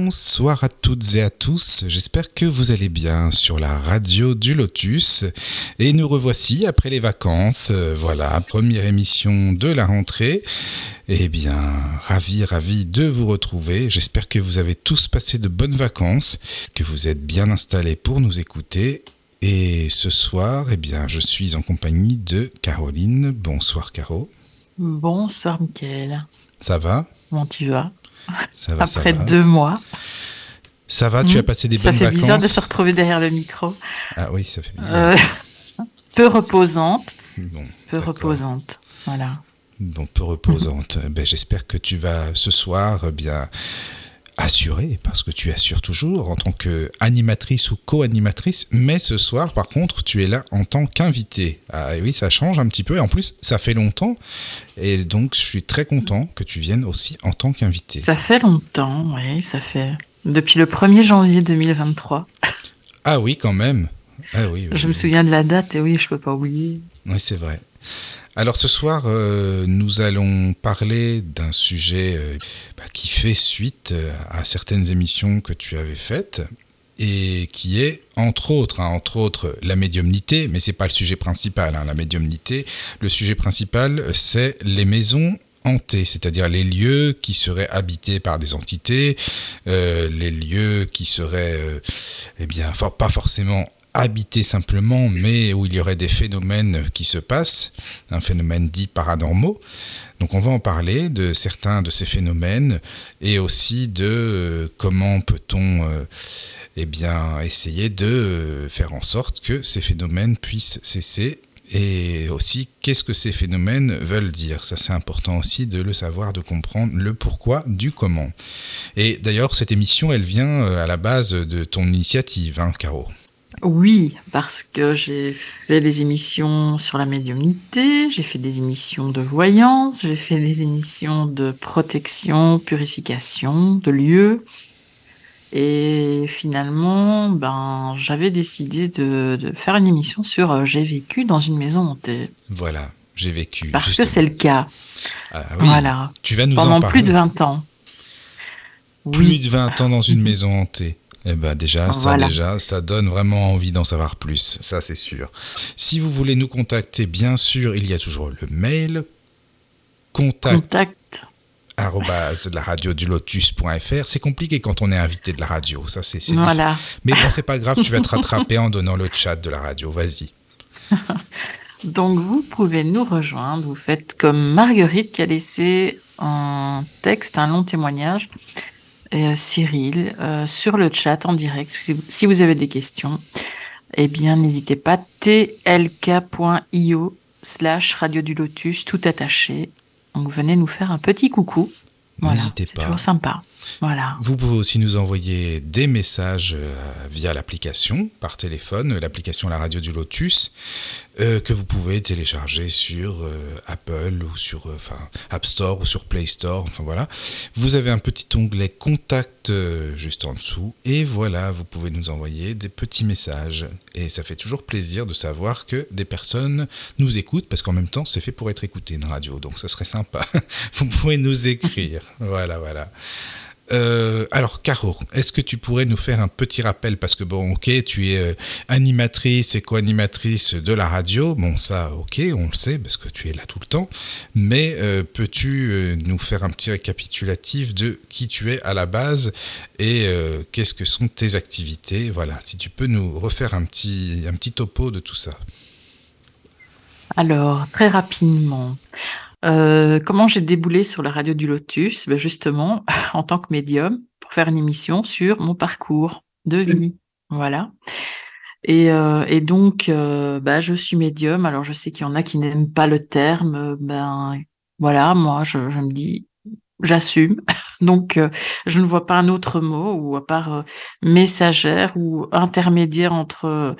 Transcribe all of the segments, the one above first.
Bonsoir à toutes et à tous, j'espère que vous allez bien sur la radio du Lotus. Et nous revoici après les vacances, Euh, voilà, première émission de la rentrée. Eh bien, ravi, ravi de vous retrouver, j'espère que vous avez tous passé de bonnes vacances, que vous êtes bien installés pour nous écouter. Et ce soir, eh bien, je suis en compagnie de Caroline. Bonsoir Caro, Bonsoir Mickaël. ça va? Comment tu vas? Ça va, ça Après va. deux mois. Ça va, tu Hmm, as passé des Ça bonnes fait vacances bizarre de se retrouver derrière le micro. Ah oui, ça fait bizarre. Euh, peu reposante. Bon, Peu reposante. Voilà. Bon, peu reposante. Ben, J'espère que tu vas ce soir eh bien assurer, parce que tu assures toujours en tant qu'animatrice ou co-animatrice, mais ce soir, par contre, tu es là en tant qu'invité. Ah et oui, ça change un petit peu, et en plus, ça fait longtemps, et donc je suis très content que tu viennes aussi en tant qu'invité. Ça fait longtemps, oui, ça fait. Depuis le 1er janvier 2023. Ah oui, quand même. Ah oui, oui, Je me souviens de la date et oui, je peux pas oublier. Oui, c'est vrai. Alors ce soir, euh, nous allons parler d'un sujet euh, bah, qui fait suite euh, à certaines émissions que tu avais faites et qui est entre autres, hein, entre autres, la médiumnité, mais c'est pas le sujet principal, hein, la médiumnité. Le sujet principal, c'est les maisons hantées, c'est-à-dire les lieux qui seraient habités par des entités, les lieux qui seraient, eh bien, pas forcément habités simplement, mais où il y aurait des phénomènes qui se passent, un phénomène dit paranormaux. Donc on va en parler de certains de ces phénomènes et aussi de euh, comment peut-on euh, eh bien, essayer de euh, faire en sorte que ces phénomènes puissent cesser et aussi qu'est-ce que ces phénomènes veulent dire? Ça c'est important aussi de le savoir, de comprendre le pourquoi du comment. Et d'ailleurs cette émission elle vient à la base de ton initiative, hein, Caro. Oui, parce que j'ai fait des émissions sur la médiumnité, j'ai fait des émissions de voyance, j'ai fait des émissions de protection, purification de lieux. Et finalement, ben, j'avais décidé de, de faire une émission sur euh, J'ai vécu dans une maison hantée. Voilà, j'ai vécu. Parce que c'est le cas. Ah oui, Voilà. tu vas nous en Pendant parler. plus de 20 ans. Plus Oui. de 20 ans dans une maison hantée. Eh ben déjà, ça déjà, ça donne vraiment envie d'en savoir plus, ça c'est sûr. Si vous voulez nous contacter, bien sûr, il y a toujours le mail contact Contact. la radio du lotus.fr. C'est compliqué quand on est invité de la radio, ça c'est. Voilà. Mais bon, c'est pas grave, tu vas te rattraper en donnant le chat de la radio, vas-y. Donc vous pouvez nous rejoindre. Vous faites comme Marguerite qui a laissé un texte, un long témoignage, Cyril, euh, sur le chat en direct. Si vous, avez des questions, eh bien n'hésitez pas. tlk.io slash radio du lotus, tout attaché. Donc venez nous faire un petit coucou. Voilà, N'hésitez c'est pas. toujours sympa. Vous pouvez aussi nous envoyer des messages euh, via l'application, par téléphone, euh, l'application La Radio du Lotus, euh, que vous pouvez télécharger sur Apple ou sur euh, App Store ou sur Play Store. Enfin voilà. Vous avez un petit onglet Contact juste en dessous et voilà, vous pouvez nous envoyer des petits messages. Et ça fait toujours plaisir de savoir que des personnes nous écoutent parce qu'en même temps, c'est fait pour être écouté une radio, donc ça serait sympa. vous pouvez nous écrire. Voilà, voilà. Euh, alors, Caro, est-ce que tu pourrais nous faire un petit rappel? Parce que, bon, ok, tu es euh, animatrice et co-animatrice de la radio. Bon, ça, ok, on le sait, parce que tu es là tout le temps. Mais euh, peux-tu nous faire un petit récapitulatif de qui tu es à la base et qu'est-ce que sont tes activités? Voilà, si tu peux nous refaire un petit, un petit topo de tout ça. Alors, très rapidement, euh, comment j'ai déboulé sur la radio du Lotus? Ben Justement, en tant que médium, pour faire une émission sur mon parcours de vie. Voilà. Et, euh, et donc, euh, bah, je suis médium. Alors, je sais qu'il y en a qui n'aiment pas le terme. Ben, voilà, moi, je, je me dis, j'assume. Donc, euh, je ne vois pas un autre mot, ou à part euh, messagère ou intermédiaire entre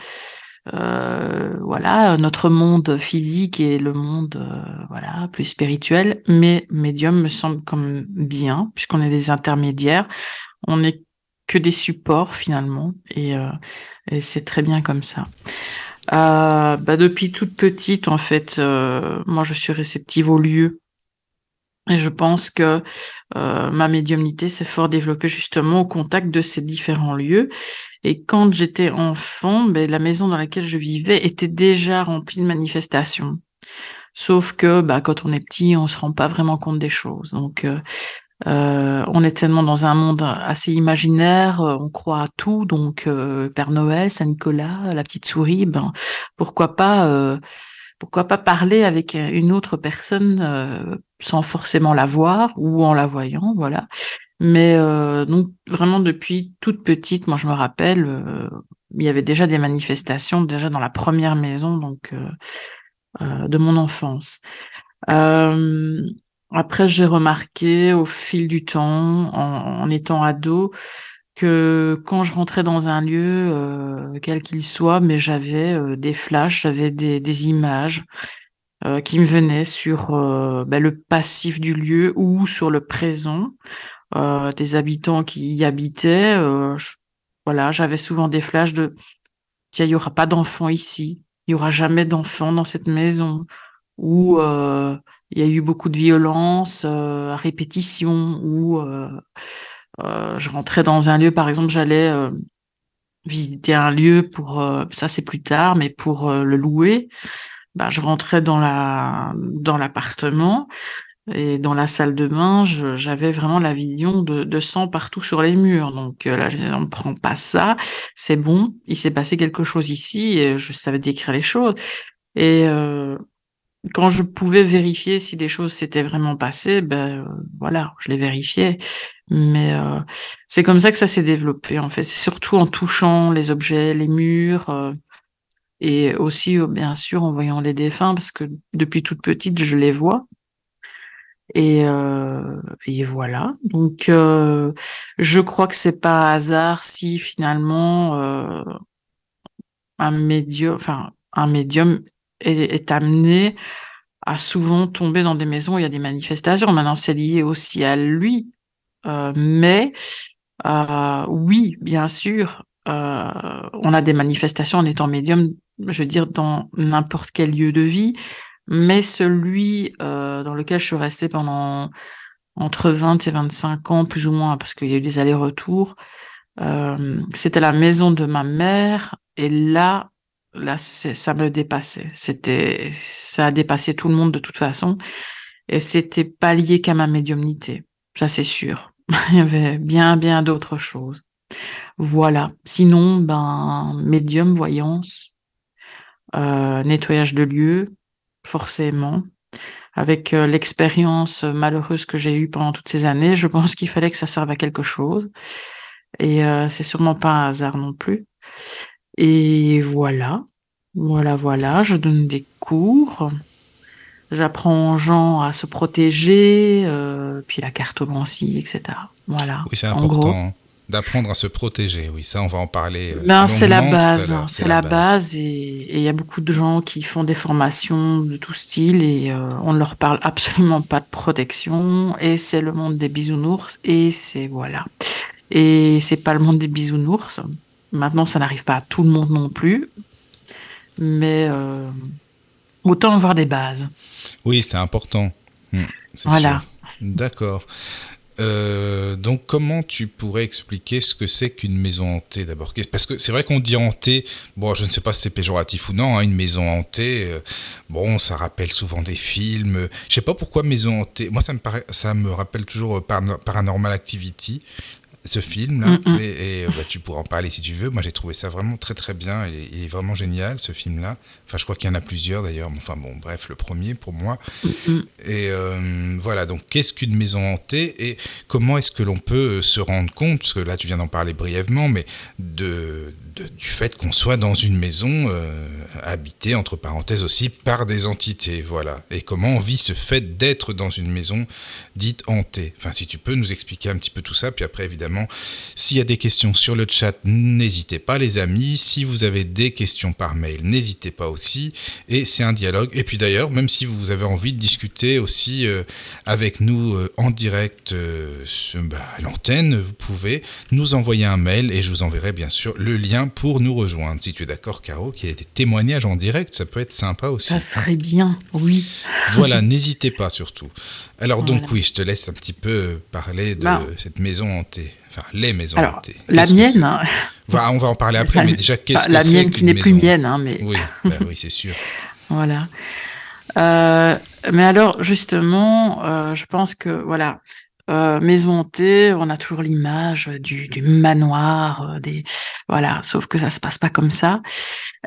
euh, voilà notre monde physique et le monde voilà plus spirituel. Mais médium me semble comme bien, puisqu'on est des intermédiaires. On n'est que des supports finalement, et, et c'est très bien comme ça. bah, depuis toute petite, en fait, moi je suis réceptive au lieu et je pense que euh, ma médiumnité s'est fort développée justement au contact de ces différents lieux. Et quand j'étais enfant, ben, la maison dans laquelle je vivais était déjà remplie de manifestations. Sauf que bah, quand on est petit, on se rend pas vraiment compte des choses. Donc, euh, euh, on est tellement dans un monde assez imaginaire, on croit à tout. Donc, Père Noël, Saint Nicolas, la petite souris, ben pourquoi pas pourquoi pas parler avec une autre personne euh, sans forcément la voir ou en la voyant, voilà. Mais euh, donc vraiment depuis toute petite, moi je me rappelle, euh, il y avait déjà des manifestations déjà dans la première maison donc de mon enfance. après j'ai remarqué au fil du temps, en, étant ado, que quand je rentrais dans un lieu, euh, quel qu'il soit, mais j'avais euh, des flashs, j'avais des, des, images euh, qui me venaient sur ben, le passif du lieu ou sur le présent des habitants qui y habitaient. voilà, j'avais souvent des flashs de qu'il n'y aura pas d'enfants ici, il y aura jamais d'enfants dans cette maison, ou il y a eu beaucoup de violence à répétition, ou euh, je rentrais dans un lieu, par exemple, j'allais euh, visiter un lieu pour, euh, ça c'est plus tard, mais pour le louer. Bah, je rentrais dans la dans l'appartement et dans la salle de bain, j'avais vraiment la vision de, de, sang partout sur les murs. Donc là, je disais, on ne prend pas ça, c'est bon, il s'est passé quelque chose ici, et je savais décrire les choses. Et euh, quand je pouvais vérifier si les choses s'étaient vraiment passées, ben voilà, je les vérifiais. Mais euh, c'est comme ça que ça s'est développé en fait. C'est surtout en touchant les objets, les murs, euh, et aussi euh, bien sûr en voyant les défunts parce que depuis toute petite je les vois. Et, et voilà. Donc je crois que c'est pas hasard si finalement un médium, enfin un médium est, est amené à souvent tomber dans des maisons où il y a des manifestations. Maintenant, c'est lié aussi à lui, euh, mais euh, oui, bien sûr, euh, on a des manifestations en étant médium, je veux dire, dans n'importe quel lieu de vie, mais celui dans lequel je suis restée pendant entre 20 et 25 ans, plus ou moins, parce qu'il y a eu des allers-retours, c'était la maison de ma mère, et là, là, ça me dépassait. C'était, ça a dépassé tout le monde de toute façon, et c'était pas lié qu'à ma médiumnité, ça c'est sûr. Il y avait bien, bien d'autres choses. Voilà. Sinon, ben, médium, voyance, euh, nettoyage de lieux, forcément. Avec euh, l'expérience malheureuse que j'ai eue pendant toutes ces années, je pense qu'il fallait que ça serve à quelque chose. Et euh, c'est sûrement pas un hasard non plus. Et voilà. Voilà, voilà. Je donne des cours. J'apprends aux gens à se protéger, euh, puis la cartomancie, etc. Voilà. Oui, c'est important d'apprendre à se protéger. Oui, ça, on va en parler. Euh, ben, c'est la base. C'est la, base. Et il y a beaucoup de gens qui font des formations de tout style et euh, on ne leur parle absolument pas de protection. Et c'est le monde des bisounours. Et c'est voilà. Et c'est pas le monde des bisounours. Maintenant, ça n'arrive pas à tout le monde non plus. Mais euh, autant avoir des bases. Oui, c'est important. Hmm, voilà. D'accord. Euh, donc, comment tu pourrais expliquer ce que c'est qu'une maison hantée d'abord? Parce que c'est vrai qu'on dit hantée, bon, je ne sais pas si c'est péjoratif ou non, hein, une maison hantée, euh, bon, ça rappelle souvent des films. Je sais pas pourquoi maison hantée. Moi, ça me, ça me rappelle toujours Paranormal Activity. Ce film-là, Mm, mm. et, et, bah, tu pourras en parler si tu veux. Moi, j'ai trouvé ça vraiment très très bien. Il est, il est vraiment génial ce film-là. Enfin, je crois qu'il y en a plusieurs d'ailleurs. mais Enfin bon, bref, le premier pour moi. Mm. Et euh, voilà. Donc, qu'est-ce qu'une maison hantée et comment est-ce que l'on peut euh, se rendre compte, parce que là, tu viens d'en parler brièvement, mais de, du fait qu'on soit dans une maison euh, habitée entre parenthèses aussi par des entités, voilà. Et comment on vit ce fait d'être dans une maison dite hantée. Enfin, si tu peux nous expliquer un petit peu tout ça, puis après, évidemment, s'il y a des questions sur le chat, n'hésitez pas, les amis. Si vous avez des questions par mail, n'hésitez pas aussi. Et c'est un dialogue. Et puis d'ailleurs, même si vous avez envie de discuter aussi euh, avec nous euh, en direct bah, à l'antenne, vous pouvez nous envoyer un mail et je vous enverrai bien sûr le lien pour nous rejoindre. Si tu es d'accord, Caro, qu'il y ait des témoignages en direct, ça peut être sympa aussi. Ça serait bien, oui. Voilà, n'hésitez pas surtout. Alors donc oui, je te laisse un petit peu parler de Bah. cette maison hantée. Enfin, les maisons Alors, hantées. la mienne, hein, Enfin, on va en parler après, La- mais déjà, qu'est-ce que la mienne qui n'est plus mienne, hein, mais Oui, bah oui, c'est sûr. Voilà. Euh, mais alors, justement, euh, je pense que, voilà, euh, maison hantée, on a toujours l'image du, manoir, euh, des, voilà, sauf que ça se passe pas comme ça,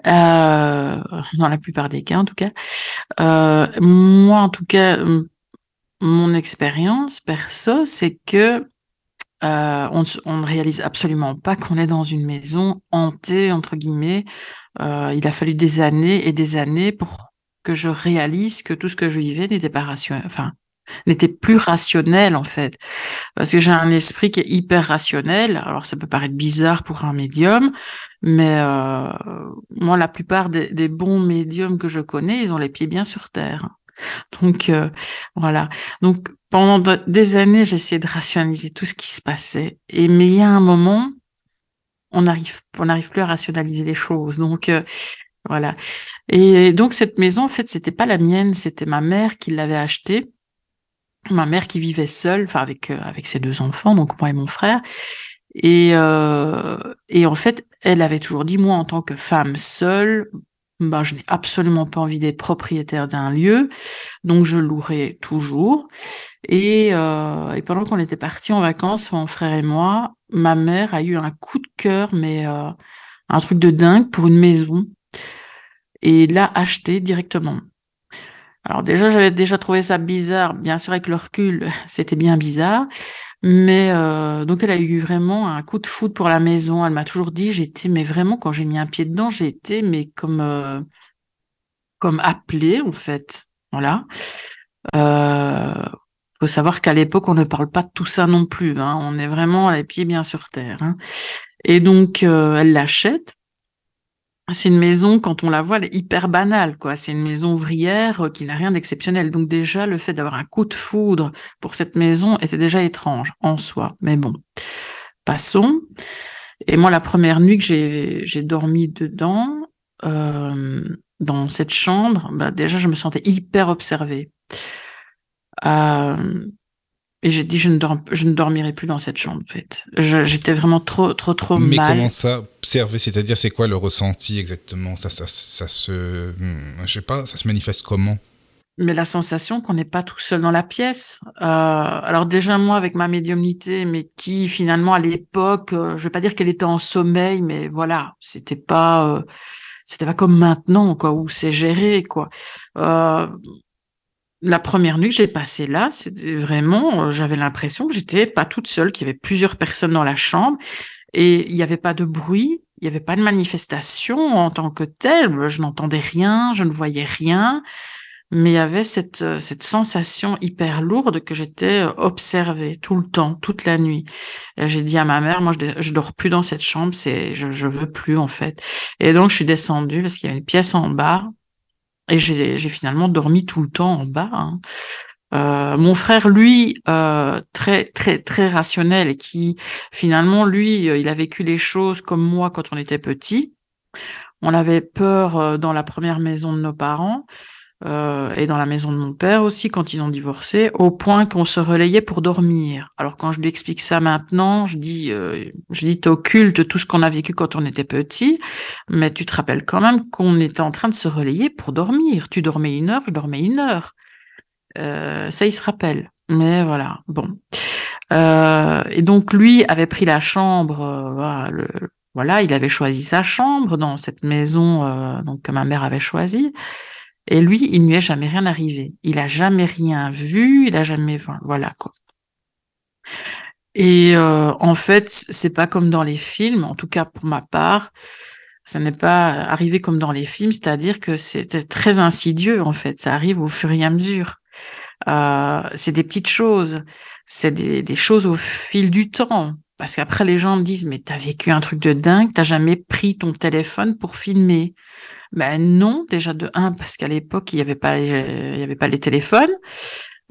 euh, dans la plupart des cas, en tout cas. Moi, en tout cas, mon expérience perso, c'est que on, ne réalise absolument pas qu'on est dans une maison hantée, entre guillemets. Il a fallu des années et des années pour que je réalise que tout ce que je vivais n'était pas rationnel, enfin, n'était plus rationnel, en fait. Parce que j'ai un esprit qui est hyper rationnel. Alors, ça peut paraître bizarre pour un médium, mais euh, moi, la plupart des, bons médiums que je connais, ils ont les pieds bien sur terre. Donc, euh, voilà. Donc, pendant de- des années, j'ai essayé de rationaliser tout ce qui se passait. Et, mais il y a un moment, on n'arrive on n'arrive plus à rationaliser les choses. Donc, euh, voilà. Et donc, cette maison, en fait, c'était pas la mienne, c'était ma mère qui l'avait achetée. Ma mère qui vivait seule, enfin, avec, euh, avec ses deux enfants, donc moi et mon frère. Et, euh, et en fait, elle avait toujours dit, moi, en tant que femme seule, ben, je n'ai absolument pas envie d'être propriétaire d'un lieu, donc je louerai toujours. Et, euh, et pendant qu'on était partis en vacances, mon frère et moi, ma mère a eu un coup de cœur, mais euh, un truc de dingue pour une maison, et l'a acheté directement. Alors déjà, j'avais déjà trouvé ça bizarre, bien sûr avec le recul, c'était bien bizarre, mais euh, donc elle a eu vraiment un coup de foudre pour la maison. Elle m'a toujours dit, j'étais, mais vraiment quand j'ai mis un pied dedans, été, mais comme euh, comme appelée en fait, voilà. Euh, faut savoir qu'à l'époque, on ne parle pas de tout ça non plus. Hein. On est vraiment les pieds bien sur terre. hein. Et donc, euh, elle l'achète. C'est une maison, quand on la voit, elle est hyper banale, quoi. C'est une maison ouvrière euh, qui n'a rien d'exceptionnel. Donc déjà, le fait d'avoir un coup de foudre pour cette maison était déjà étrange en soi. Mais bon, passons. Et moi, la première nuit que j'ai dormi dedans, euh, dans cette chambre, bah, déjà, je me sentais hyper observée. Euh, et j'ai dit, je ne, je ne dormirai plus dans cette chambre, en fait. J'étais vraiment trop, trop, trop Mais mal. comment ça, observer C'est-à-dire, c'est quoi le ressenti exactement? Ça, ça, ça se. hmm, Je sais pas, ça se manifeste comment? Mais la sensation qu'on n'est pas tout seul dans la pièce. Euh, alors déjà moi avec ma médiumnité, mais qui finalement à l'époque, euh, je vais pas dire qu'elle était en sommeil, mais voilà, c'était pas, euh, c'était pas comme maintenant quoi, où c'est géré quoi. La première nuit que j'ai passée là, c'était vraiment, euh, j'avais l'impression que j'étais pas toute seule, qu'il y avait plusieurs personnes dans la chambre et il n'y avait pas de bruit, il n'y avait pas de manifestation en tant que telle. Je n'entendais rien, je ne voyais rien. Mais il y avait cette, euh, cette sensation hyper lourde que j'étais euh, observée tout le temps, toute la nuit. J'ai dit à ma mère, moi, je, je dors plus dans cette chambre, c'est, je, je veux plus, en fait. Et donc, je suis descendue parce qu'il y avait une pièce en bas. Et j'ai, finalement dormi tout le temps en bas. hein. Euh, mon frère, lui, euh, très, très, très rationnel et qui, finalement, lui, euh, il a vécu les choses comme moi quand on était petit. On avait peur dans la première maison de nos parents euh, et dans la maison de mon père aussi quand ils ont divorcé, au point qu'on se relayait pour dormir. Alors quand je lui explique ça maintenant, je dis, euh, je dis t'occultes tout ce qu'on a vécu quand on était petit, mais tu te rappelles quand même qu'on était en train de se relayer pour dormir. Tu dormais une heure, je dormais une heure. Euh, ça, il se rappelle. Mais voilà, bon. Euh, et donc lui avait pris la chambre, euh, voilà, il avait choisi sa chambre dans cette maison euh, donc que ma mère avait choisie. Et lui, il ne lui est jamais rien arrivé. Il a jamais rien vu, il a jamais, voilà quoi. Et euh, en fait, c'est pas comme dans les films, en tout cas pour ma part, ça n'est pas arrivé comme dans les films, c'est-à-dire que c'était très insidieux en fait. Ça arrive au fur et à mesure. Euh, c'est des petites choses, c'est des, des choses au fil du temps. Parce qu'après, les gens me disent, mais t'as vécu un truc de dingue, t'as jamais pris ton téléphone pour filmer. Ben non, déjà de un, parce qu'à l'époque, il n'y avait pas les, il y avait pas les téléphones.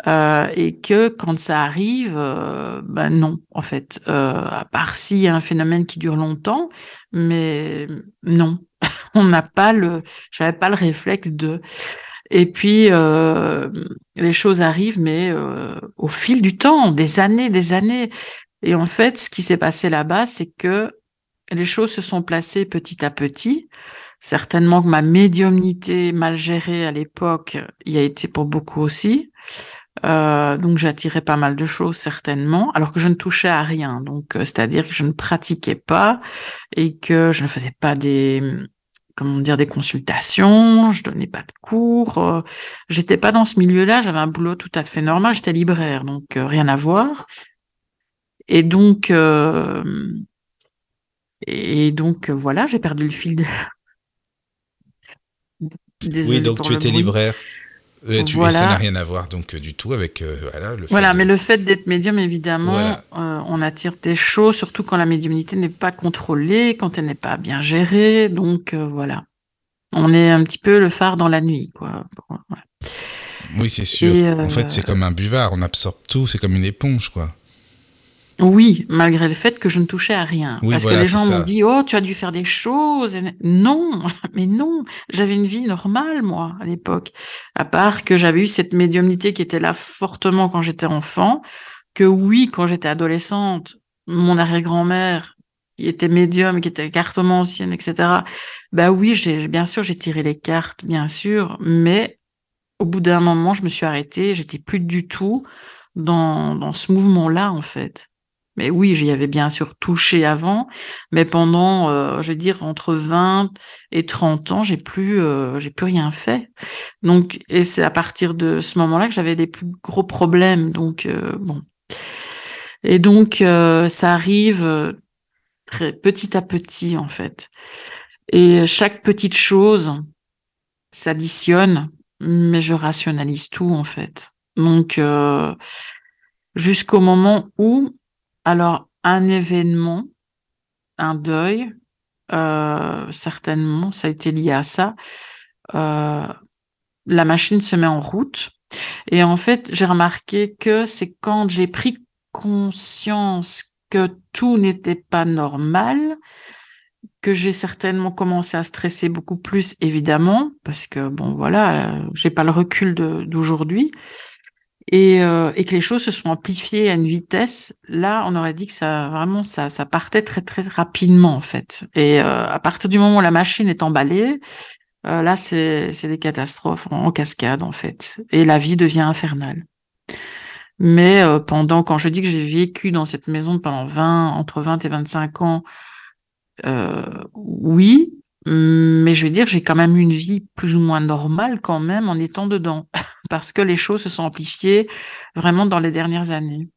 Euh, et que quand ça arrive, euh, ben non, en fait, euh, à part s'il y a un phénomène qui dure longtemps, mais non, on n'a pas le, j'avais pas le réflexe de. Et puis euh, les choses arrivent, mais euh, au fil du temps, des années, des années. Et en fait, ce qui s'est passé là-bas, c'est que les choses se sont placées petit à petit. Certainement que ma médiumnité mal gérée à l'époque y a été pour beaucoup aussi. Euh, donc j'attirais pas mal de choses certainement, alors que je ne touchais à rien. Donc euh, c'est-à-dire que je ne pratiquais pas et que je ne faisais pas des comment dire des consultations, je donnais pas de cours, euh, j'étais pas dans ce milieu-là, j'avais un boulot tout à fait normal, j'étais libraire, donc euh, rien à voir. Et donc euh, et donc voilà, j'ai perdu le fil de Désolée oui, donc tu étais bruit. libraire. Euh, tu, et ça n'a rien à voir donc euh, du tout avec euh, voilà, le fait Voilà, de- mais le fait d'être médium, évidemment, Voilà. on attire des choses, surtout quand la médiumnité n'est pas contrôlée, quand elle n'est pas bien gérée. Donc voilà, on est un petit peu le phare dans la nuit, quoi. Bon. Oui, c'est sûr. Et, En fait, c'est comme un buvard, on absorbe tout, c'est comme une éponge, quoi. Oui, malgré le fait que je ne touchais à rien. Oui, Parce voilà, que les gens m'ont dit, oh, tu as dû faire des choses. Et Non, mais non, j'avais une vie normale, moi, à l'époque. À part que j'avais eu cette médiumnité qui était là fortement quand j'étais enfant, que oui, quand j'étais adolescente, mon arrière-grand-mère, qui était médium, qui était cartomancienne, etc. Bah oui, j'ai, bien sûr, j'ai tiré les cartes, bien sûr, mais au bout d'un moment, je me suis arrêtée, j'étais plus du tout dans, dans ce mouvement-là, en fait. Mais oui, j'y avais bien sûr touché avant, mais pendant, euh, je veux dire, entre 20 et 30 ans, j'ai plus, euh, j'ai plus rien fait. Donc, et c'est à partir de ce moment-là que j'avais les plus gros problèmes. Donc, euh, bon. Et donc, ça arrive très petit à petit, en fait. Et chaque petite chose s'additionne, mais je rationalise tout, en fait. Donc, jusqu'au moment où, alors, un événement, un deuil, euh, certainement, ça a été lié à ça. Euh, la machine se met en route. Et en fait, j'ai remarqué que c'est quand j'ai pris conscience que tout n'était pas normal, que j'ai certainement commencé à stresser beaucoup plus, évidemment, parce que bon, voilà, euh, j'ai pas le recul d'aujourd'hui, et, euh, et que les choses se sont amplifiées à une vitesse. Là, on aurait dit que ça vraiment ça, ça partait très très rapidement en fait. Et euh, à partir du moment où la machine est emballée, euh, là c'est des catastrophes en, en cascade en fait, et la vie devient infernale. Mais euh, pendant, quand je dis que j'ai vécu dans cette maison pendant 20, entre 20 et 25 ans, euh, oui, mais je veux dire, j'ai quand même une vie plus ou moins normale quand même en étant dedans, parce que les choses se sont amplifiées vraiment dans les dernières années.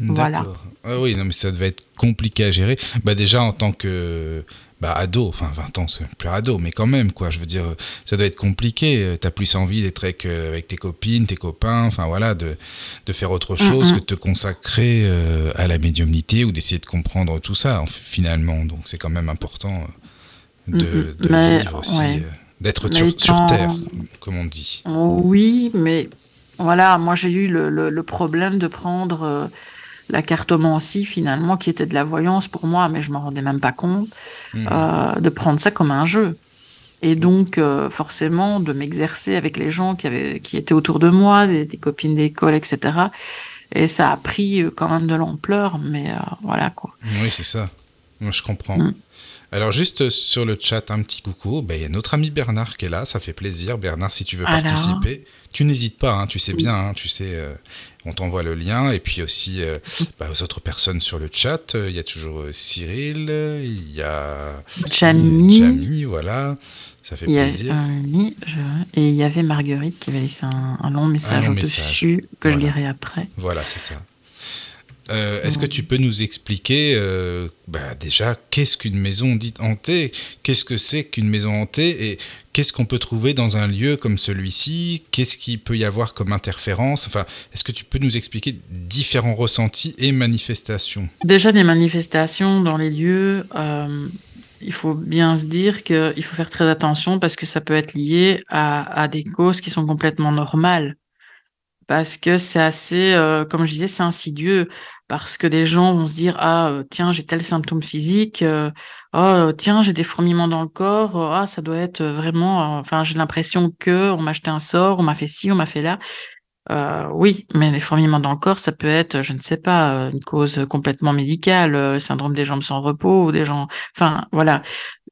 Voilà. Ah oui, non, mais ça devait être compliqué à gérer. Bah déjà en tant que bah, ado, enfin 20 ans, c'est plus ado, mais quand même, quoi. Je veux dire, ça doit être compliqué. T'as plus envie d'être avec, euh, avec tes copines, tes copains, enfin voilà, de, de faire autre chose Mm, que de te consacrer euh, à la médiumnité ou d'essayer de comprendre tout ça, en- finalement. Donc c'est quand même important euh, de, Mm, mm. de Mais, vivre aussi, ouais. euh, d'être sur, sur Terre, comme on dit. Oui, mais voilà, moi j'ai eu le, le- le problème de prendre euh, la cartomancie finalement, qui était de la voyance pour moi, mais je m'en rendais même pas compte, Mhm. euh, de prendre ça comme un jeu. Et donc, euh, forcément, de m'exercer avec les gens qui, avaient, qui étaient autour de moi, des, des copines d'école, etc. Et ça a pris quand même de l'ampleur, mais voilà quoi. Oui, c'est ça. Moi, je comprends. Mm. Alors juste sur le chat, un petit coucou. Ben, il y a notre ami Bernard qui est là, ça fait plaisir. Bernard, si tu veux Alors participer, tu n'hésites pas, hein, tu sais bien, hein, tu sais, euh, on t'envoie le lien. Et puis aussi euh, bah, aux autres personnes sur le chat, euh, il y a toujours Cyril, il y a Jamie. Jamie, voilà, ça fait plaisir. un ami, je- et il y avait Marguerite qui avait laissé un, un long message au-dessus que je lirai après. Voilà, c'est ça. Euh, Est-ce que tu peux nous expliquer euh, bah, déjà qu'est-ce qu'une maison dite hantée? Qu'est-ce que c'est qu'une maison hantée? Et qu'est-ce qu'on peut trouver dans un lieu comme celui-ci? Qu'est-ce qu'il peut y avoir comme interférence? Enfin, est-ce que tu peux nous expliquer différents ressentis et manifestations? Déjà, des manifestations dans les lieux, euh, il faut bien se dire qu'il faut faire très attention parce que ça peut être lié à, à des causes qui sont complètement normales. Parce que c'est assez, euh, comme je disais, c'est insidieux. Parce que les gens vont se dire, ah, euh, tiens, j'ai tel symptôme physique, euh, oh, tiens, j'ai des fourmillements dans le corps, euh, ah, ça doit être vraiment, euh, enfin, j'ai l'impression que on m'a jeté un sort, on m'a fait ci, on m'a fait là. Euh, oui, mais les fourmillements dans le corps, ça peut être, je ne sais pas, euh, une cause complètement médicale, euh, syndrome des jambes sans repos ou des gens. Enfin, voilà.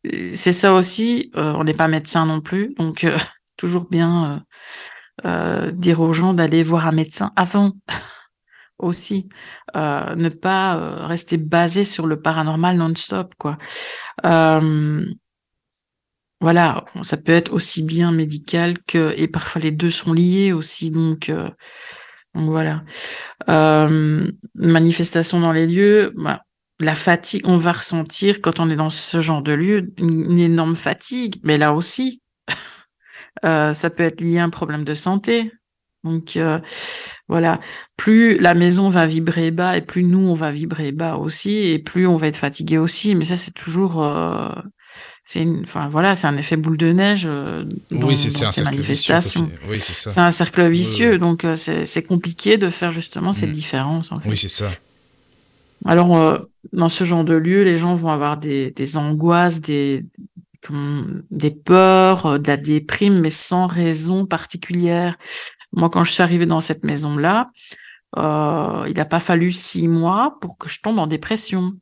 Euh, C'est ça aussi. euh, on n'est pas médecin non plus, donc euh, toujours bien euh, dire aux gens d'aller voir un médecin avant aussi. Euh, ne pas euh, rester basé sur le paranormal non-stop, quoi. Voilà, ça peut être aussi bien médical que et parfois les deux sont liés aussi, donc, voilà. Manifestation dans les lieux, bah, la fatigue, on va ressentir quand on est dans ce genre de lieu une énorme fatigue, mais là aussi, euh, ça peut être lié à un problème de santé. Donc euh, voilà, plus la maison va vibrer bas et plus nous on va vibrer bas aussi et plus on va être fatigué aussi. Mais ça c'est toujours, euh, c'est enfin voilà, c'est un effet boule de neige dans, Oui, c'est dans ces vicieux. Oui, c'est ça. C'est un cercle vicieux, oui. donc c'est c'est compliqué de faire justement cette Mm. différence. En fait. Oui, c'est ça. Alors, euh, dans ce genre de lieu, les gens vont avoir des, des angoisses, des, des peurs, euh, de la déprime, mais sans raison particulière. Moi, quand je suis arrivée dans cette maison-là, euh, il n'a pas fallu six mois pour que je tombe en dépression.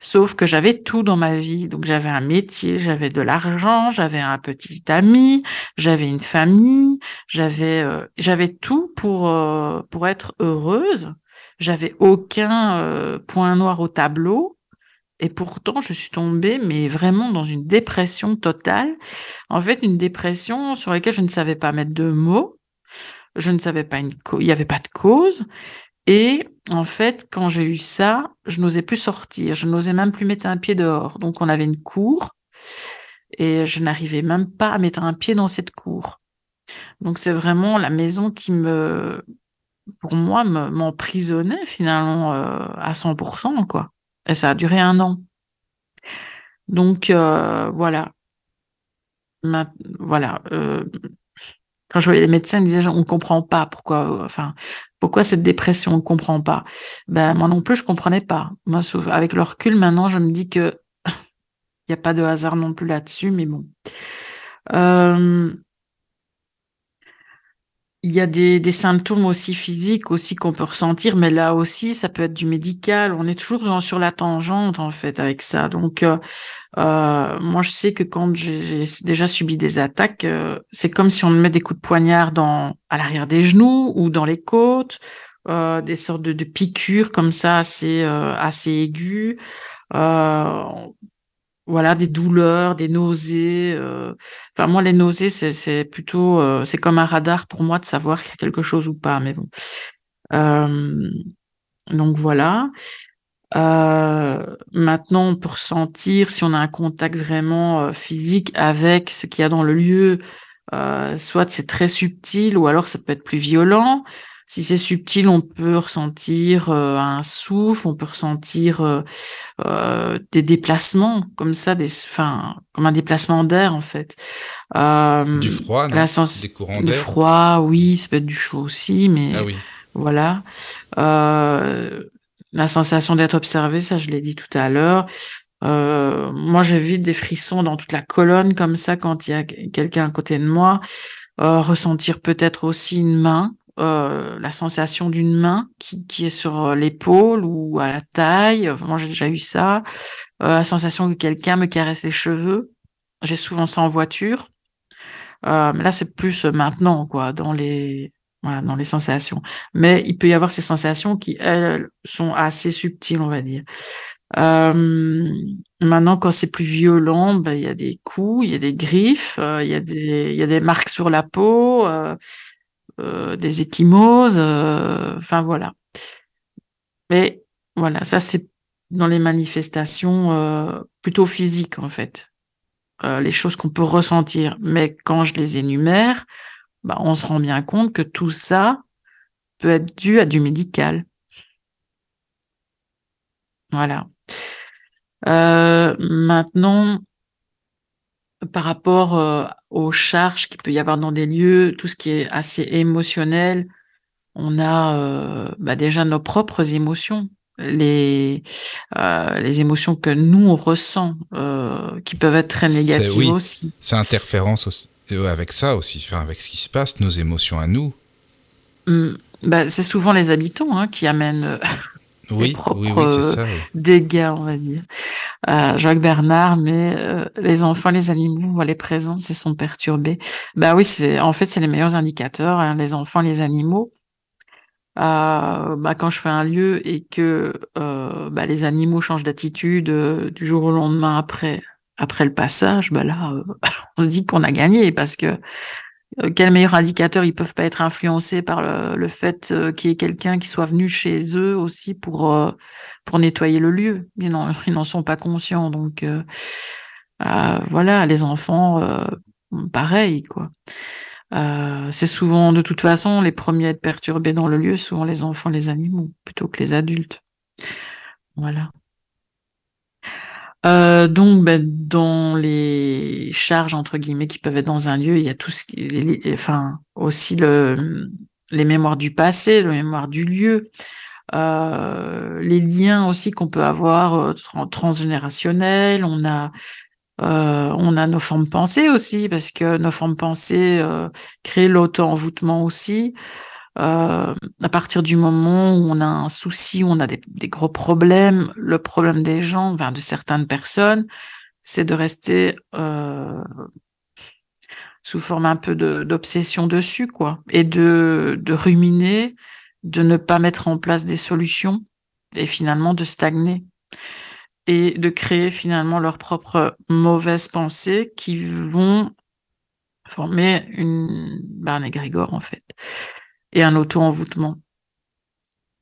Sauf que j'avais tout dans ma vie. Donc, j'avais un métier, j'avais de l'argent, j'avais un petit ami, j'avais une famille, j'avais euh, j'avais tout pour, euh, pour être heureuse. J'avais aucun point noir au tableau. Et pourtant, je suis tombée, mais vraiment dans une dépression totale. En fait, une dépression sur laquelle je ne savais pas mettre de mots. Je ne savais pas une. Il n'y avait pas de cause. Et en fait, quand j'ai eu ça, je n'osais plus sortir. Je n'osais même plus mettre un pied dehors. Donc, on avait une cour. Et je n'arrivais même pas à mettre un pied dans cette cour. Donc, c'est vraiment la maison qui me, pour moi, me- m'emprisonnait finalement euh, à 100%, quoi. Et ça a duré un an. Donc, euh, voilà. Voilà. euh, quand je voyais les médecins, ils disaient, on ne comprend pas pourquoi, euh, enfin, pourquoi cette dépression, on ne comprend pas. Ben, moi non plus, je comprenais pas. Moi, avec le recul, maintenant, je me dis que il n'y a pas de hasard non plus là-dessus, mais bon. Il y a des, des symptômes aussi physiques aussi qu'on peut ressentir, mais là aussi, ça peut être du médical. On est toujours dans- sur la tangente, en fait, avec ça. Donc, euh, euh, moi, je sais que quand j'ai déjà subi des attaques, euh, c'est comme si on me met des coups de poignard dans, à l'arrière des genoux ou dans les côtes, euh, des sortes de, de piqûres comme ça, assez, euh, assez aiguës. Euh, voilà, des douleurs, des nausées. euh. Enfin, moi, les nausées, c'est c'est plutôt, euh, c'est comme un radar pour moi de savoir qu'il y a quelque chose ou pas. Mais bon. Euh, donc voilà. Euh, maintenant, on peut ressentir si on a un contact vraiment euh, physique avec ce qu'il y a dans le lieu. Euh, soit c'est très subtil ou alors ça peut être plus violent. Si c'est subtil, on peut ressentir euh, un souffle, on peut ressentir euh, euh, des déplacements comme ça, des, enfin, comme un déplacement d'air en fait. Euh, Du froid, non? la sens- Des courants du d'air? froid, oui, ça peut être du chaud aussi, mais Ah oui. voilà. Euh, la sensation d'être observé, ça je l'ai dit tout à l'heure. Euh, moi, j'ai vite des frissons dans toute la colonne comme ça quand il y a quelqu'un à côté de moi. Euh, ressentir peut-être aussi une main la sensation d'une main qui, qui est sur l'épaule ou à la taille. Moi, j'ai déjà eu ça. la sensation que quelqu'un me caresse les cheveux. J'ai souvent ça en voiture. Euh, là, c'est plus maintenant, quoi, dans les, dans les sensations. Mais il peut y avoir ces sensations qui, elles, sont assez subtiles, on va dire. Euh, maintenant, quand c'est plus violent, ben, il y a des coups, il y a des griffes, euh, il y a des, il y a des marques sur la peau, euh, euh des échymoses, enfin voilà. Mais voilà, ça c'est dans les manifestations plutôt physiques en fait. Euh, les choses qu'on peut ressentir. Mais quand je les énumère, bah, on se rend bien compte que tout ça peut être dû à du médical. Voilà. Euh, maintenant, par rapport euh, aux charges qu'il peut y avoir dans des lieux, tout ce qui est assez émotionnel, on a bah, déjà nos propres émotions les, euh, les émotions que nous on ressent, euh, qui peuvent être très négatives aussi. C'est interférence euh, avec ça aussi, enfin, avec ce qui se passe, nos émotions à nous. Mmh. Bah, c'est souvent les habitants hein, qui amènent euh, oui, les propres oui, oui, ça, dégâts, on va dire. Jacques Bernard, mais les enfants, les animaux, les présences, ils sont perturbés. Bah oui, c'est en fait c'est les meilleurs indicateurs, hein, les enfants, les animaux euh, bah, quand je fais un lieu et que euh, bah, les animaux changent d'attitude euh, du jour au lendemain après, après le passage, bah là, euh, on se dit qu'on a gagné parce que euh, quel meilleur indicateur ils peuvent pas être influencés par le, fait qu'il y ait quelqu'un qui soit venu chez eux aussi pour pour nettoyer le lieu? Ils n'en sont pas conscients, donc voilà, les enfants, pareil quoi. Euh, c'est souvent, de toute façon, les premiers à être perturbés dans le lieu, souvent les enfants, les animaux, plutôt que les adultes. Voilà. Euh, donc, ben, dans les charges entre guillemets qui peuvent être dans un lieu, il y a tout ce qui, enfin, aussi le, les mémoires du passé, le mémoire du lieu, euh, les liens aussi qu'on peut avoir euh, transgénérationnels. On a on a nos formes pensées aussi, parce que nos formes pensées créent l'auto-envoûtement aussi. Euh, à partir du moment où on a un souci, où on a des, gros problèmes, le problème des gens, enfin, de certaines personnes, c'est de rester sous forme un peu d'obsession dessus, quoi, et de, ruminer, de ne pas mettre en place des solutions et finalement de stagner. Et de créer finalement leurs propres mauvaises pensées qui vont former une, bah, un égrégore en fait et un auto-envoûtement.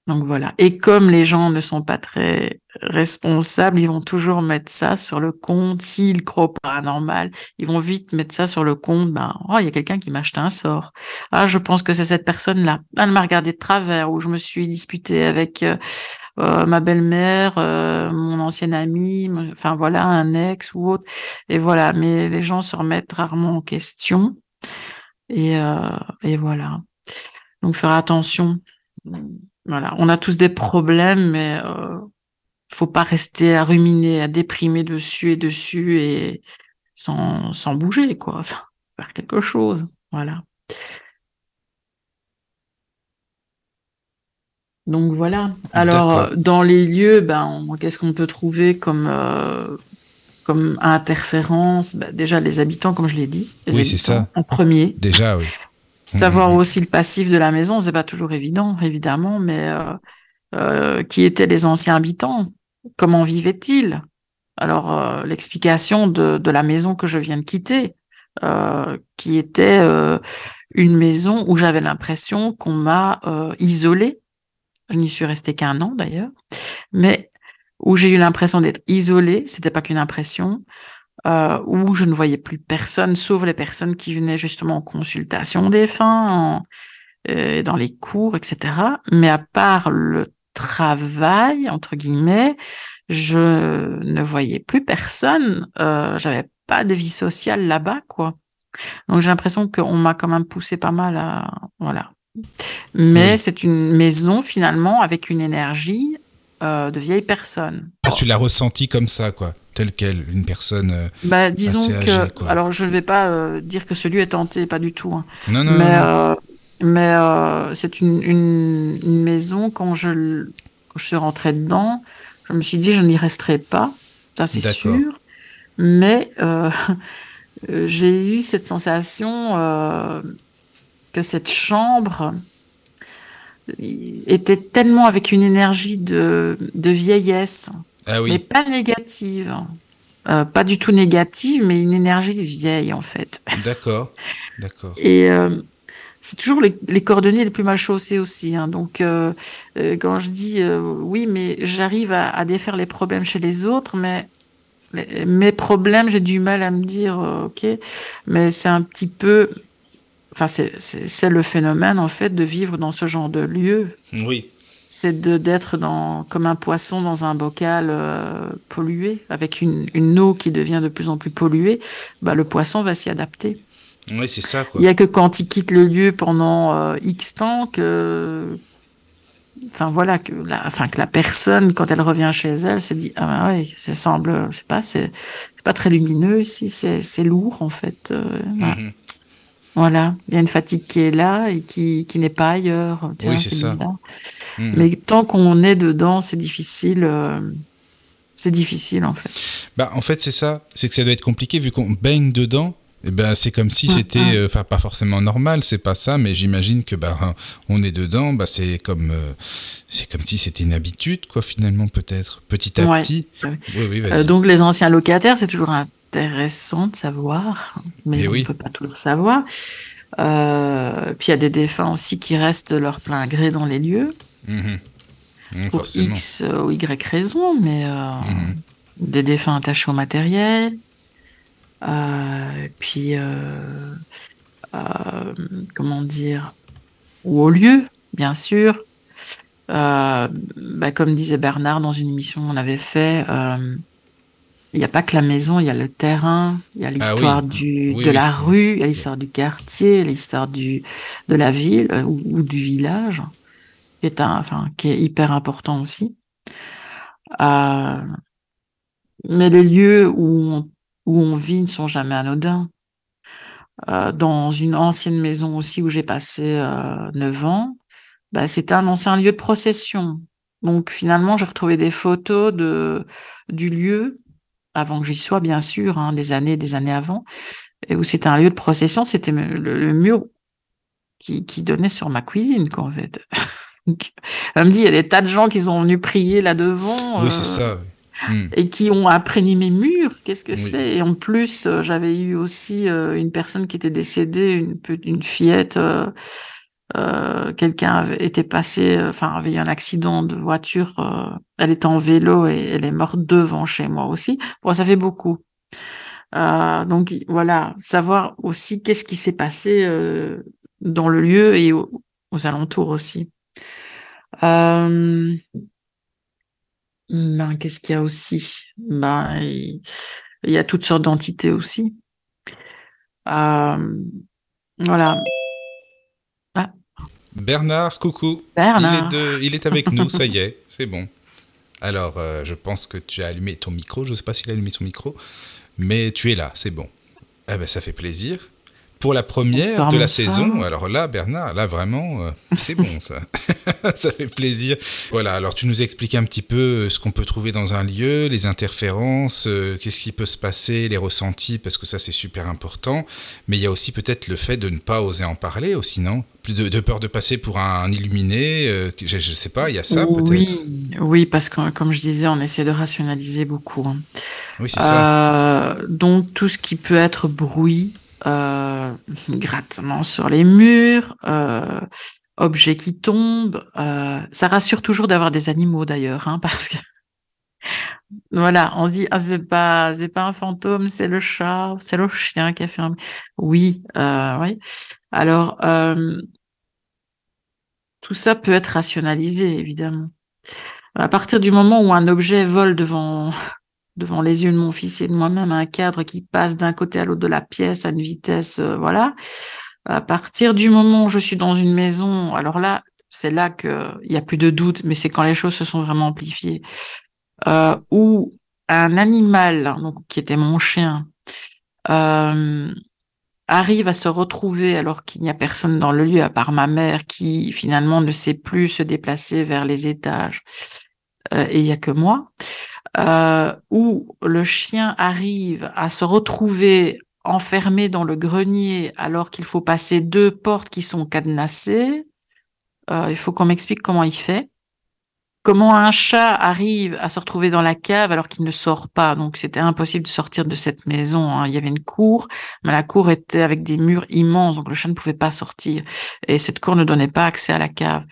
Donc voilà. Et comme les gens ne sont pas très responsables, ils vont toujours mettre ça sur le compte. S'ils croient au paranormal, ils vont vite mettre ça sur le compte. Ben, oh, il y a quelqu'un qui m'a acheté un sort. Ah, je pense que c'est cette personne-là. Elle m'a regardé de travers ou je me suis disputée avec euh, euh, ma belle-mère, euh, mon ancienne amie, enfin voilà, un ex ou autre. Et voilà. Mais les gens se remettent rarement en question. Et, et voilà. Donc faire attention. Voilà, on a tous des problèmes, mais euh, faut pas rester à ruminer, à déprimer dessus et dessus et sans, sans bouger, quoi. Enfin, faire quelque chose. Voilà. Donc voilà. Alors dans les lieux, ben qu'est-ce qu'on peut trouver comme euh, comme interférence? Ben, Déjà les habitants, comme je l'ai dit. oui, c'est ça. En premier. Déjà, oui. Savoir mhm. aussi le passif de la maison, c'est pas toujours évident, évidemment, mais euh, euh, qui étaient les anciens habitants? Comment vivaient-ils? Alors, euh, l'explication de, de, la maison que je viens de quitter, euh, qui était euh, une maison où j'avais l'impression qu'on m'a isolée. Je n'y suis restée qu'un an d'ailleurs, mais où j'ai eu l'impression d'être isolée. C'était pas qu'une impression euh, où je ne voyais plus personne, sauf les personnes qui venaient justement en consultation des fins, euh, dans les cours, etc. Mais à part le travail, entre guillemets, je ne voyais plus personne. Euh, J'avais pas de vie sociale là-bas, quoi. Donc j'ai l'impression qu'on m'a quand même poussé pas mal à... Voilà. Mais c'est une maison finalement avec une énergie euh, de vieille personne. Ah, tu l'as ressenti comme ça, quoi telle quelle, une personne. Euh, bah, disons que. Alors, je ne vais pas euh, dire que ce lieu est hanté, pas du tout. Hein. Non, non, Mais Mais euh, c'est une, une, une maison, quand je, quand je suis rentrée dedans, je me suis dit, je n'y resterai pas, ça c'est sûr. Mais j'ai eu cette sensation que cette chambre était tellement avec une énergie de, de vieillesse, Ah mais pas négative. Euh, pas du tout négative, mais une énergie vieille en fait. d'accord, d'accord. Et euh, c'est toujours les, les cordonniers les plus mal chaussés aussi. hein. Donc, euh, quand je dis oui, mais j'arrive à, à défaire les problèmes chez les autres, mais les- mes problèmes, j'ai du mal à me dire, ok, mais c'est un petit peu. Enfin, c'est le phénomène en fait de vivre dans ce genre de lieu. Oui, C'est d'être dans comme un poisson dans un bocal euh, pollué, avec une, une eau qui devient de plus en plus polluée. Bah, le poisson va s'y adapter. oui, c'est ça, quoi. Il n'y a que quand il quitte le lieu pendant euh, X temps que, enfin voilà, que la, enfin que la personne, quand elle revient chez elle, se dit ah ben ouais, ça semble, je sais pas, c'est pas très lumineux ici, c'est lourd en fait. euh. Mhm. Voilà, il y a une fatigue qui est là et qui qui n'est pas ailleurs. Tiens, Oui, c'est ça. Mhm. Mais tant qu'on est dedans, c'est difficile. euh, c'est difficile en fait. Bah, en fait, c'est ça. C'est que ça doit être compliqué vu qu'on baigne dedans. Et ben, c'est comme si c'était, euh, enfin, pas forcément normal, c'est pas ça, mais j'imagine que bah, on est dedans, bah, c'est comme, euh, c'est comme si c'était une habitude, quoi, finalement, peut-être, petit à Ouais. petit. Oui, oui, Euh, donc les anciens locataires, c'est toujours intéressant de savoir, mais Eh on oui. ne peut pas toujours savoir. Euh, puis il y a des défunts aussi qui restent de leur plein gré dans les lieux, Mhm. Mhm, pour forcément. X ou Y raisons, mais euh, Mhm. des défunts attachés au matériel. Euh, puis, comment dire, ou au lieu, bien sûr. Bah, comme disait Bernard dans une émission qu'on avait fait, il n'y a pas que la maison, il y a le terrain, il y a l'histoire Ah Oui, de oui, la rue, il y a l'histoire du quartier, l'histoire du, de la ville euh, ou, ou du village, qui est, un, enfin, qui est hyper important aussi. Euh, mais les lieux où on, où on vit ne sont jamais anodins. Euh, dans une ancienne maison aussi où j'ai passé 9 ans, bah, c'était un ancien lieu de procession. Donc finalement, j'ai retrouvé des photos de, du lieu, avant que j'y sois bien sûr, hein, des années des années avant, et où c'était un lieu de procession, c'était le, le mur qui, qui donnait sur ma cuisine, quoi, en fait. Donc, elle me dit, il y a des tas de gens qui sont venus prier là devant. Oui, c'est ça. oui. Mhm. et qui ont imprégné mes murs. Qu'est-ce que Oui. c'est? Et en plus, euh, j'avais eu aussi euh, une personne qui était décédée, une, une fillette. euh, euh, Quelqu'un été passé, euh, enfin avait eu un accident de voiture. euh, elle était en vélo et elle est morte devant chez moi aussi. Bon, ça fait beaucoup. Euh, donc voilà, savoir aussi qu'est-ce qui s'est passé euh, dans le lieu et au- aux alentours aussi. Ben, qu'est-ce qu'il y a aussi? Ben, il il y a toutes sortes d'entités aussi. Voilà. Bernard, coucou. Bernard. Il est, de- il est avec nous, ça y est, c'est bon. Alors, euh, je pense que tu as allumé ton micro. Je ne sais pas s'il a allumé son micro, mais tu es là, c'est bon. Eh ben, ça fait plaisir. Pour la première de la saison, alors là, Bernard, là vraiment, euh, c'est bon ça. ça fait plaisir. Voilà, alors tu nous expliques un petit peu euh, ce qu'on peut trouver dans un lieu, les interférences, euh, qu'est-ce qui peut se passer, les ressentis, parce que ça c'est super important. Mais il y a aussi peut-être le fait de ne pas oser en parler aussi, non? De, de peur de passer pour un illuminé, euh, je, ne sais pas, il y a ça peut-être? Oui, oui, parce que comme je disais, on essaie de rationaliser beaucoup. hein. Oui, c'est ça. Donc tout ce qui peut être bruit, euh, grattement sur les murs, euh, objets qui tombent. euh, ça rassure toujours d'avoir des animaux d'ailleurs, hein, parce que voilà, on se dit ah c'est pas c'est pas un fantôme, c'est le chat, c'est le chien qui a fait un. Oui, euh, oui. Alors euh, tout ça peut être rationalisé évidemment. À partir du moment où un objet vole devant devant les yeux de mon fils et de moi-même un cadre qui passe d'un côté à l'autre de la pièce à une vitesse, euh, voilà. À partir du moment où je suis dans une maison, alors là, c'est là que il y a plus de doute, mais c'est quand les choses se sont vraiment amplifiées. Euh, où un animal, qui était mon chien, euh, arrive à se retrouver alors qu'il n'y a personne dans le lieu à part ma mère qui finalement ne sait plus se déplacer vers les étages et il n'y a que moi, euh, où le chien arrive à se retrouver enfermé dans le grenier alors qu'il faut passer deux portes qui sont cadenassées, euh, il faut qu'on m'explique comment il fait. Comment un chat arrive à se retrouver dans la cave alors qu'il ne sort pas? Donc c'était impossible de sortir de cette maison. Hein. Il y avait une cour, mais la cour était avec des murs immenses, donc le chat ne pouvait pas sortir. Et cette cour ne donnait pas accès à la cave.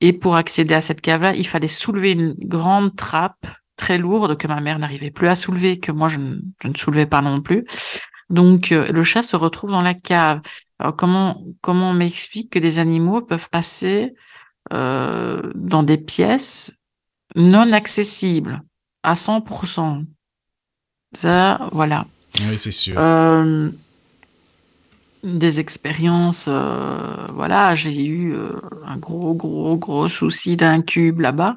Et pour accéder à cette cave-là, il fallait soulever une grande trappe très lourde que ma mère n'arrivait plus à soulever, que moi je ne, je ne soulevais pas non plus. Donc euh, le chat se retrouve dans la cave. Alors comment comment on m'explique que des animaux peuvent passer euh, dans des pièces non accessibles à 100%. Ça, voilà. Oui, c'est sûr. Euh, des expériences, voilà, j'ai eu un gros, gros, gros souci d'un cube là-bas.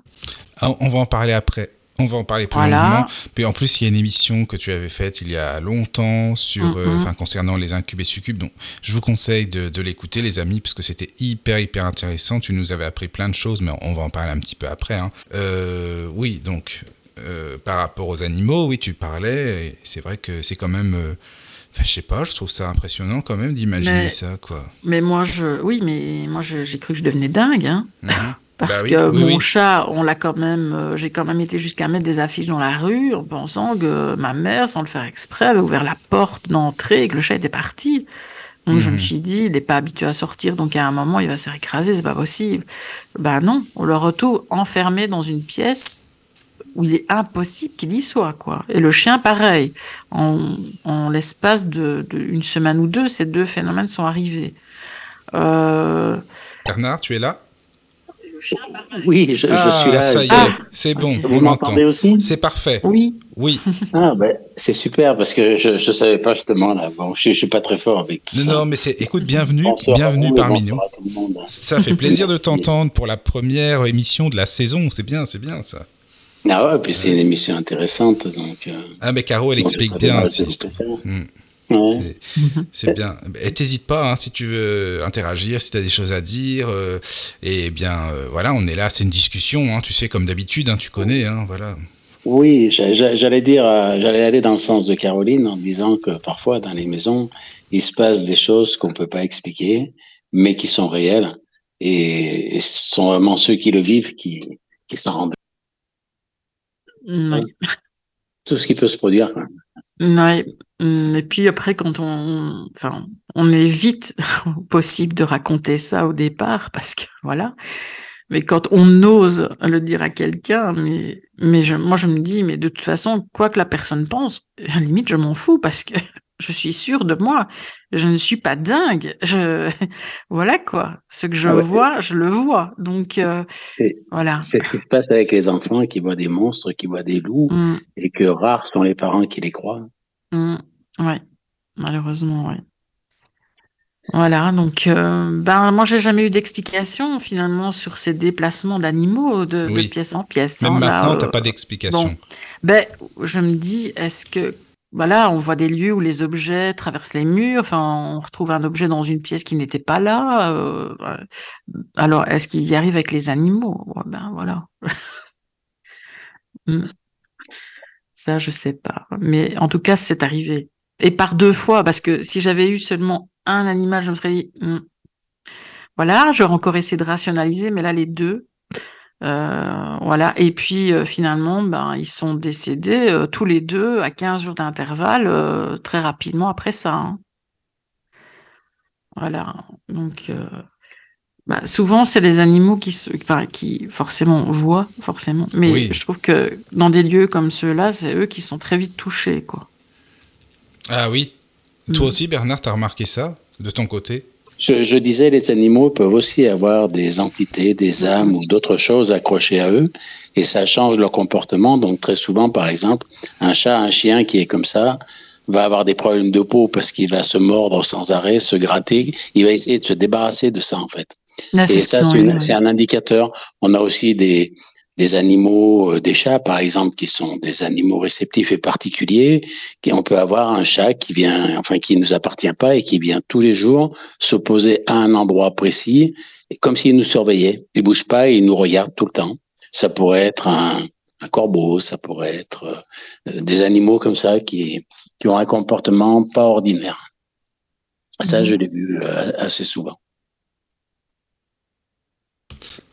Ah, on va en parler après. On va en parler plus Voilà. longuement. Puis en plus, il y a une émission que tu avais faite il y a longtemps sur, euh, Mhm. enfin, concernant les incubes et succubes. Donc, je vous conseille de, de l'écouter, les amis, parce que c'était hyper, hyper intéressant. Tu nous avais appris plein de choses, mais on va en parler un petit peu après. hein. Euh, oui, donc, euh, par rapport aux animaux, oui, tu parlais. C'est vrai que c'est quand même. euh, Enfin, je sais pas, je trouve ça impressionnant quand même d'imaginer ça, quoi. Mais moi, je, oui, mais moi, j'ai cru que je devenais dingue, hein, Mhm. Parce Bah oui, que oui, mon oui. chat, on l'a quand même, euh, j'ai quand même été jusqu'à mettre des affiches dans la rue en pensant que ma mère, sans le faire exprès, avait ouvert la porte d'entrée et que le chat était parti. Donc je me Mhm. suis dit, il n'est pas habitué à sortir, donc à un moment, il va se faire écraser, c'est pas possible. Ben non, on le retrouve enfermé dans une pièce où il est impossible qu'il y soit, quoi. Et le chien, pareil. En, en l'espace de, de une semaine ou deux, ces deux phénomènes sont arrivés. Euh, Bernard, tu es là? Oui, je, je Ah, suis là. ça y est, Ah. c'est bon, Vous m'entendez aussi C'est parfait. oui, Oui. Ah, ben, c'est super parce que je ne savais pas justement là. Bon, je ne suis pas très fort avec tout Non, ça. non, mais c'est. Écoute, bienvenue, Bonsoir bienvenue parmi nous. Ça fait plaisir de t'entendre pour la première émission de la saison. C'est bien, c'est bien ça. Ah ouais, puis c'est une émission intéressante. Donc, euh, Ah, mais Caro, elle donc, explique bien aussi. Ouais. Mhm. C'est bien. Et t'hésites pas hein, si tu veux interagir, si tu as des choses à dire. euh, et bien, euh, voilà, on est là, c'est une discussion, hein, tu sais, comme d'habitude, hein, tu connais, hein, voilà. Oui, j'a- j'a- j'allais dire, euh, j'allais aller dans le sens de Caroline en disant que parfois dans les maisons, il se passe des choses qu'on peut pas expliquer, mais qui sont réelles. Et, et ce sont vraiment ceux qui le vivent qui, qui s'en rendent. oui. Tout ce qui peut se produire. Hum, Et puis après, quand on, enfin, on évite possible de raconter ça au départ, parce que voilà. Mais quand on ose le dire à quelqu'un, mais, mais je, moi je me dis, mais de toute façon, quoi que la personne pense, à la limite, je m'en fous parce que je suis sûre de moi. Je ne suis pas dingue. Je, voilà quoi. Ce que je Ah ouais. vois, je le vois. Donc, euh, voilà. C'est ce qui se passe avec les enfants qui voient des monstres, qui voient des loups, Hum, et que rares sont les parents qui les croient. hum, ouais. Malheureusement, ouais. Voilà, donc euh, ben moi j'ai jamais eu d'explication finalement sur ces déplacements d'animaux de, de Oui. pièce en pièce. Même hein, maintenant, euh, t'as pas d'explication. bon. Ben je me dis est-ce que voilà on voit des lieux où les objets traversent les murs, enfin on retrouve un objet dans une pièce qui n'était pas là. euh, alors est-ce qu'ils y arrivent avec les animaux? Ouais, Ben voilà. Hmm. Ça je sais pas, mais en tout cas c'est arrivé. Et par deux fois, parce que si j'avais eu seulement un animal, je me serais dit, Hmm. voilà, j'aurais encore essayé de rationaliser, mais là, les deux, euh, voilà. Et puis, euh, finalement, ben, ils sont décédés euh, tous les deux à 15 jours d'intervalle, très rapidement après ça. hein. Voilà. Donc, bah, souvent, c'est les animaux qui, se, enfin, qui forcément voient, forcément. Mais Oui. je trouve que dans des lieux comme ceux-là, c'est eux qui sont très vite touchés, quoi. Ah oui. Toi Mm. aussi, Bernard, t'as remarqué ça de ton côté? Je, je disais, les animaux peuvent aussi avoir des entités, des âmes ou d'autres choses accrochées à eux, et ça change leur comportement. Donc très souvent, par exemple, un chat, un chien qui est comme ça va avoir des problèmes de peau parce qu'il va se mordre sans arrêt, se gratter. Il va essayer de se débarrasser de ça en fait. Là, Et ça, c'est un indicateur. On a aussi des, des animaux, euh, des chats par exemple, qui sont des animaux réceptifs et particuliers, qui on peut avoir un chat qui vient, enfin qui nous appartient pas et qui vient tous les jours s'opposer à un endroit précis, comme s'il nous surveillait. Il bouge pas et il nous regarde tout le temps. Ça pourrait être un, un corbeau, ça pourrait être euh, des animaux comme ça qui, qui ont un comportement pas ordinaire. Ça, je l'ai vu euh, assez souvent.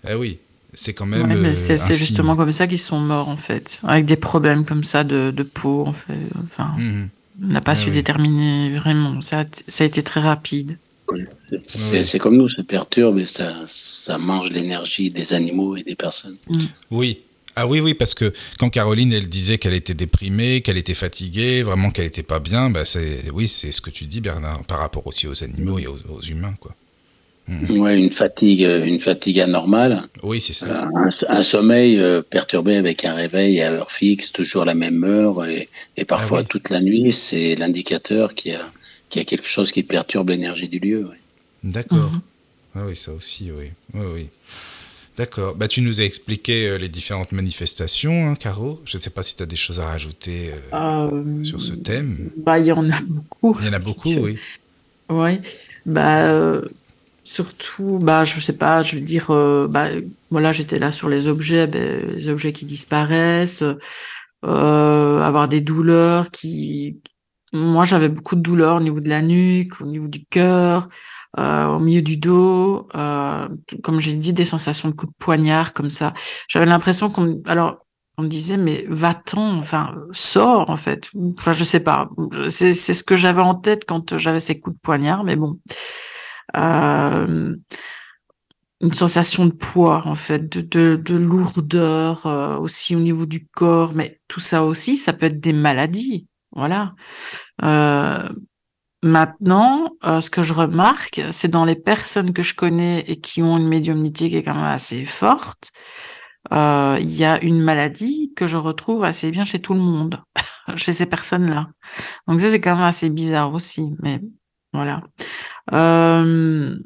Eh oui, c'est quand même. Ouais, euh, c'est signe. justement comme ça qu'ils sont morts, en fait. Avec des problèmes comme ça de, de peau, en fait. Enfin, Mhm. on n'a pas Ah su oui. déterminer vraiment. Ça, a- ça a été très rapide. C'est comme nous, ça perturbe et ça, ça mange l'énergie des animaux et des personnes. Oui. Ah oui, oui, parce que quand Caroline, elle disait qu'elle était déprimée, qu'elle était fatiguée, vraiment qu'elle était pas bien, bah c'est, oui, c'est ce que tu dis, Bernard, par rapport aussi aux animaux et aux, aux humains, quoi. Ouais, une fatigue, euh, une fatigue anormale, Oui, c'est ça. un, un sommeil euh, perturbé avec un réveil à heure fixe, toujours la même heure et, et parfois Ah oui. toute la nuit, c'est l'indicateur qu'il y a, qu'il y a quelque chose qui perturbe l'énergie du lieu. ouais. D'accord. Mhm. Ah oui, ça aussi, oui. Oui, oui. D'accord. Bah, tu nous as expliqué euh, les différentes manifestations, hein, Caro. Je ne sais pas si tu as des choses à rajouter euh, Euh, sur ce thème. Bah, il y en a beaucoup. Il y en a beaucoup, Je- oui. Ouais. Bah, euh, surtout, bah, je sais pas, je veux dire, euh, bah, voilà, j'étais là sur les objets, ben, les objets qui disparaissent, euh, avoir des douleurs qui, moi, j'avais beaucoup de douleurs au niveau de la nuque, au niveau du cœur, euh, au milieu du dos, euh, comme j'ai dit, des sensations de coups de poignard comme ça. J'avais l'impression qu'on, alors, on me disait, mais va-t'en, enfin, sors, en fait. Enfin, je sais pas. C'est ce que j'avais en tête quand j'avais ces coups de poignard, mais bon. Euh, une sensation de poids, en fait, de, de, de lourdeur, euh, aussi au niveau du corps, mais tout ça aussi, ça peut être des maladies. Voilà. Euh, maintenant, ce que je remarque, c'est dans les personnes que je connais et qui ont une médiumnité qui est quand même assez forte, il y a une maladie que je retrouve assez bien chez tout le monde, chez ces personnes-là. Donc ça, c'est quand même assez bizarre aussi, mais voilà. Euh,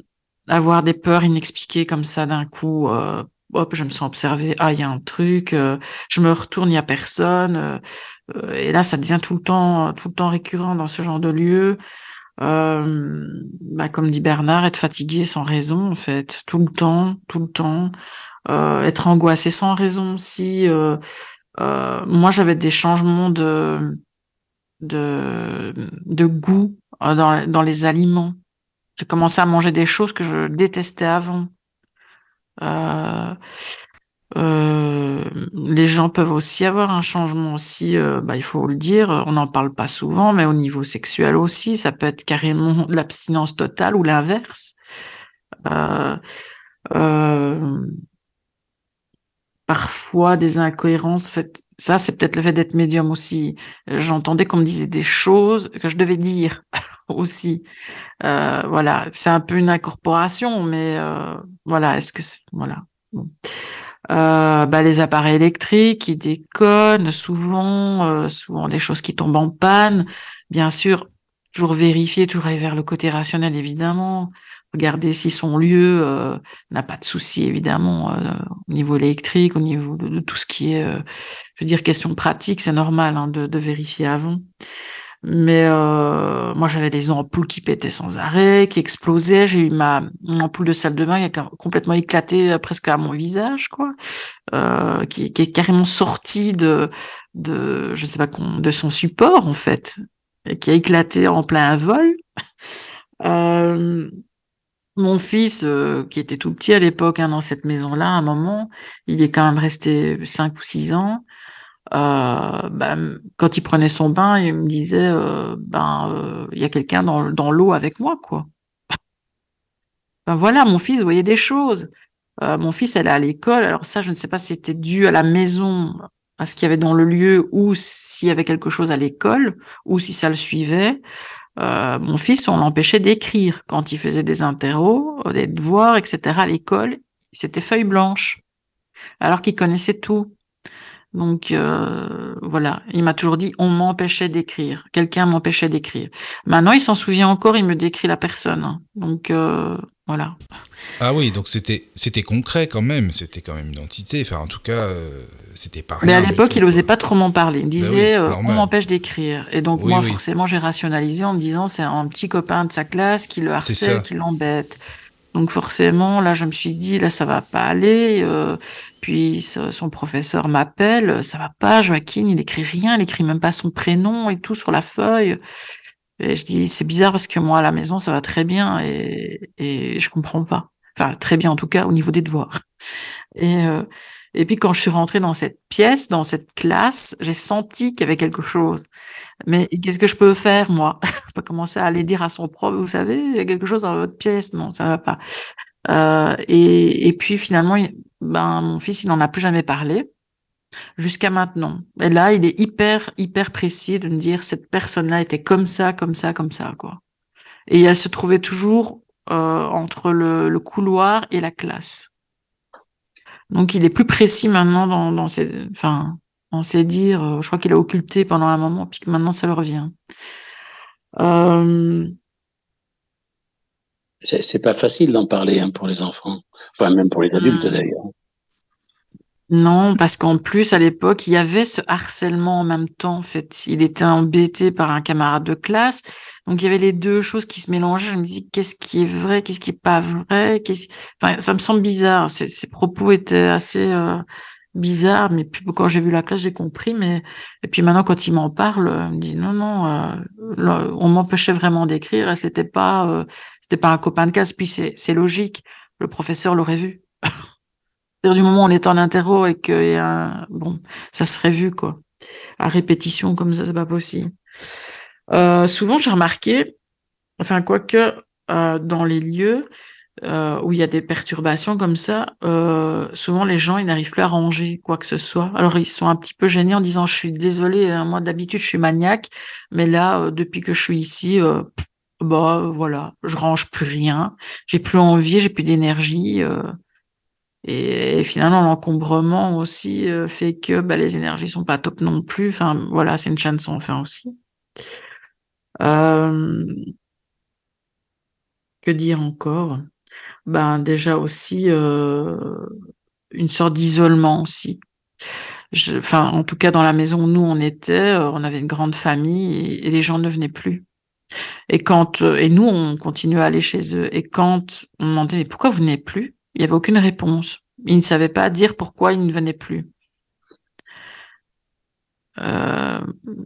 avoir des peurs inexpliquées comme ça d'un coup, euh, hop, je me sens observée, ah, il y a un truc, euh, je me retourne, il y a personne, euh, euh, et là, ça devient tout le temps, tout le temps récurrent dans ce genre de lieu. Euh, bah, comme dit Bernard, être fatigué sans raison, en fait, tout le temps, tout le temps, euh, être angoissé sans raison aussi. Euh, moi, j'avais des changements de de, de goût dans, dans les aliments. J'ai commencé à manger des choses que je détestais avant. Euh, euh, les gens peuvent aussi avoir un changement aussi, euh, bah, il faut le dire, on n'en parle pas souvent, mais au niveau sexuel aussi, ça peut être carrément l'abstinence totale ou l'inverse. Euh, parfois des incohérences. Ça, c'est peut-être le fait d'être médium aussi. J'entendais qu'on me disait des choses que je devais dire aussi. Euh, voilà, c'est un peu une incorporation, mais euh, voilà, est-ce que c'est voilà. Euh, bah, les appareils électriques qui déconnent souvent, euh, souvent des choses qui tombent en panne. Bien sûr, toujours vérifier, toujours aller vers le côté rationnel, évidemment. Regarder si son lieu euh, n'a pas de souci, évidemment, euh, au niveau électrique, au niveau de, tout ce qui est, euh, je veux dire, question pratique, c'est normal hein, de, vérifier avant. Mais moi, j'avais des ampoules qui pétaient sans arrêt, qui explosaient. J'ai eu ma ampoule de salle de bain qui a complètement éclaté presque à mon visage, quoi, qui, qui, est carrément sortie de, de, je sais pas, de son support en fait, et qui a éclaté en plein vol. Euh, mon fils, euh, qui était tout petit à l'époque, hein, dans cette maison-là, à un moment, il est quand même resté cinq ou six ans. Euh, ben, quand il prenait son bain, il me disait, euh, ben, il y a quelqu'un dans, dans l'eau avec moi, quoi. ben voilà, mon fils voyait des choses. Euh, mon fils allait à l'école. Alors ça, je ne sais pas si c'était dû à la maison, à ce qu'il y avait dans le lieu, ou s'il y avait quelque chose à l'école, ou si ça le suivait. Euh, mon fils, on l'empêchait d'écrire quand il faisait des interros, des devoirs, etc. à l'école. C'était feuille blanche, alors qu'il connaissait tout. Donc euh, voilà, il m'a toujours dit on m'empêchait d'écrire, quelqu'un m'empêchait d'écrire. Maintenant, il s'en souvient encore, il me décrit la personne. Donc euh, Voilà. Ah oui, donc c'était c'était concret quand même, c'était quand même une entité. Enfin, en tout cas, euh, c'était pas. Mais à rien l'époque, il osait quoi. pas trop m'en parler. Il me Bah oui, disait, euh, on m'empêche d'écrire. Et donc Oui, moi, oui. forcément, j'ai rationalisé en me disant, c'est un petit copain de sa classe qui le harcèle, qui l'embête. Donc forcément, là, je me suis dit, là, ça va pas aller. euh, puis son professeur m'appelle, ça va pas, Joaquin, il écrit rien, il écrit même pas son prénom et tout sur la feuille. Et je dis, c'est bizarre parce que moi, à la maison, ça va très bien et, et je comprends pas. Enfin, très bien en tout cas au niveau des devoirs. Et, euh, et puis quand je suis rentrée dans cette pièce, dans cette classe, j'ai senti qu'il y avait quelque chose. Mais qu'est-ce que je peux faire, moi? Je peux commencer à aller dire à son prof, vous savez, il y a quelque chose dans votre pièce. Non, ça va pas. Euh, et, et puis finalement, ben, mon fils, il n'en a plus jamais parlé jusqu'à maintenant. Et là, il est hyper, hyper précis de me dire cette personne-là était comme ça, comme ça, comme ça, quoi. Et elle se trouvait toujours euh, entre le, le couloir et la classe. Donc, il est plus précis maintenant dans, dans ses, enfin, on sait dire, euh, je crois qu'il a occulté pendant un moment, puis que maintenant ça le revient. Euh, C'est pas facile d'en parler hein, pour les enfants, enfin même pour les adultes Hmm. d'ailleurs. Non, parce qu'en plus, à l'époque, il y avait ce harcèlement en même temps, en fait. Il était embêté par un camarade de classe. Donc, il y avait les deux choses qui se mélangeaient. Je me dis, qu'est-ce qui est vrai, qu'est-ce qui est pas vrai? Qu'est-ce... Enfin, ça me semble bizarre. Ces, ces propos étaient assez euh, bizarres, mais puis quand j'ai vu la classe, j'ai compris. Mais et puis maintenant, quand il m'en parle, euh, il me dit non, non, euh, on m'empêchait vraiment d'écrire et c'était pas, euh, c'était pas un copain de classe. Puis c'est, c'est logique. Le professeur l'aurait vu. C'est-à-dire, du moment où on est en interro et que y a un- bon, ça serait vu quoi. À répétition comme ça, c'est pas possible. Euh, souvent, j'ai remarqué, enfin quoique euh, dans les lieux euh, où il y a des perturbations comme ça, euh, souvent les gens ils n'arrivent plus à ranger quoi que ce soit. Alors ils sont un petit peu gênés en disant je suis désolé, hein, moi d'habitude je suis maniaque, mais là euh, depuis que je suis ici, bah voilà, je range plus rien, j'ai plus envie, j'ai plus d'énergie. et, finalement, l'encombrement aussi fait que bah, les énergies sont pas top non plus. Enfin, voilà, c'est une chaîne sans aussi. Euh, que dire encore? Ben déjà aussi euh, une sorte d'isolement aussi. En tout cas, dans la maison où nous on était, euh, on avait une grande famille et, les gens ne venaient plus. Et quand et nous on continuait à aller chez eux. Et quand on demandait mais pourquoi vous venez plus, il n'y avait aucune réponse. Ils ne savaient pas dire pourquoi ils ne venaient plus. Euh,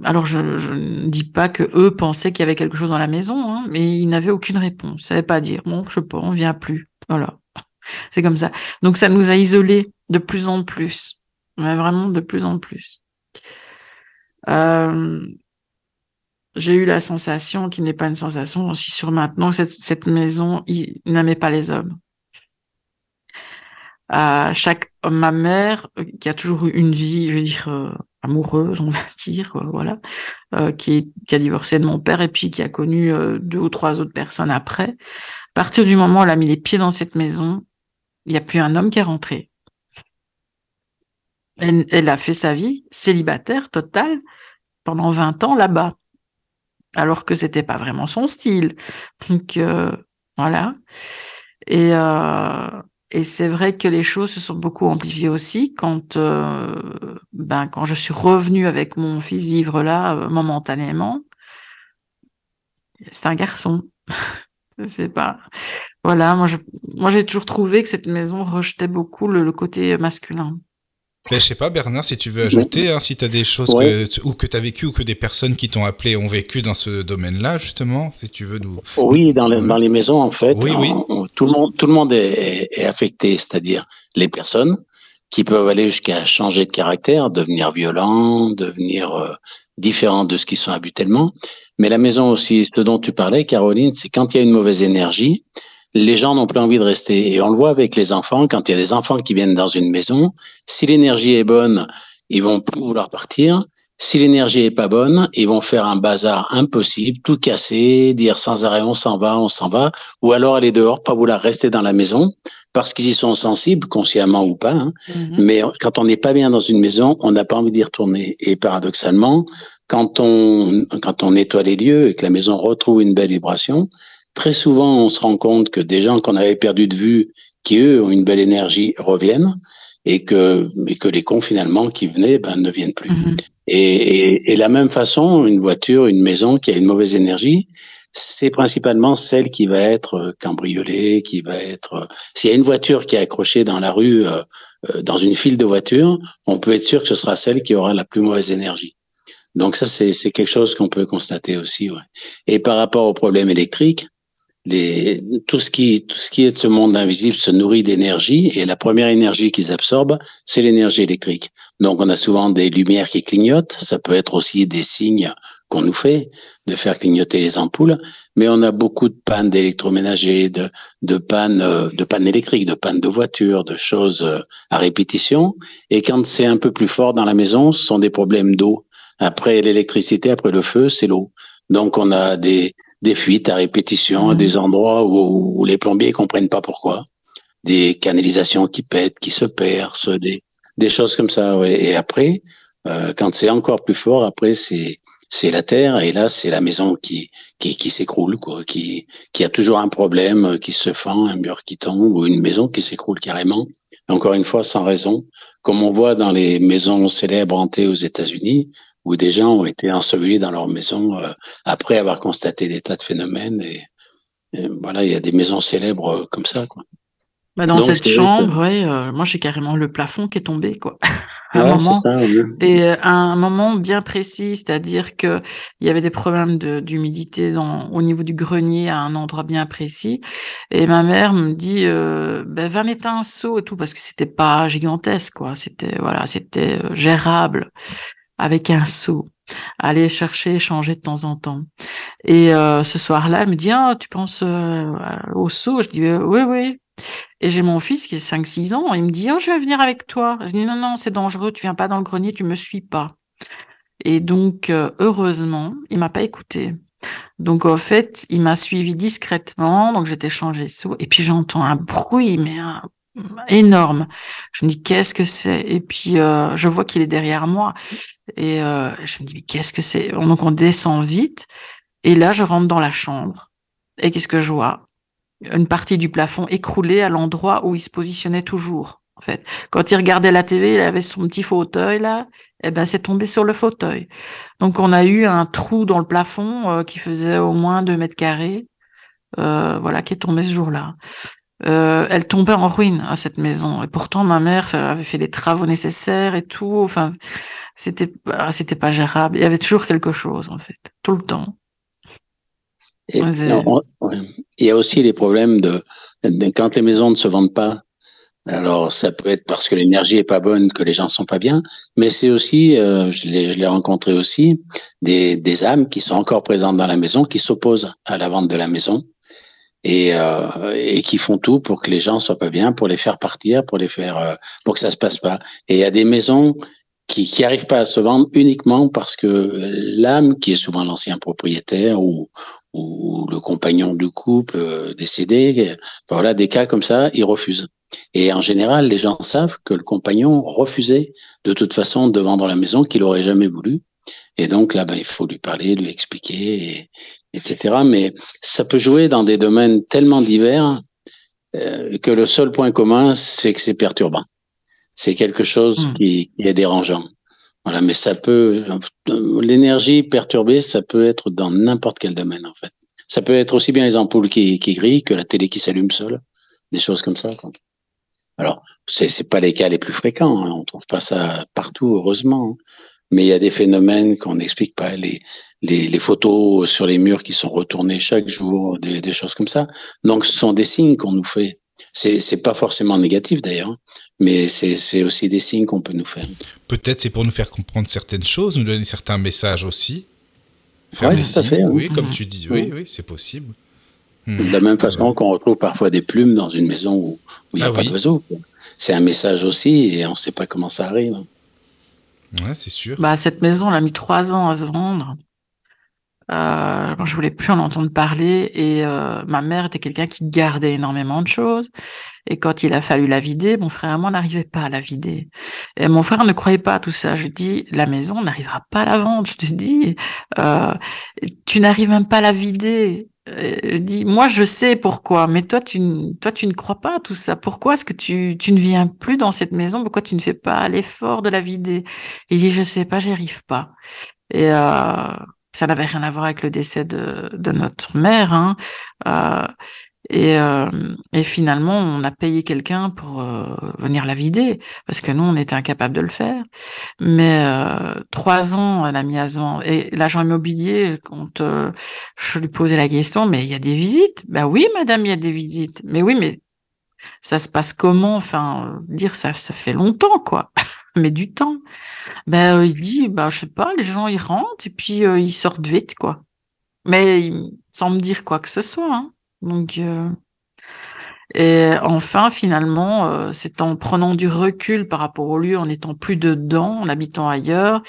alors je, je ne dis pas que eux pensaient qu'il y avait quelque chose dans la maison, hein, mais ils n'avaient aucune réponse. Ils savaient pas dire bon, je sais pas, on vient plus. Voilà, c'est comme ça. Donc ça nous a isolés de plus en plus, mais vraiment de plus en plus. Euh, j'ai eu la sensation, qui n'est pas une sensation, j'en suis sûre maintenant, que cette, cette maison, n'aimait pas les hommes. À chaque ma mère, euh, qui a toujours eu une vie, je veux dire, euh, amoureuse, on va dire, voilà, euh, qui, a divorcé de mon père et puis qui a connu euh, deux ou trois autres personnes après. À partir du moment où elle a mis les pieds dans cette maison, il n'y a plus un homme qui est rentré. Elle, a fait sa vie célibataire totale pendant 20 ans là-bas, alors que c'était pas vraiment son style. Donc euh, voilà. Et, et c'est vrai que les choses se sont beaucoup amplifiées aussi quand, euh, ben, quand je suis revenue avec mon fils vivre là euh, momentanément. C'est un garçon. c'est pas. Voilà, moi je, j'ai toujours trouvé que cette maison rejetait beaucoup le côté masculin. Je sais pas, Bernard, si tu veux ajouter, hein, si tu as des choses Ouais. que, ou que tu as vécues ou que des personnes qui t'ont appelé ont vécu dans ce domaine-là, justement, si tu veux nous. Oui, dans les, dans les maisons, en fait, Oui, oui. on- tout le monde, tout le monde est, est affecté, c'est-à-dire les personnes qui peuvent aller jusqu'à changer de caractère, devenir violents, devenir euh, différents de ce qu'ils sont habituellement. Mais la maison aussi, ce dont tu parlais, Caroline, c'est quand il y a une mauvaise énergie, les gens n'ont plus envie de rester. Et on le voit avec les enfants, quand il y a des enfants qui viennent dans une maison, si l'énergie est bonne, ils vont plus vouloir partir. Si l'énergie est pas bonne, ils vont faire un bazar impossible, tout casser, dire sans arrêt on s'en va, on s'en va, ou alors aller dehors, pas vouloir rester dans la maison parce qu'ils y sont sensibles, consciemment ou pas. hein. Mhm. Mais quand on n'est pas bien dans une maison, on n'a pas envie d'y retourner. Et paradoxalement, quand on quand on nettoie les lieux et que la maison retrouve une belle vibration, très souvent, on se rend compte que des gens qu'on avait perdu de vue, qui eux ont une belle énergie, reviennent et que, et que les cons finalement qui venaient ben, ne viennent plus. Mhm. Et, et, et la même façon, une voiture, une maison qui a une mauvaise énergie, c'est principalement celle qui va être cambriolée, qui va être. S'il y a une voiture qui est accrochée dans la rue, euh, euh, dans une file de voitures, on peut être sûr que ce sera celle qui aura la plus mauvaise énergie. Donc ça, c'est quelque chose qu'on peut constater aussi. Ouais. Et par rapport aux problèmes électriques, les, tout ce qui tout ce qui est de ce monde invisible se nourrit d'énergie et la première énergie qu'ils absorbent, c'est l'énergie électrique. Donc on a souvent des lumières qui clignotent, ça peut être aussi des signes qu'on nous fait de faire clignoter les ampoules, mais on a beaucoup de pannes d'électroménager, de de pannes euh, de pannes électriques, de pannes de voitures, de choses euh, à répétition et quand c'est un peu plus fort dans la maison, ce sont des problèmes d'eau. Après l'électricité, après le feu, c'est l'eau. Donc on a des des fuites à répétition à des endroits où, où les plombiers comprennent pas pourquoi, des canalisations qui pètent, qui se percent, des, des choses comme ça. Ouais. Et après, euh, quand c'est encore plus fort, après c'est c'est la terre et là c'est la maison qui qui, qui s'écroule quoi, qui qui a toujours un problème, qui se fend, un mur qui tombe ou une maison qui s'écroule carrément. Encore une fois, sans raison, comme on voit dans les maisons célèbres hantées aux États-Unis, où des gens ont été ensevelis dans leur maison euh, après avoir constaté des tas de phénomènes. Et, et voilà, il y a des maisons célèbres euh, comme ça. Quoi. Bah dans Donc, cette chambre, ouais, euh, moi j'ai carrément le plafond qui est tombé, quoi. à un moment. ça, oui. Et euh, à un moment bien précis, c'est-à-dire que il y avait des problèmes d'humidité au niveau du grenier à un endroit bien précis. Et ma mère me dit, euh, ben, va mettre un seau et tout parce que c'était pas gigantesque, quoi. C'était voilà, c'était gérable avec un seau. Aller chercher, changer de temps en temps. Et euh, ce soir-là, elle me dit, ah, tu penses euh, au seau? Je dis, euh, oui, oui. Et j'ai mon fils qui est 5-6 ans, il me dit, oh, je vais venir avec toi. Je dis, non, non, c'est dangereux, tu viens pas dans le grenier, tu me suis pas. Et donc, euh, heureusement, il m'a pas écouté. Donc, en fait, il m'a suivi discrètement, donc j'étais changé sous, et puis j'entends un bruit, mais un- énorme. Je me dis, qu'est-ce que c'est? Et puis, euh, je vois qu'il est derrière moi, et euh, je me dis, mais qu'est-ce que c'est? Donc, on descend vite, et là, je rentre dans la chambre, et qu'est-ce que je vois? Une partie du plafond écroulée à l'endroit où il se positionnait toujours, en fait. Quand il regardait la TV, il avait son petit fauteuil, là, et ben, c'est tombé sur le fauteuil. Donc, on a eu un trou dans le plafond euh, qui faisait au moins deux mètres carrés, euh, voilà, qui est tombé ce jour-là. Euh, elle tombait en ruine à cette maison, et pourtant ma mère avait fait les travaux nécessaires et tout. Enfin, c'était ah, c'était pas gérable. Il y avait toujours quelque chose en fait, tout le temps. Et, non, on-. Il y a aussi les problèmes de, de- quand les maisons ne se vendent pas. Alors, ça peut être parce que l'énergie est pas bonne, que les gens sont pas bien, mais c'est aussi, euh, je l'ai je l'ai rencontré aussi, des, des âmes qui sont encore présentes dans la maison, qui s'opposent à la vente de la maison et, euh, et qui font tout pour que les gens soient pas bien, pour les faire partir, pour les faire, euh, pour que ça se passe pas. Et il y a des maisons qui qui arrivent pas à se vendre uniquement parce que l'âme, qui est souvent l'ancien propriétaire ou ou le compagnon du couple euh, décédé, voilà des cas comme ça, ils refusent. Et en général, les gens savent que le compagnon refusait de toute façon de vendre la maison qu'il aurait jamais voulu. Et donc là, ben, il faut lui parler, lui expliquer, et, etc. Mais ça peut jouer dans des domaines tellement divers euh, que le seul point commun, c'est que c'est perturbant. C'est quelque chose Mm. qui, qui est dérangeant. Voilà, mais ça peut, l'énergie perturbée, ça peut être dans n'importe quel domaine, en fait. Ça peut être aussi bien les ampoules qui, qui grillent que la télé qui s'allume seule, des choses comme ça. Quoi. Alors, c'est c'est pas les cas les plus fréquents, hein. on trouve pas ça partout, heureusement. hein. Mais il y a des phénomènes qu'on n'explique pas, les, les, les photos sur les murs qui sont retournées chaque jour, des, des choses comme ça. Donc, ce sont des signes qu'on nous fait. C'est c'est pas forcément négatif d'ailleurs, hein, mais c'est c'est aussi des signes qu'on peut nous faire. Peut-être c'est pour nous faire comprendre certaines choses, nous donner certains messages aussi. Faire Ouais, des signes. fait, oui, comme Mhm. tu dis. Oui, Mhm. oui, c'est possible. De la même façon qu'on retrouve parfois des plumes dans une maison où il n'y a Ah pas oui. d'oiseaux. C'est un message aussi et on ne sait pas comment ça arrive. Ouais, c'est sûr. Bah, cette maison, elle a mis trois ans à se vendre. Euh, je voulais plus en entendre parler et euh, ma mère était quelqu'un qui gardait énormément de choses. Et quand il a fallu la vider, mon frère et moi n'arrivait pas à la vider. Et mon frère ne croyait pas à tout ça. Je dis, la maison n'arrivera pas à la vendre. Je te dis, euh, tu n'arrives même pas à la vider. Euh, dis, moi je sais pourquoi, mais toi tu, toi tu ne crois pas à tout ça. Pourquoi est-ce que tu, tu ne viens plus dans cette maison? Pourquoi tu ne fais pas l'effort de la vider? Il dit, je sais pas, j'y arrive pas. Et ça n'avait rien à voir avec le décès de, de notre mère. Hein. Euh, et, euh, et, finalement, on a payé quelqu'un pour euh, venir la vider, parce que nous, on était incapable de le faire. Mais euh, trois ans, elle a mis à se Et l'agent immobilier, quand euh, je lui posais la question, mais il y a des visites? Ben oui, madame, il y a des visites. Mais oui, mais ça se passe comment? Enfin, dire ça, ça fait longtemps, quoi. Mais du temps. Ben, il dit, ben, je sais pas, les gens, ils rentrent et puis ils sortent vite, quoi. Mais sans me dire quoi que ce soit. Hein. Donc, euh, et enfin, finalement, euh, c'est en prenant du recul par rapport au lieu, en étant plus dedans, en habitant ailleurs,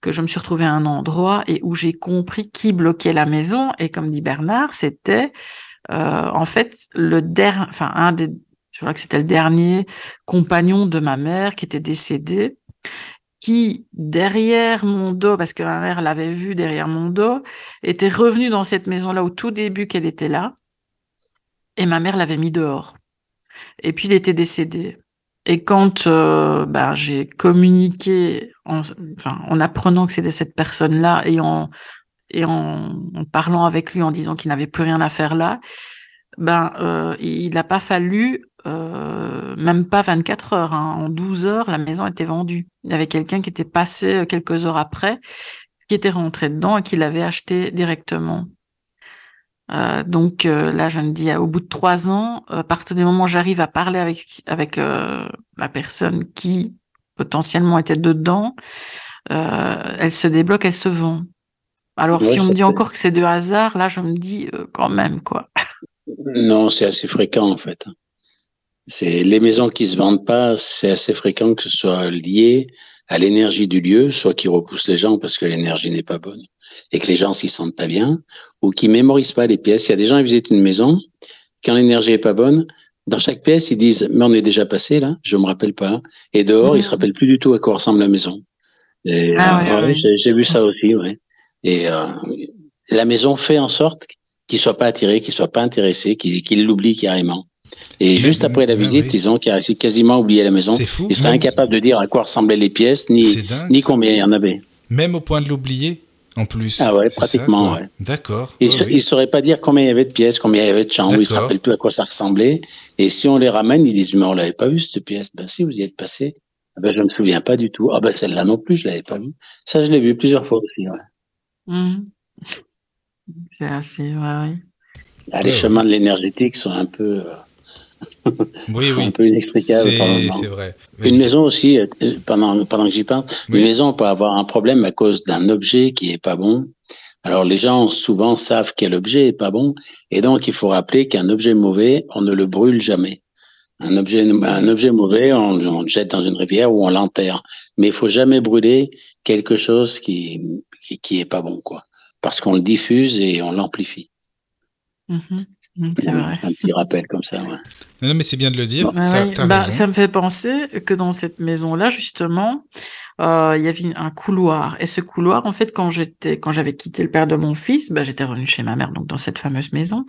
que je me suis retrouvée à un endroit et où j'ai compris qui bloquait la maison. Et comme dit Bernard, c'était euh, en fait le dernier, enfin un des, je crois que c'était le dernier compagnon de ma mère qui était décédé, qui derrière mon dos, parce que ma mère l'avait vu derrière mon dos, était revenu dans cette maison-là au tout début qu'elle était là et ma mère l'avait mis dehors. Et puis il était décédé. Et quand euh, bah, j'ai communiqué, en, enfin, en apprenant que c'était cette personne-là et, en, et en, parlant avec lui en disant qu'il n'avait plus rien à faire là, ben, euh, il n'a pas fallu euh, même pas 24 heures. Hein. En 12 heures, la maison était vendue. Il y avait quelqu'un qui était passé quelques heures après, qui était rentré dedans et qui l'avait acheté directement. Euh, donc euh, là, je me dis, au bout de trois ans, à partir du moment où j'arrive à parler avec avec euh, la personne qui potentiellement était dedans, elle se débloque, elle se vend. Alors si on me dit encore que c'est de hasard, là, je me dis quand même quoi. Non, c'est assez fréquent en fait. C'est les maisons qui se vendent pas, c'est assez fréquent que ce soit lié à l'énergie du lieu, soit qui repousse les gens parce que l'énergie n'est pas bonne et que les gens s'y sentent pas bien, ou qui mémorisent pas les pièces. Il y a des gens qui visitent une maison, quand l'énergie est pas bonne, dans chaque pièce, ils disent, mais on est déjà passé là, je me rappelle pas. Et dehors, ils se rappellent plus du tout à quoi ressemble la maison. Et, ah, euh, J'ai vu ça aussi, ouais. Et euh, la maison fait en sorte qu'ils soient pas attirés, qu'ils soient pas intéressés, qu'ils l'oublient carrément. Et juste après la visite, ils ont quasiment oublié la maison. Fou, ils seraient incapables de dire à quoi ressemblaient les pièces, ni, ni combien il y en avait. Même au point de l'oublier en plus. Ah ouais, pratiquement, ouais. D'accord. Ils ne sauraient pas dire combien il y avait de pièces, combien il y avait de chambres, ils ne se rappellent plus à quoi ça ressemblait. Et si on les ramène, ils disent, mais on l'avait pas vu cette pièce. Ben si, vous y êtes passé. Ah ben, je me souviens pas du tout. Ah ben celle-là non plus, je l'avais pas vue. Ça, je l'ai vu plusieurs fois aussi, ouais. Mmh. C'est assez, ouais, ah, les chemins de l'énergétique sont un peu... Euh, oui, oui. un peu inextricable. C'est vrai. Une maison aussi, euh, pendant, pendant que j'y parle, une maison peut avoir un problème à cause d'un objet qui est pas bon. Alors les gens souvent savent quel objet est pas bon, et donc il faut rappeler qu'un objet mauvais, on ne le brûle jamais. Un objet, un objet mauvais, on, on le jette dans une rivière ou on l'enterre. Mais il faut jamais brûler quelque chose qui, qui, qui est pas bon, quoi. Parce qu'on le diffuse et on l'amplifie. Mm-hmm. Mm, c'est vrai. Un petit rappel comme ça. Ouais. Non, mais c'est bien de le dire. bah, ça me fait penser que dans cette maison-là, justement, euh, il y avait un couloir. Et ce couloir, en fait, quand j'étais, quand j'avais quitté le père de mon fils, bah, j'étais revenue chez ma mère, donc dans cette fameuse maison.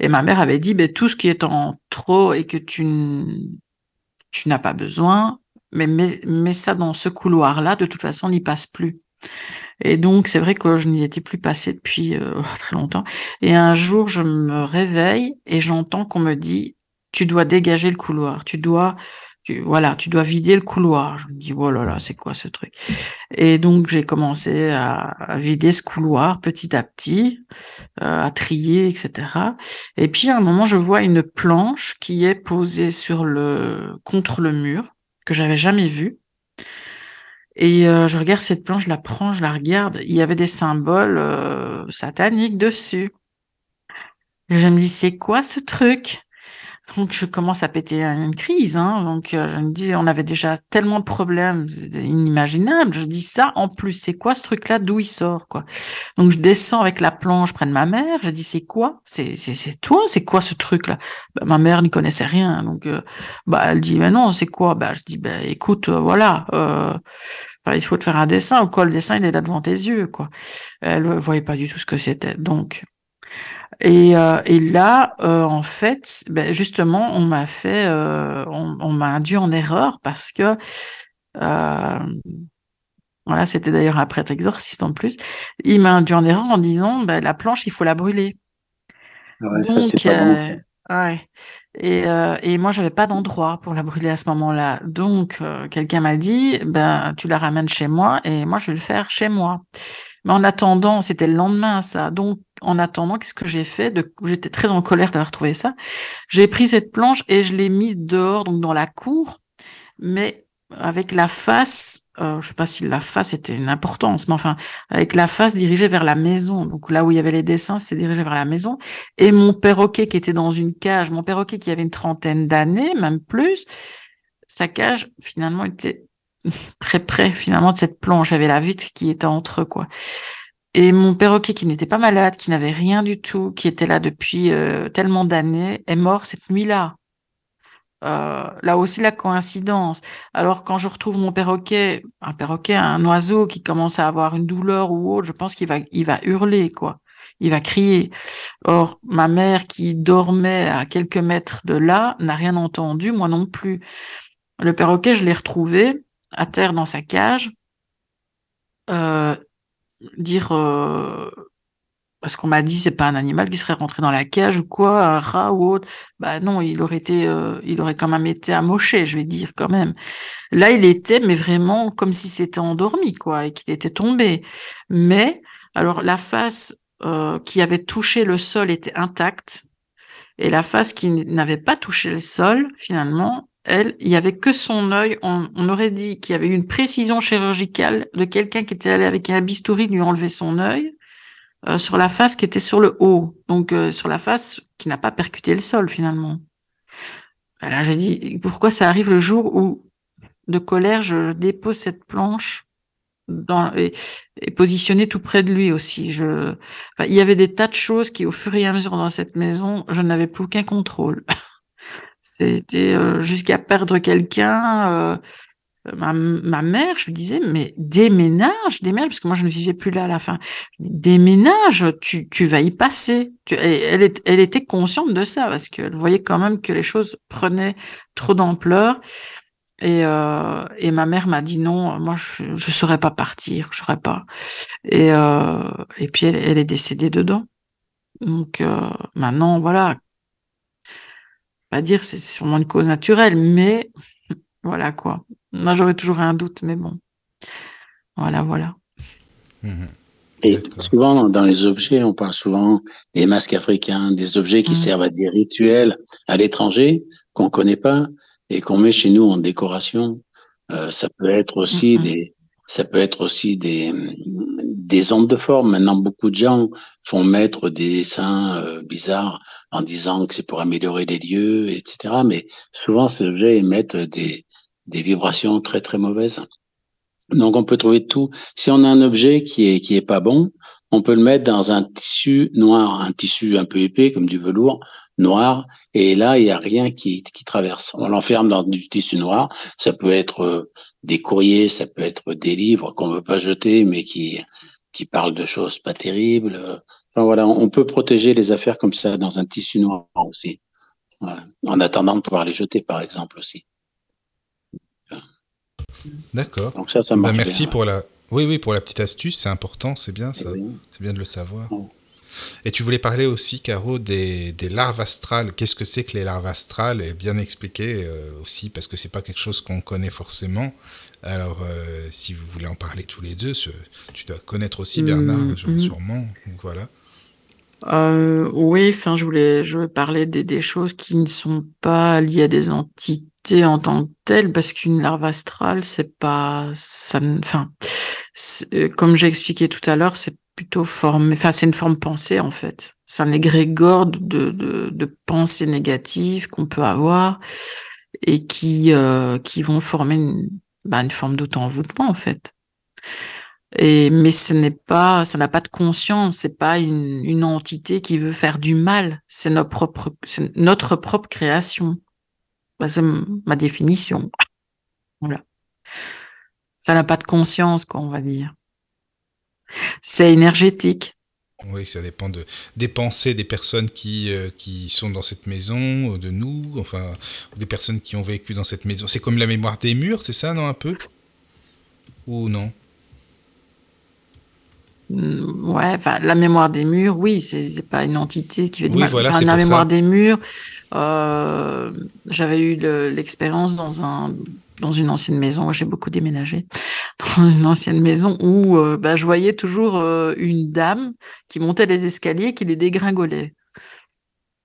Et ma mère avait dit, bah, tout ce qui est en trop et que tu, tu n'as pas besoin, mais mets, ça dans ce couloir-là, de toute façon, n'y passe plus. Et donc, c'est vrai que je n'y étais plus passée depuis euh, très longtemps. Et un jour, je me réveille et j'entends qu'on me dit, tu dois dégager le couloir, tu dois, voilà, tu dois vider le couloir. Je me dis, oh là là, c'est quoi ce truc? Et donc, j'ai commencé à, vider ce couloir petit à petit, euh, à trier, etc. Et puis, à un moment, je vois une planche qui est posée sur le, contre le mur, que j'avais jamais vue. Et euh, je regarde cette planche, je la prends, je la regarde. Il y avait des symboles euh, sataniques dessus. je me dis, c'est quoi ce truc? Donc, je commence à péter une crise. Hein. Donc, euh, je me dis, on avait déjà tellement de problèmes inimaginables. Je dis ça, en plus, c'est quoi ce truc-là? D'où il sort quoi? Donc, je descends avec la planche près de ma mère. Je dis, c'est quoi? C'est toi? C'est quoi ce truc-là? Bah, Ma mère n'y connaissait rien. Donc, euh, bah, elle dit, mais non, c'est quoi? Bah, Je dis, bah, écoute, euh, voilà. il faut te faire un dessin ou quoi Le dessin, il est là devant tes yeux. quoi. Elle voyait pas du tout ce que c'était. Donc, et, euh, et là, euh, en fait, ben justement, on m'a fait, euh, on, on m'a induit en erreur parce que, euh, voilà, c'était d'ailleurs un prêtre exorciste en plus. Il m'a induit en erreur en disant, ben, la planche, il faut la brûler. Ouais, ça, Donc, bon. euh, ouais. Et, euh, et moi, j'avais pas d'endroit pour la brûler à ce moment-là. Donc, euh, quelqu'un m'a dit, ben, tu la ramènes chez moi et moi, je vais le faire chez moi. Mais en attendant, c'était le lendemain, ça. Donc, en attendant, qu'est-ce que j'ai fait. J'étais très en colère d'avoir trouvé ça. J'ai pris cette planche et je l'ai mise dehors, donc dans la cour, mais avec la face, euh, je sais pas si la face était une importance, mais enfin, avec la face dirigée vers la maison. Donc là où il y avait les dessins, c'était dirigé vers la maison. Et mon perroquet qui était dans une cage, mon perroquet qui avait une trentaine d'années, même plus, sa cage finalement était très près finalement de cette planche. Il y avait la vitre qui était entre eux, quoi. Et mon perroquet qui n'était pas malade, qui n'avait rien du tout, qui était là depuis euh, tellement d'années, est mort cette nuit-là. Euh, là aussi la coïncidence. Alors quand je retrouve mon perroquet, un perroquet, un oiseau qui commence à avoir une douleur ou autre, je pense qu'il va, il va hurler quoi. Il va crier. Or ma mère qui dormait à quelques mètres de là n'a rien entendu, moi non plus. Le perroquet, je l'ai retrouvé à terre dans sa cage. Euh, dire euh, parce qu'on m'a dit c'est pas un animal qui serait rentré dans la cage ou quoi, un rat ou autre. Bah non, il aurait été, euh, il aurait quand même été amoché, je vais dire quand même. Là, il était, mais vraiment comme si c'était endormi quoi et qu'il était tombé. Mais alors la face qui avait touché le sol était intacte et la face qui n'avait pas touché le sol finalement elle, il y avait que son œil. On, on aurait dit qu'il y avait une précision chirurgicale de quelqu'un qui était allé avec un bistouri lui enlever son œil euh, sur la face qui était sur le haut, donc euh, sur la face qui n'a pas percuté le sol finalement. Là, j'ai dit pourquoi ça arrive le jour où de colère je, je dépose cette planche dans, et, et positionnée tout près de lui aussi. Je, enfin, il y avait des tas de choses qui, au fur et à mesure dans cette maison, je n'avais plus aucun contrôle. C'était euh, jusqu'à perdre quelqu'un. Euh, ma, ma, mère, je lui disais, mais déménage, déménage, parce que moi je ne vivais plus là à la fin. Déménage, tu, tu vas y passer. Tu, elle, elle, elle, était consciente de ça, parce qu'elle voyait quand même que les choses prenaient trop d'ampleur. Et, euh, et ma mère m'a dit non, moi je ne saurais pas partir, je saurais pas. Et, euh, et puis elle, elle est décédée dedans. Donc euh, maintenant, voilà, pas dire c'est sûrement une cause naturelle, mais voilà quoi. Moi, j'aurais toujours un doute, mais bon. Voilà, voilà. Mmh. Et souvent, dans les objets, on parle souvent des masques africains, des objets qui mmh. servent à des rituels à l'étranger qu'on ne connaît pas et qu'on met chez nous en décoration. Euh, ça peut être aussi mmh. des, ça peut être aussi des, des ondes de forme. Maintenant, beaucoup de gens font mettre des dessins euh, bizarres en disant que c'est pour améliorer les lieux, etc. Mais souvent, ces objets émettent des, vibrations très, très mauvaises. Donc, on peut trouver tout. Si on a un objet qui est, qui est pas bon, on peut le mettre dans un tissu noir, un tissu un peu épais, comme du velours noir, et là, il n'y a rien qui, qui traverse. On l'enferme dans du tissu noir. Ça peut être euh, des courriers, ça peut être des livres qu'on ne veut pas jeter, mais qui, qui parlent de choses pas terribles. Enfin, voilà, on peut protéger les affaires comme ça dans un tissu noir aussi. En attendant de pouvoir les jeter, par exemple, aussi. D'accord. Donc ça, ça bah, merci bien, pour la. Oui, oui, pour la petite astuce, c'est important, c'est bien ça. Oui. C'est bien de le savoir. Et tu voulais parler aussi, Caro, des, des larves astrales. Qu'est-ce que c'est que les larves astrales? Et bien expliquer euh, aussi, parce que c'est pas quelque chose qu'on connaît forcément. Alors, euh, si vous voulez en parler tous les deux, ce, tu dois connaître aussi Bernard, mmh, sûrement. Donc, voilà. Euh, oui, enfin, je voulais, je parler des, choses qui ne sont pas liées à des entités en tant que telles, parce qu'une larve astrale, c'est pas, ça, enfin, comme j'ai expliqué tout à l'heure, c'est plutôt formé, enfin, c'est une forme pensée, en fait. C'est un égrégore de, de, de pensées négatives qu'on peut avoir et qui, euh, qui vont former une, bah, une forme d'auto-envoûtement, en fait. Mais ce n'est pas, ça n'a pas de conscience, c'est pas une, entité qui veut faire du mal, c'est notre propre, création. Bah, c'est ma définition. Voilà. Ça n'a pas de conscience, quoi, on va dire. C'est énergétique. Oui, ça dépend de, des pensées des personnes qui, euh, qui sont dans cette maison, de nous, enfin, des personnes qui ont vécu dans cette maison. C'est comme la mémoire des murs, c'est ça, non, un peu? Ou non? Ouais, enfin, la mémoire des murs, oui, c'est pas une entité qui fait Oui, mal. voilà, Enfin, la ça. mémoire des murs, euh, j'avais eu le- l'expérience dans un dans une ancienne maison, j'ai beaucoup déménagé, dans une ancienne maison où euh, bah, je voyais toujours euh, une dame qui montait les escaliers, qui les dégringolait.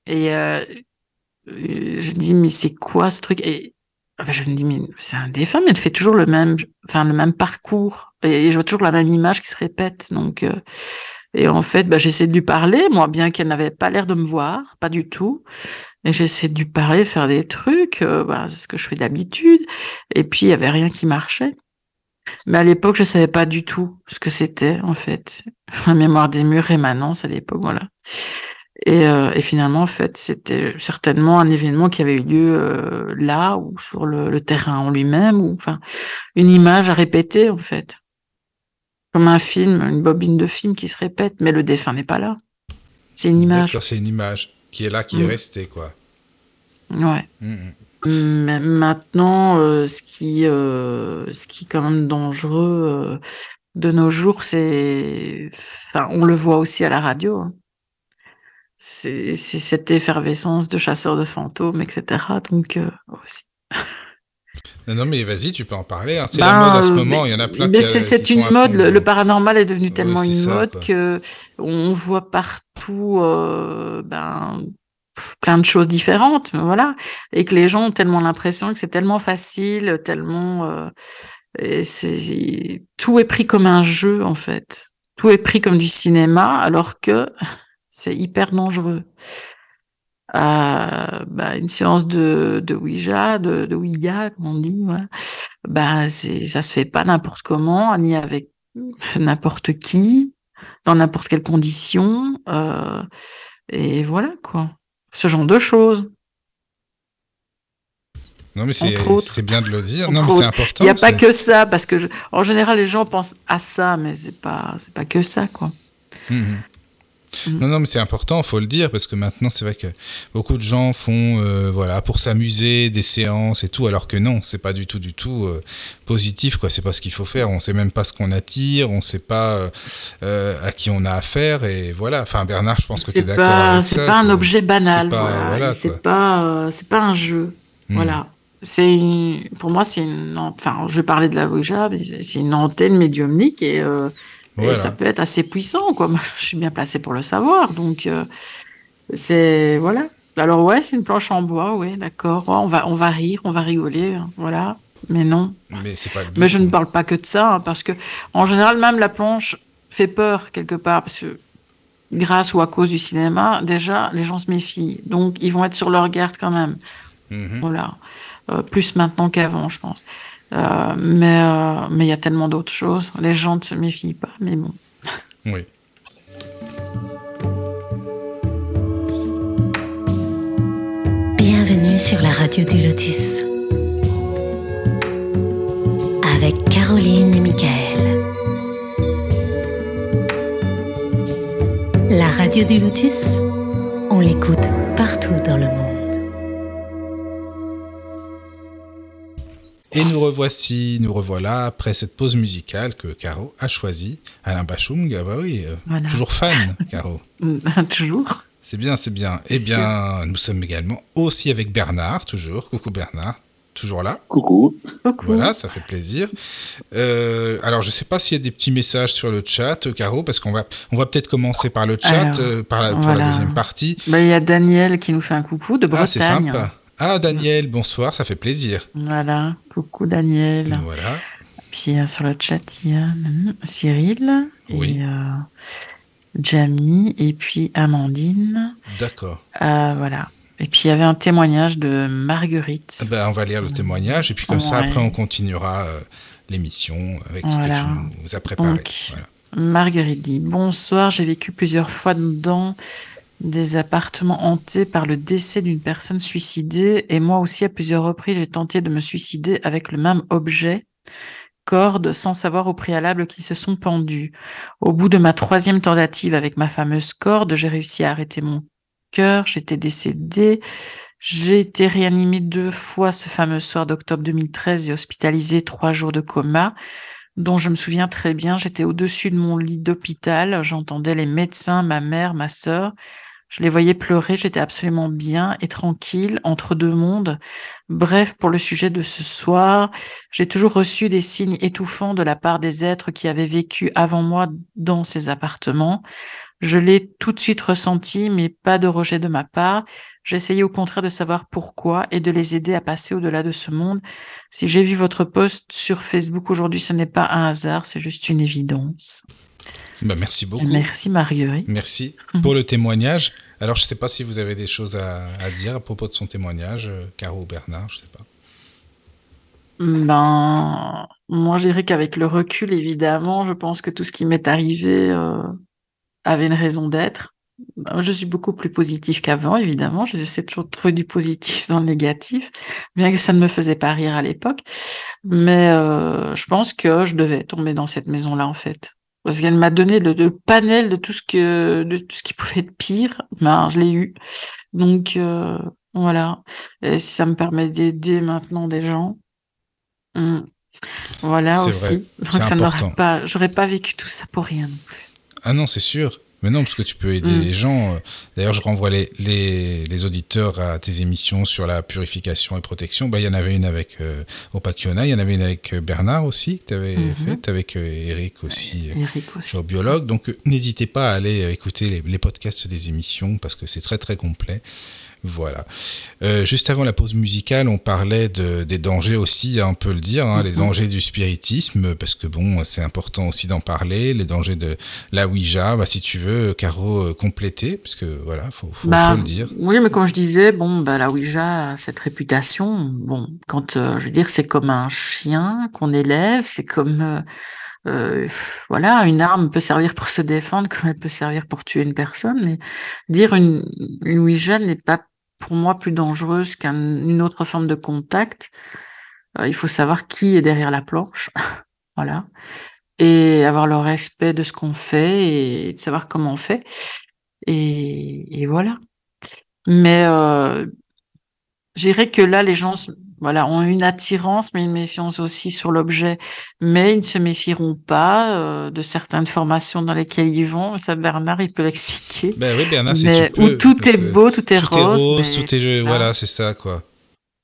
Et euh, euh, je dis mais c'est quoi ce truc? Et enfin, je me dis mais c'est un défunt, mais elle fait toujours le même, enfin le même parcours et je vois toujours la même image qui se répète. Donc euh, et en fait, bah, j'essaie de lui parler, moi, bien qu'elle n'avait pas l'air de me voir, pas du tout. Et j'essaie de lui parler, faire des trucs, euh, bah, c'est ce que je fais d'habitude. Et puis, il y avait rien qui marchait. Mais à l'époque, je savais pas du tout ce que c'était, en fait. La mémoire des murs rémanence à l'époque, voilà. Et, euh, et finalement, en fait, c'était certainement un événement qui avait eu lieu euh, là ou sur le, le terrain en lui-même, ou enfin, une image à répéter, en fait. Comme un film, une bobine de film qui se répète, mais le défunt n'est pas là. C'est une image. C'est une image qui est là, qui est Mm. restée, quoi. Ouais. Mm, mm. Mais maintenant, euh, ce qui, euh, ce qui est quand même dangereux euh, de nos jours, c'est, enfin, on le voit aussi à la radio. hein. C'est cette effervescence de chasseurs de fantômes, etc. Donc euh, aussi. Non, non, mais vas-y, tu peux en parler. hein. C'est Ben, la mode en ce euh, moment. mais- Il y en a plein mais c'est euh, une mode. Le, paranormal est devenu tellement une ça, mode quoi. que on voit partout euh, ben, plein de choses différentes, voilà, et que les gens ont tellement l'impression que c'est tellement facile, tellement euh, et c'est tout est pris comme un jeu en fait. Tout est pris comme du cinéma, alors que c'est hyper dangereux. Bah, une séance de, de Ouija, de, de Ouija, comme on dit, voilà. Bah, c'est, ça se fait pas n'importe comment, ni avec n'importe qui, dans n'importe quelle condition, euh, et voilà, quoi. Ce genre de choses. Non, mais c'est c'est bien de le dire. Entre non, mais c'est important. Il n'y a pas que ça, parce que je- en général, les gens pensent à ça, mais c'est pas, c'est pas que ça, quoi. Mhm. Non, non, mais c'est important, faut le dire, parce que maintenant, c'est vrai que beaucoup de gens font, euh, voilà, pour s'amuser, des séances et tout, alors que non, c'est pas du tout, du tout euh, positif, quoi. C'est pas ce qu'il faut faire. On sait même pas ce qu'on attire, on sait pas euh, à qui on a affaire, et voilà. Enfin, Bernard, je pense que tu es C'est d'accord pas, avec c'est ça. pas un objet banal, C'est pas- voilà. c'est pas, c'est pas un jeu, Mhm. voilà. C'est une- pour moi, c'est une, enfin, je parlais de la Ouija, mais c'est c'est une antenne médiumnique et, et ça peut être assez puissant, quoi. Je suis bien placée pour le savoir, donc euh, c'est voilà. Alors ouais, c'est une planche en bois, oui, d'accord. Ouais, on va, on va rire, on va rigoler, hein, voilà. Mais non. Mais c'est pas le but. Mais je ne parle pas que de ça, hein, parce que en général, même la planche fait peur quelque part, parce que grâce ou à cause du cinéma, déjà, les gens se méfient. Donc, ils vont être sur leur garde quand même. Mhm. Voilà. Euh, plus maintenant qu'avant, je pense. Euh, mais euh, mais il y a tellement d'autres choses. Les gens ne se méfient pas, mais bon. Oui. Bienvenue sur la radio du Lotus. Avec Caroline et Michael. La radio du Lotus, on l'écoute partout dans le monde. Et nous revoici, nous revoilà après cette pause musicale que Caro a choisie. Alain Bachung, ah bah oui, euh, Voilà. toujours fan, Caro. Toujours. C'est bien, c'est bien. Eh Bien nous sommes également aussi avec Bernard, toujours. Coucou Bernard, toujours là. Coucou. Voilà, ça fait plaisir. Euh, alors, je ne sais pas s'il y a des petits messages sur le chat, Caro, parce qu'on va, on va peut-être commencer par le chat, Alors, euh, par la, pour la deuxième partie. Ben, Il y a Daniel qui nous fait un coucou de Ah, c'est Bretagne. sympa. Ah, Daniel, bonsoir, ça fait plaisir. Voilà. Coucou Daniel. Voilà. Puis euh, sur le chat, il y a Cyril Oui. et euh, Jamie et puis Amandine. D'accord. Euh, voilà. Et puis il y avait un témoignage de Marguerite. Ben, on va lire le témoignage et puis comme ça, après, on continuera euh, l'émission avec ce que tu nous as préparé. Donc, Voilà. Marguerite dit Bonsoir, j'ai vécu plusieurs fois dans des appartements hantés par le décès d'une personne suicidée et moi aussi à plusieurs reprises j'ai tenté de me suicider avec le même objet, corde, sans savoir au préalable qu'ils se sont pendus. Au bout de ma troisième tentative avec ma fameuse corde, j'ai réussi à arrêter mon cœur, j'étais décédée. J'ai été réanimée deux fois ce fameux soir d'octobre 2013 et hospitalisée trois jours de coma dont je me souviens très bien. J'étais au-dessus de mon lit d'hôpital, j'entendais les médecins, ma mère, ma sœur. Je les voyais pleurer, j'étais absolument bien et tranquille entre deux mondes. Bref, pour le sujet de ce soir, j'ai toujours reçu des signes étouffants de la part des êtres qui avaient vécu avant moi dans ces appartements. Je l'ai tout de suite ressenti, mais pas de rejet de ma part. J'essayais au contraire de savoir pourquoi et de les aider à passer au-delà de ce monde. Si j'ai vu votre post sur Facebook aujourd'hui, ce n'est pas un hasard, c'est juste une évidence. Ben, merci beaucoup. Merci Marguerite. Merci Mhm. pour le témoignage. Alors, je ne sais pas si vous avez des choses à, à dire à propos de son témoignage, euh, Caro ou Bernard, je ne sais pas. Ben, moi, je dirais qu'avec le recul, évidemment, je pense que tout ce qui m'est arrivé euh, avait une raison d'être. Je suis beaucoup plus positif qu'avant, évidemment. J'essaie toujours de trouver du positif dans le négatif, bien que ça ne me faisait pas rire à l'époque. Mais euh, je pense que je devais tomber dans cette maison-là, en fait. Parce qu'elle m'a donné le, le panel de tout ce que, de tout ce qui pouvait être pire. Ben, je l'ai eu. Donc, euh, voilà. Et ça me permet d'aider maintenant des gens. Mm. Voilà aussi. vrai, Donc ça n'aurait pas, j'aurais pas vécu tout ça pour rien. Ah non, c'est sûr. Mais non, parce que tu peux aider Mm. les gens. euh, D'ailleurs, je renvoie les, les, les auditeurs à tes émissions sur la purification et protection. Bah, il y en avait une avec euh, Opakiona, il y en avait une avec euh, Bernard aussi, que tu avais Mhm. faite, avec euh, Eric aussi, Eric aussi. géobiologue. Donc, n'hésitez pas à aller écouter les, les podcasts des émissions parce que c'est très, très complet. Voilà. Euh, juste avant la pause musicale, on parlait de, des dangers aussi, hein, on peut le dire, hein, les Mhm. dangers du spiritisme, parce que bon, c'est important aussi d'en parler, les dangers de la Ouija, bah, si tu veux, Caro, euh, compléter, puisque voilà, faut, faut, Bah, faut le dire. Oui, mais comme je disais, bon, bah, la Ouija a cette réputation. Bon, quand, euh, je veux dire, c'est comme un chien qu'on élève, c'est comme, euh, euh, voilà, une arme peut servir pour se défendre comme elle peut servir pour tuer une personne. Mais dire une, une Ouija n'est pas pour moi plus dangereuse qu'une autre forme de contact. Euh, il faut savoir qui est derrière la planche, voilà, et avoir le respect de ce qu'on fait et de savoir comment on fait. Et, et voilà. Mais euh, je dirais que là, les gens voilà, ont une attirance, mais une méfiance aussi sur l'objet. Mais ils ne se méfieront pas euh, de certaines formations dans lesquelles ils vont. Ça, Bernard, il peut l'expliquer. Ben oui, Bernard, c'est Mais où peux, tout est beau, tout est tout est rose. rose, mais tout est jeu, voilà, c'est ça, quoi.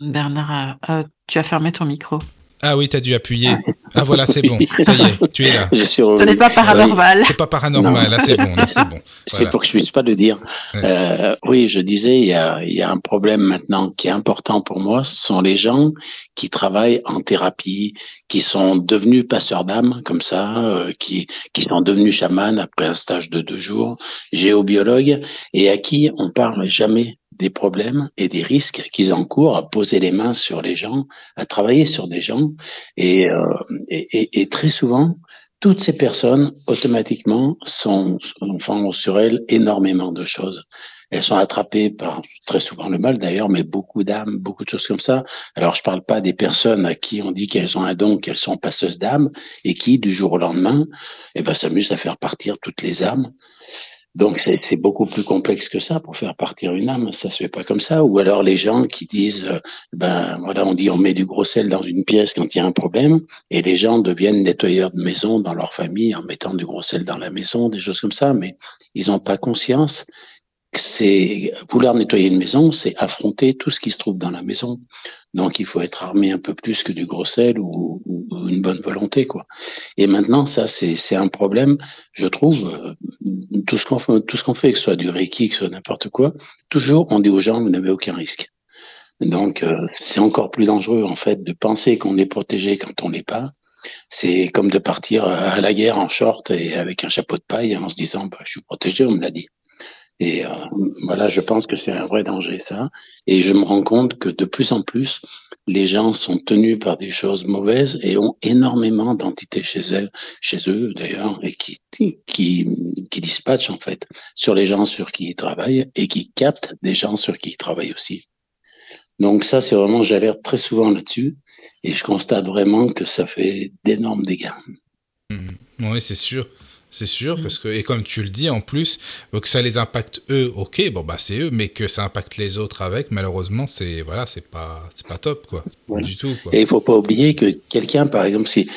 Bernard, euh, euh, tu as fermé ton micro. Ah oui, t'as dû appuyer. Ah voilà, c'est bon, ça y est, tu es là. Je suis Ce n'est pas Oui. paranormal. C'est pas paranormal, là c'est bon, là c'est bon. C'est Voilà. pour que je puisse pas le dire. Ouais. Euh, oui, je disais, il y a, il y a un problème maintenant qui est important pour moi. Ce sont les gens qui travaillent en thérapie, qui sont devenus passeurs d'âme, comme ça, euh, qui, qui sont devenus chamans après un stage de deux jours, géobiologues, et à qui on parle jamais des problèmes et des risques qu'ils encourent à poser les mains sur les gens, à travailler sur des gens. Et, euh, et, et, et très souvent, toutes ces personnes, automatiquement, sont, font sur elles énormément de choses. Elles sont attrapées par très souvent le mal d'ailleurs, mais beaucoup d'âmes, beaucoup de choses comme ça. Alors, je parle pas des personnes à qui on dit qu'elles ont un don, qu'elles sont passeuses d'âmes, et qui, du jour au lendemain, eh ben, s'amusent à faire partir toutes les âmes. Donc, c'est beaucoup plus complexe que ça pour faire partir une âme. Ça se fait pas comme ça. Ou alors les gens qui disent, euh, ben voilà, on dit on met du gros sel dans une pièce quand il y a un problème, et les gens deviennent nettoyeurs de maison dans leur famille en mettant du gros sel dans la maison, des choses comme ça. Mais ils n'ont pas conscience c'est vouloir nettoyer une maison, c'est affronter tout ce qui se trouve dans la maison. Donc il faut être armé un peu plus que du gros sel ou, une bonne volonté, quoi. Et maintenant, ça, c'est un problème, je trouve. euh, tout ce qu'on fait, tout ce qu'on fait, que ce soit du reiki, que ce soit n'importe quoi, toujours on dit aux gens vous n'avez aucun risque. Donc euh, c'est encore plus dangereux en fait de penser qu'on est protégé quand on l'est pas, c'est comme de partir à la guerre en short et avec un chapeau de paille en se disant bah, je suis protégé, on me l'a dit. Et euh, voilà, je pense que c'est un vrai danger ça. Et je me rends compte que de plus en plus, les gens sont tenus par des choses mauvaises et ont énormément d'entités chez eux, chez eux d'ailleurs, et qui, qui, qui dispatchent en fait sur les gens sur qui ils travaillent et qui captent des gens sur qui ils travaillent aussi. Donc ça, c'est vraiment, j'alerte très souvent là-dessus et je constate vraiment que ça fait d'énormes dégâts. Mmh. Oui, c'est sûr. C'est sûr, parce que, et comme tu le dis, en plus, que ça les impacte eux, ok, bon, bah, c'est eux, mais que ça impacte les autres avec, malheureusement, c'est, voilà, c'est pas, c'est pas top, quoi. Du tout, Et il faut pas oublier que quelqu'un, par exemple, si,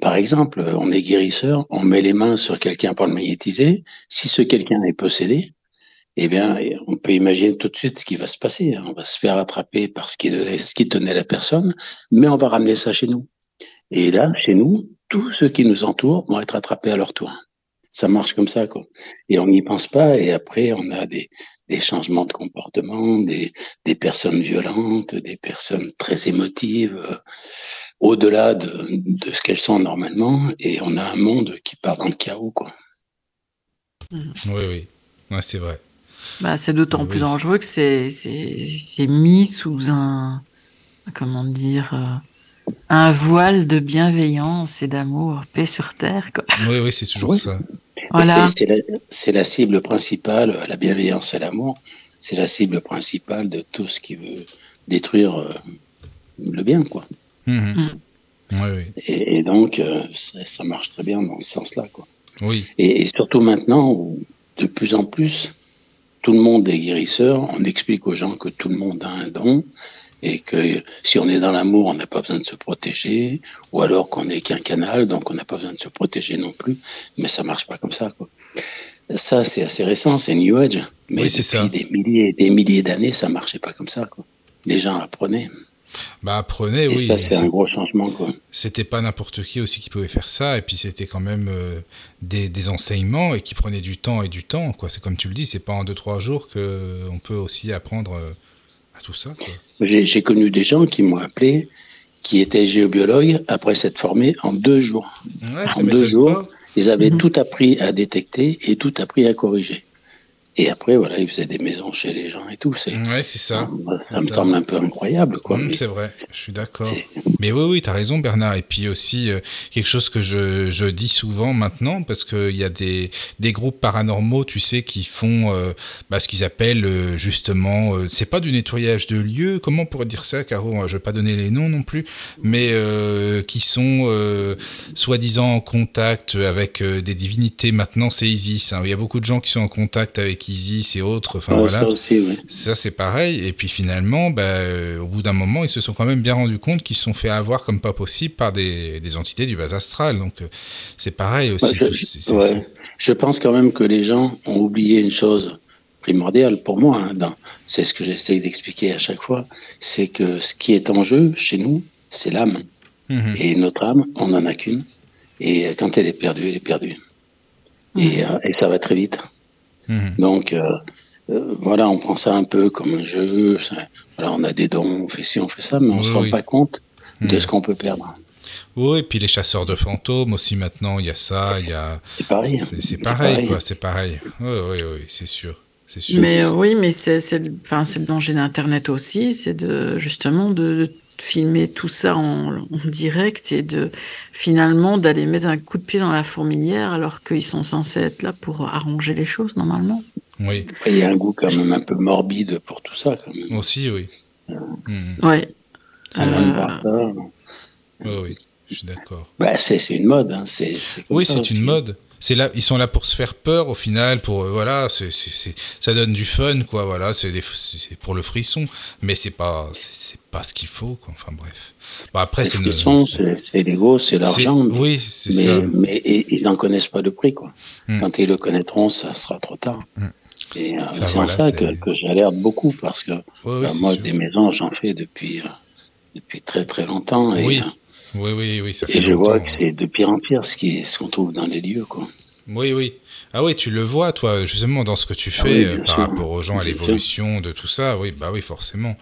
par exemple, on est guérisseur, on met les mains sur quelqu'un pour le magnétiser, si ce quelqu'un est possédé, eh bien, on peut imaginer tout de suite ce qui va se passer. On va se faire attraper par ce qui, ce qui tenait la personne, mais on va ramener ça chez nous. Et là, chez nous, tous ceux qui nous entourent vont être attrapés à leur tour. Ça marche comme ça, quoi. Et on n'y pense pas, et après, on a des, des changements de comportement, des, des personnes violentes, des personnes très émotives, euh, au-delà de, de ce qu'elles sont normalement, et on a un monde qui part dans le chaos, quoi. Oui, oui. Ouais, c'est vrai. Bah, c'est d'autant plus dangereux que c'est, mis sous un, comment dire, euh, un voile de bienveillance et d'amour, paix sur terre. Quoi. Oui, oui, c'est toujours ça. Voilà. C'est, la, cible principale, la bienveillance et l'amour, c'est la cible principale de tout ce qui veut détruire euh, le bien, quoi. Mhm. Mm. Oui, oui. Et, donc, euh, ça, marche très bien dans ce sens-là, quoi. Oui. Et, et surtout maintenant, où de plus en plus, tout le monde est guérisseur, on explique aux gens que tout le monde a un don et que si on est dans l'amour, on n'a pas besoin de se protéger, ou alors qu'on n'est qu'un canal, donc on n'a pas besoin de se protéger non plus. Mais ça marche pas comme ça. Quoi. Ça, c'est assez récent, c'est New Age. Mais oui, depuis ça. des milliers des milliers d'années, ça marchait pas comme ça. Quoi. Les gens apprenaient. Bah apprenez, oui. C'est un gros changement, quoi. C'était pas n'importe qui aussi qui pouvait faire ça, et puis c'était quand même euh, des, des, enseignements et qui prenaient du temps et du temps, quoi. C'est comme tu le dis, c'est pas en deux trois jours que on peut aussi apprendre euh, à tout ça. J'ai connu des gens qui m'ont appelé, qui étaient géobiologues après s'être formés en deux jours. Ouais, en deux jours, ils avaient mmh. tout appris à détecter et tout appris à corriger. Et après, voilà, il faisait des maisons chez les gens et tout. C'est, ouais, c'est ça. Ça, me semble un peu incroyable, quoi. Mmh, c'est vrai, je suis d'accord. Mais oui, oui, tu as raison, Bernard. Et puis aussi, euh, quelque chose que je, je, dis souvent maintenant, parce qu'il y a des, des groupes paranormaux, tu sais, qui font euh, bah, ce qu'ils appellent euh, justement, euh, c'est pas du nettoyage de lieux, comment on pourrait dire ça, Caro? Je ne vais pas donner les noms non plus, mais qui sont soi-disant en contact avec des divinités. Maintenant, c'est Isis. Hein. Il y a beaucoup de gens qui sont en contact avec Isis et autres. Enfin Ouais, voilà. ça aussi, oui. Ça, c'est pareil. Et puis finalement, bah, euh, au bout d'un moment, ils se sont quand même bien rendus compte qu'ils se sont fait avoir comme pas possible par des, des entités du bas astral. Donc, euh, c'est pareil aussi. Ouais, je, tout- c'est- c'est- ouais. Je pense quand même que les gens ont oublié une chose primordiale pour moi. hein, dans- c'est ce que j'essaye d'expliquer à chaque fois. C'est que ce qui est en jeu chez nous, c'est l'âme. Mhm. Et notre âme, on n'en a qu'une. Et quand elle est perdue, elle est perdue. Et, euh, et ça va très vite. Mhm. Donc, euh, euh, voilà, on prend ça un peu comme un jeu. ça- voilà, on a des dons, on fait ci, on fait ça, mais on Oui, se rend oui. pas compte de Mhm. ce qu'on peut perdre. Oui, et puis les chasseurs de fantômes aussi maintenant, il y a ça, il y a. C'est pareil. C'est, c'est pareil, quoi, c'est pareil. Oui, oui, oui, c'est sûr. C'est sûr. Mais euh, oui, mais c'est c'est le enfin, c'est le danger d'Internet aussi, c'est de justement de, de filmer tout ça en, en direct et de finalement d'aller mettre un coup de pied dans la fourmilière alors qu'ils sont censés être là pour arranger les choses normalement. Oui, Après, il y a un goût quand même un peu morbide pour tout ça. Quand même. aussi, oui. Mhm. Ouais. C'est Euh. Oui, oui, je suis d'accord. Bah, c'est c'est une mode. Hein. Oui, c'est une mode. C'est là, ils sont là pour se faire peur au final, pour euh, voilà, c'est, c'est, ça donne du fun, quoi. Voilà, c'est, des- c'est pour le frisson, mais c'est pas, c'est, pas ce qu'il faut, quoi. Enfin bref. Après, c'est une. frissons, c'est- l'ego, c'est l'argent. Oui, c'est mais, ça. mais et- ils n'en connaissent pas le prix. Quoi. Hmm. Quand ils le connaîtront, ça sera trop tard. Hmm. Et euh, Enfin, c'est voilà, en ça que, que j'alerte beaucoup parce que oui, bah, moi, sûr. des maisons, j'en fais depuis, euh, depuis très très longtemps. Et, Oui, Oui, oui, oui, ça fait et je vois que c'est de pire en pire ce qui- ce qu'on trouve dans les lieux. Quoi. Oui, oui. Ah oui, tu le vois, toi, justement, dans ce que tu Ah fais oui, euh, par sûr. rapport aux gens, à l'évolution de tout ça. Oui, bah oui, forcément.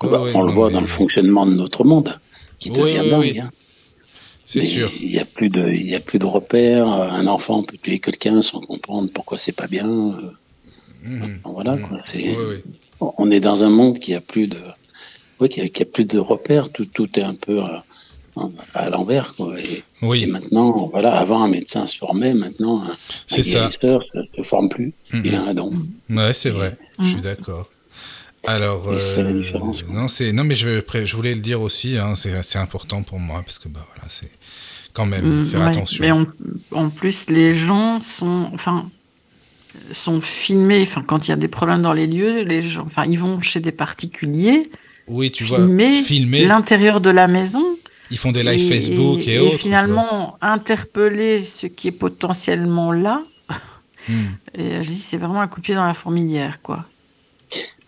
Bah, on le voit dans le fonctionnement de notre monde qui devient oui, dingue. oui. hein. C'est sûr. Il n'y a plus de, y a plus de repères. Un enfant peut tuer quelqu'un sans comprendre pourquoi c'est pas bien. Euh, Mhm. Voilà, quoi. Oui, oui. On est dans un monde qui a plus de, oui, qui a, qui a plus de repères. Tout, tout est un peu à l'envers, quoi. Et, et Oui, maintenant, voilà, avant un médecin se formait, maintenant un, c'est un ça. guérisseur se, se forme plus. Mhm. Il a un don. Ouais, c'est vrai. Je suis d'accord. Alors, Et c'est la euh, non, c'est non, mais je, je voulais le dire aussi. Hein, c'est important pour moi parce que bah voilà, c'est quand même Mm, faire ouais. attention. Mais en, en plus, les gens sont, enfin, sont filmés. Enfin, quand il y a des problèmes dans les lieux, les gens, enfin, ils vont chez des particuliers, Oui, tu vois, filmer. l'intérieur de la maison. Ils font des lives Facebook et, et autres. vois. finalement, interpeller ce qui est potentiellement là. Mm. Et je dis, c'est vraiment un coup de pied dans la fourmilière, quoi.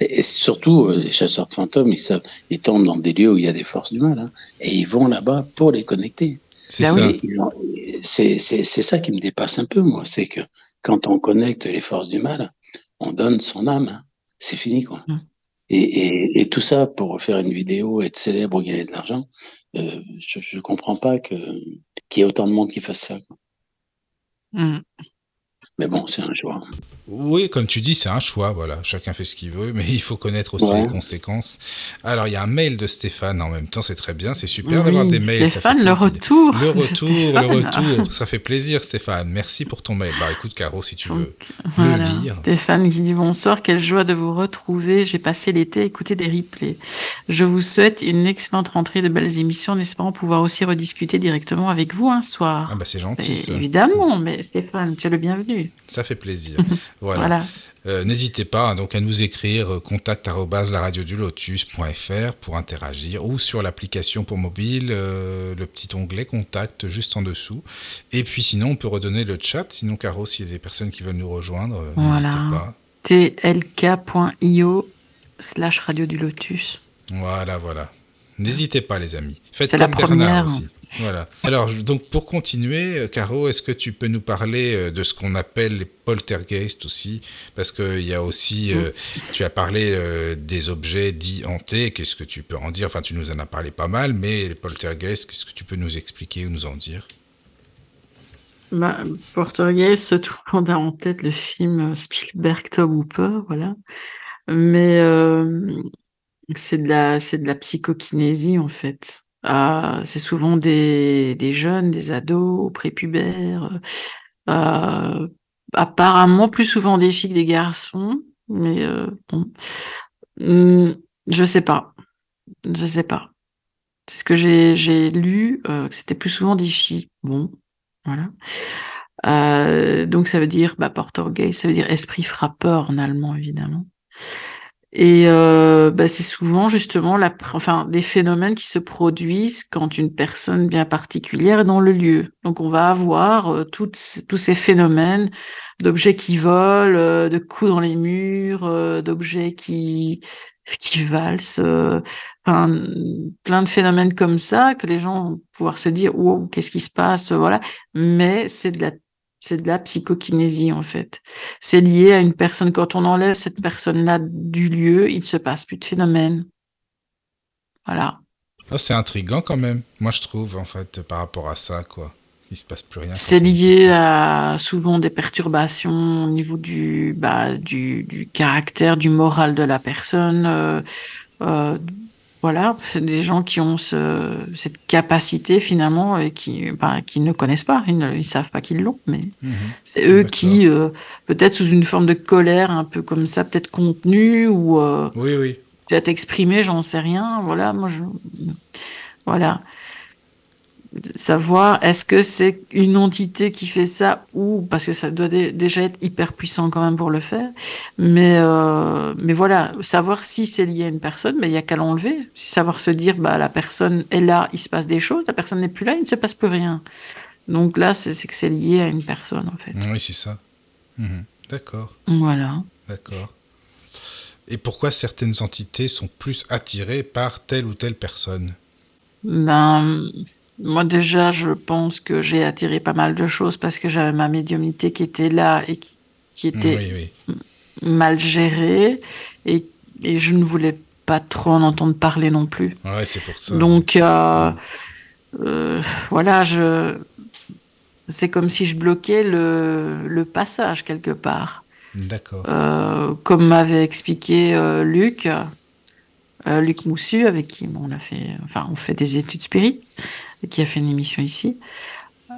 Et surtout, euh, les chasseurs de fantômes, ils, savent, ils tombent dans des lieux où il y a des forces du mal, hein, et ils vont là-bas pour les connecter. C'est Bah ça. Et C'est c'est ça qui me dépasse un peu, moi. C'est que quand on connecte les forces du mal, on donne son âme. hein. C'est fini, quoi. Mm. Et, et, et tout ça pour faire une vidéo, être célèbre ou gagner de l'argent, euh, je ne comprends pas que qu'il y ait autant de monde qui fasse ça. Mm. Mais bon, c'est un choix. Oui, comme tu dis, c'est un choix, voilà. Chacun fait ce qu'il veut, mais il faut connaître aussi Ouais. les conséquences. Alors, il y a un mail de Stéphane en même temps, c'est très bien, c'est super Oui, d'avoir des mails. Stéphane, le retour. Le retour, le retour, ça fait plaisir, Stéphane. Merci pour ton mail. Bah, écoute, Caro, si tu Donc, veux Voilà. le lire. Stéphane qui dit bonsoir, quelle joie de vous retrouver. J'ai passé l'été à écouter des replays. Je vous souhaite une excellente rentrée de belles émissions, en espérant pouvoir aussi rediscuter directement avec vous un soir. Ah, bah, c'est gentil, Et ça. évidemment, mais Stéphane, tu es le bienvenu. Ça fait plaisir. Voilà. Voilà. Euh, N'hésitez pas hein, donc à nous écrire euh, contact laradiodulotus.fr pour interagir ou sur l'application pour mobile, euh, le petit onglet contact juste en dessous. Et puis sinon, on peut redonner le chat. Sinon, Caro, s'il y a des personnes qui veulent nous rejoindre, Voilà. n'hésitez pas. tlk.io slash radio du lotus. Voilà, voilà. N'hésitez pas, les amis. Faites comme la Bernard première. aussi. Voilà. Alors, donc, pour continuer, euh, Caro, est-ce que tu peux nous parler euh, de ce qu'on appelle les poltergeists aussi? Parce qu'il y a aussi, euh, tu as parlé euh, des objets dits hantés. Qu'est-ce que tu peux en dire? Enfin, tu nous en as parlé pas mal, mais les poltergeists, qu'est-ce que tu peux nous expliquer ou nous en dire? Bah, Poltergeist, tout le monde a en tête le film Spielberg, Tom Hooper, voilà. Mais euh, c'est de la, c'est de la psychokinésie en fait. Ah, c'est souvent des, des jeunes, des ados, prépubères. euh, apparemment plus souvent des filles que des garçons, mais euh, bon, Hum, je sais pas, je sais pas. C'est ce que j'ai lu, euh, que c'était plus souvent des filles. Bon, voilà. Euh, donc ça veut dire, bah, Poltergeist, ça veut dire esprit frappeur en allemand évidemment. Et euh, bah, c'est souvent justement la, enfin, des phénomènes qui se produisent quand une personne bien particulière est dans le lieu. Donc on va avoir euh, toutes tous ces phénomènes d'objets qui volent, euh, de coups dans les murs, euh, d'objets qui qui valsent, euh, enfin plein de phénomènes comme ça que les gens vont pouvoir se dire wow qu'est-ce qui se passe, voilà. Mais c'est de la c'est de la psychokinésie en fait. C'est lié à une personne. Quand on enlève cette personne-là du lieu, il ne se passe plus de phénomène. Voilà. Ah, C'est intriguant quand même, moi je trouve, en fait, par rapport à ça, quoi. Il se passe plus rien. C'est lié à souvent des perturbations au niveau du, bah, du, du caractère, du moral de la personne. euh, euh, voilà, c'est des gens qui ont ce, cette capacité finalement et qui, bah, qui ne connaissent pas, ils ne ils savent pas qu'ils l'ont, mais. Mhm. c'est eux qui, euh, peut-être sous une forme de colère un peu comme ça, peut-être contenue ou euh, Oui, oui. peut-être exprimée, j'en sais rien. Voilà, moi je, voilà. Savoir est-ce que c'est une entité qui fait ça ou parce que ça doit dé- déjà être hyper puissant quand même pour le faire. Mais euh, mais voilà, savoir si c'est lié à une personne, mais il y a qu'à l'enlever. Savoir se dire bah la personne est là, il se passe des choses, la personne n'est plus là, il ne se passe plus rien. Donc là, c'est c'est que c'est lié à une personne en fait. Oui, c'est ça. Mhm. D'accord. Voilà. D'accord. Et pourquoi certaines entités sont plus attirées par telle ou telle personne? Ben, moi déjà, je pense que j'ai attiré pas mal de choses parce que j'avais ma médiumnité qui était là et qui, qui était Oui, oui. mal gérée et, et je ne voulais pas trop en entendre parler non plus. Ouais, c'est pour ça. Donc, euh, euh, voilà, je, c'est comme si je bloquais le, le passage quelque part. D'accord. Euh, comme m'avait expliqué Luc, euh, Luc Moussu, avec qui on a fait, enfin, on fait des études spirites, qui a fait une émission ici.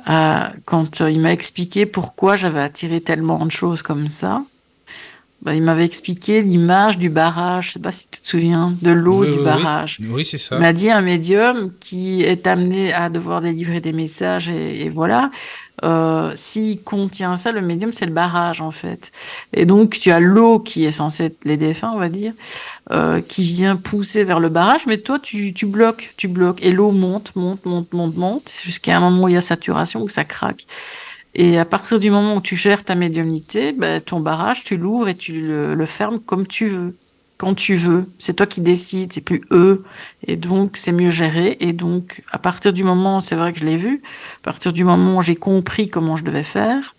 Euh, quand il m'a expliqué pourquoi j'avais attiré tellement de choses comme ça, bah, il m'avait expliqué l'image du barrage, je sais pas si tu te souviens, de l'eau Oui, du oui, oui. barrage. Oui, c'est ça. Il m'a dit un médium qui est amené à devoir délivrer des messages et, et voilà. Euh, S'il contient ça, le médium, c'est le barrage en fait. Et donc tu as l'eau qui est censée être les défunts, on va dire, euh, qui vient pousser vers le barrage, mais toi tu, tu bloques, tu bloques. Et l'eau monte, monte, monte, monte, monte, jusqu'à un moment où il y a saturation, où ça craque. Et à partir du moment où tu gères ta médiumnité, ben, ton barrage, tu l'ouvres et tu le, le fermes comme tu veux, quand tu veux. C'est toi qui décides, c'est plus eux. Et donc, c'est mieux géré. Et donc, à partir du moment, c'est vrai que je l'ai vu, à partir du moment où j'ai compris comment je devais faire,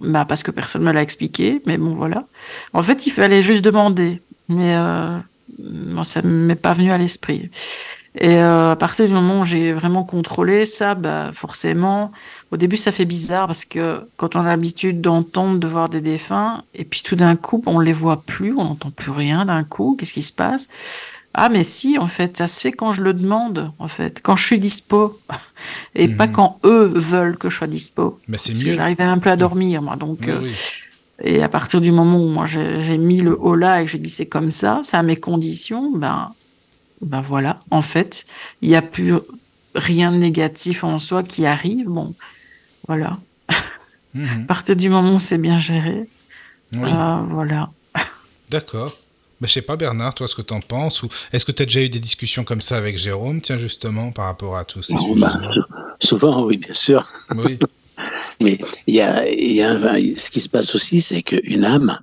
bah, parce que personne me l'a expliqué, mais bon, voilà. En fait, il fallait juste demander. Mais euh, ça ne m'est pas venu à l'esprit. Et euh, à partir du moment où j'ai vraiment contrôlé ça, bah, forcément, au début, ça fait bizarre parce que quand on a l'habitude d'entendre, de voir des défunts, et puis tout d'un coup, on les voit plus, on n'entend plus rien d'un coup, qu'est-ce qui se passe? Ah, mais si, en fait, ça se fait quand je le demande, en fait, quand je suis dispo, et pas Mhm. quand eux veulent que je sois dispo. Mais c'est mieux. j'arrivais même plus à dormir, moi, donc. Euh, oui. et à partir du moment où moi j'ai j'ai mis le haut là et que j'ai dit c'est comme ça, c'est à mes conditions, ben, ben voilà, en fait, il n'y a plus rien de négatif en soi qui arrive. Bon, voilà. Mhm. À partir du moment où c'est bien géré, Oui. euh, voilà. D'accord. Bah, je sais pas, Bernard, toi, ce que tu en penses ou Est-ce que tu as déjà eu des discussions comme ça avec Jérôme, tiens, justement, par rapport à tous ces Non, sujets bah, souvent, oui, bien sûr. Oui, Mais il y a, il y a un- ce qui se passe aussi, c'est qu'une âme,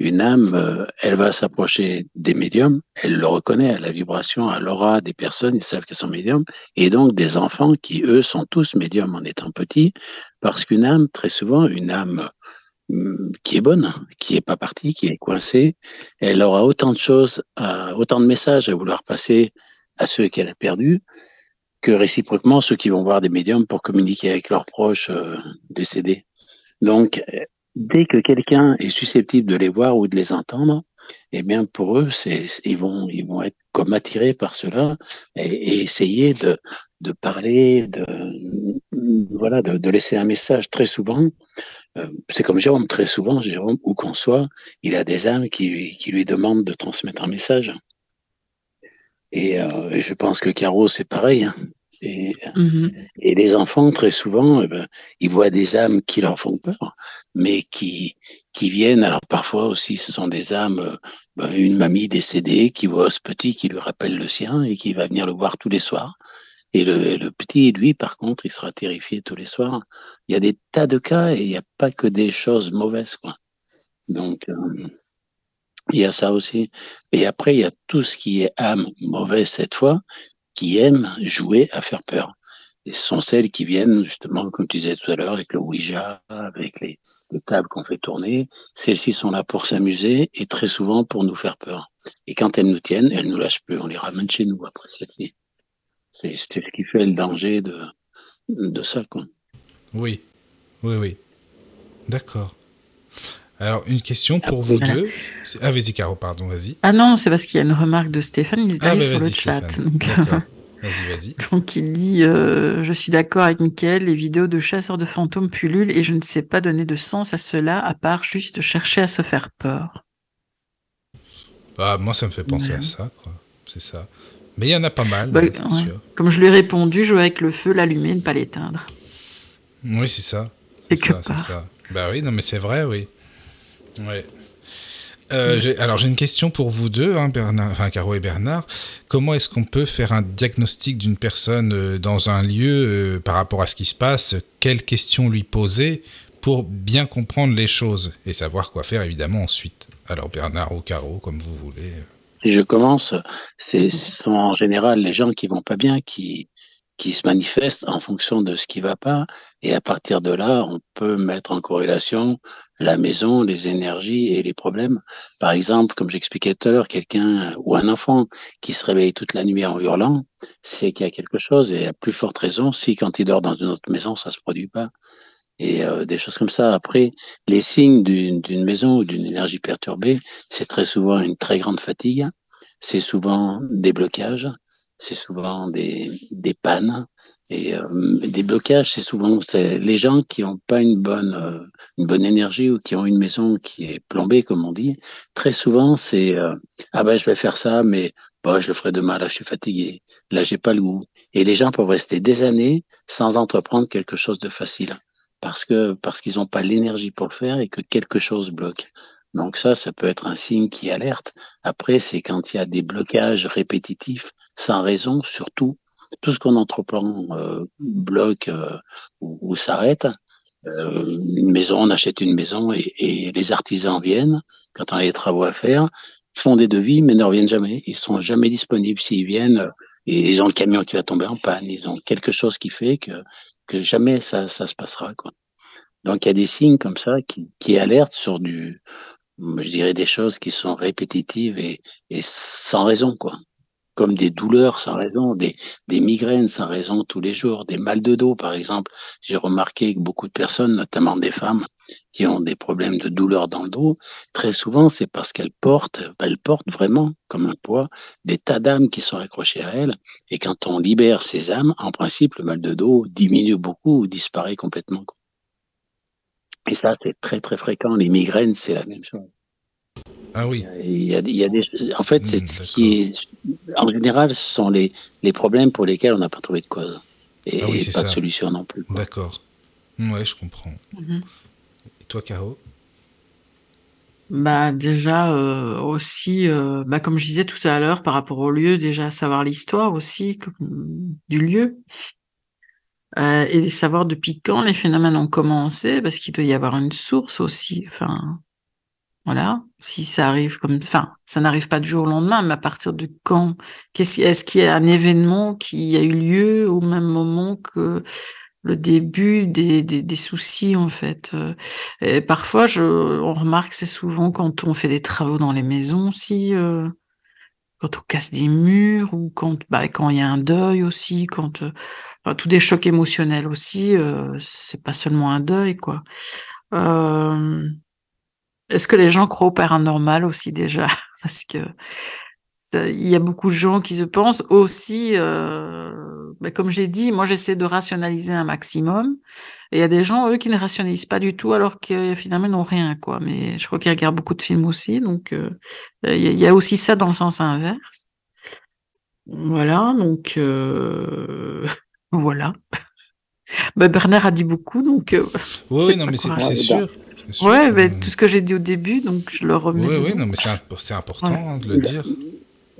une âme, euh, elle va s'approcher des médiums, elle le reconnaît à la vibration, à l'aura des personnes, ils savent qu'elles sont médiums, et donc des enfants qui, eux, sont tous médiums en étant petits, parce qu'une âme, très souvent, une âme hum, qui est bonne, qui est pas partie, qui est coincée, elle aura autant de choses, à- autant de messages à vouloir passer à ceux qu'elle a perdus, que réciproquement ceux qui vont voir des médiums pour communiquer avec leurs proches euh, décédés. Donc, euh, dès que quelqu'un est susceptible de les voir ou de les entendre, eh bien, pour eux, ils vont, être comme attirés par cela et, essayer de, parler, de, voilà, de, laisser un message. Très souvent, euh, c'est comme Jérôme, très souvent, Jérôme, où qu'on soit, il a des âmes qui, lui- demandent de transmettre un message. Et, euh, et je pense que Caro, c'est pareil. Hein. Et, et les enfants, très souvent, eh ben, ils voient des âmes qui leur font peur, mais qui, qui viennent. Alors parfois aussi, ce sont des âmes, ben, une mamie décédée qui voit ce petit qui lui rappelle le sien et qui va venir le voir tous les soirs. Et le, et le petit, lui, par contre, il sera terrifié tous les soirs. Il y a des tas de cas et il n'y a pas que des choses mauvaises, quoi. Donc, euh, il y a ça aussi. Et après, il y a tout ce qui est âme mauvaise cette fois, qui aime jouer à faire peur. Ce sont celles qui viennent, justement, comme tu disais tout à l'heure, avec le Ouija, avec les, les tables qu'on fait tourner. Celles-ci sont là pour s'amuser et très souvent pour nous faire peur. Et quand elles nous tiennent, elles nous lâchent plus. On les ramène chez nous après celles-ci. C'est ce qui fait le danger de, de ça, quoi. oui, oui, oui. D'accord. Alors, une question pour vous Voilà. deux. Ah, vas-y, Caro, pardon, vas-y. Ah non, c'est parce qu'il y a une remarque de Stéphane, il est Ah, allé bah, sur le chat. Donc, D'accord. Vas-y, vas-y. Donc il dit euh, Je suis d'accord avec Mickaël, les vidéos de chasseurs de fantômes pullulent et je ne sais pas donner de sens à cela à part juste chercher à se faire peur. Bah, moi, ça me fait penser Ouais. à ça, quoi. C'est ça. Mais il y en a pas mal, Bah, ouais, ouais. sûr. Comme je lui ai répondu, jouer avec le feu, l'allumer, ne pas l'éteindre. Oui, c'est ça. C'est ça, c'est ça. Bah oui, non, mais c'est vrai, oui. Euh, alors j'ai une question pour vous deux, hein, Bernard, Caro et Bernard. Comment est-ce qu'on peut faire un diagnostic d'une personne euh, dans un lieu euh, par rapport à ce qui se passe? Quelles questions lui poser pour bien comprendre les choses et savoir quoi faire évidemment ensuite? Alors Bernard ou Caro, comme vous voulez. Je commence, ce sont en général les gens qui vont pas bien qui, qui se manifestent en fonction de ce qui va pas. Et à partir de là, on peut mettre en corrélation la maison, les énergies et les problèmes. Par exemple, comme j'expliquais tout à l'heure, quelqu'un ou un enfant qui se réveille toute la nuit en hurlant, c'est qu'il y a quelque chose et à plus forte raison si quand il dort dans une autre maison, ça se produit pas. Et euh, des choses comme ça. Après, les signes d'une maison ou d'une énergie perturbée, c'est très souvent une très grande fatigue, c'est souvent des blocages, c'est souvent des, des pannes. Et euh, des blocages, c'est souvent les gens qui n'ont pas une bonne, euh, une bonne énergie ou qui ont une maison qui est plombée, comme on dit. Très souvent, c'est euh, ah ben je vais faire ça, mais bah, je le ferai demain. Là, je suis fatigué. Là, j'ai pas le goût. Et les gens peuvent rester des années sans entreprendre quelque chose de facile parce que parce qu'ils n'ont pas l'énergie pour le faire et que quelque chose bloque. Donc ça, ça peut être un signe qui alerte. Après, c'est quand il y a des blocages répétitifs sans raison, surtout tout ce qu'on entreprend euh, bloque euh, ou, s'arrête. Euh, une maison, on achète une maison et, et, les artisans viennent quand on a des travaux à faire, font des devis mais ne reviennent jamais. Ils sont jamais disponibles. S'ils viennent, ils ont le camion qui va tomber en panne. Ils ont quelque chose qui fait que que jamais ça, ça se passera. Quoi. Donc il y a des signes comme ça qui, qui alertent sur du, je dirais des choses qui sont répétitives et, sans raison, quoi. Comme des douleurs sans raison, des, des migraines sans raison tous les jours, des mal de dos, par exemple. J'ai remarqué que beaucoup de personnes, notamment des femmes, qui ont des problèmes de douleur dans le dos, très souvent, c'est parce qu'elles portent, elles portent vraiment, comme un poids, des tas d'âmes qui sont accrochées à elles. Et quand on libère ces âmes, en principe, le mal de dos diminue beaucoup ou disparaît complètement. Et ça, c'est très très fréquent. Les migraines, c'est la même chose. Ah oui. Il y a, il y a des, en fait, c'est hmm, ce qui est, en général, ce sont les, les problèmes pour lesquels on n'a pas trouvé de cause. Et, ah pas de solution non plus. D'accord. Ouais, je comprends. Mhm. Et toi, Caro? Bah déjà euh, aussi, euh, bah, comme je disais tout à l'heure, par rapport au lieu, déjà savoir l'histoire aussi du lieu. Euh, et savoir depuis quand les phénomènes ont commencé, parce qu'il doit y avoir une source aussi. Enfin, voilà. Si ça arrive comme, enfin, ça n'arrive pas du jour au lendemain, mais à partir de quand? Est-ce qu'il y a un événement qui a eu lieu au même moment que le début des, des, des soucis en fait? Euh, et parfois, je, on remarque c'est souvent quand on fait des travaux dans les maisons aussi, euh, quand on casse des murs ou quand bah, quand il y a un deuil aussi, quand tous des chocs émotionnels aussi, euh, c'est pas seulement un deuil, quoi. Euh, Est-ce que les gens croient au paranormal aussi déjà? Parce que il y a beaucoup de gens qui se pensent aussi, euh, ben, comme j'ai dit, moi j'essaie de rationaliser un maximum. Et il y a des gens, eux, qui ne rationalisent pas du tout alors que finalement n'ont rien, quoi. Mais je crois qu'ils regardent beaucoup de films aussi, donc euh, il y, a aussi ça dans le sens inverse. Voilà, donc euh, Voilà. Bah, Bernard a dit beaucoup, donc. Euh, oui, non, mais c'est sûr. Ouais, mais tout ce que j'ai dit au début, donc je le remets. Oui, oui, non, mais c'est important hein, de le dire.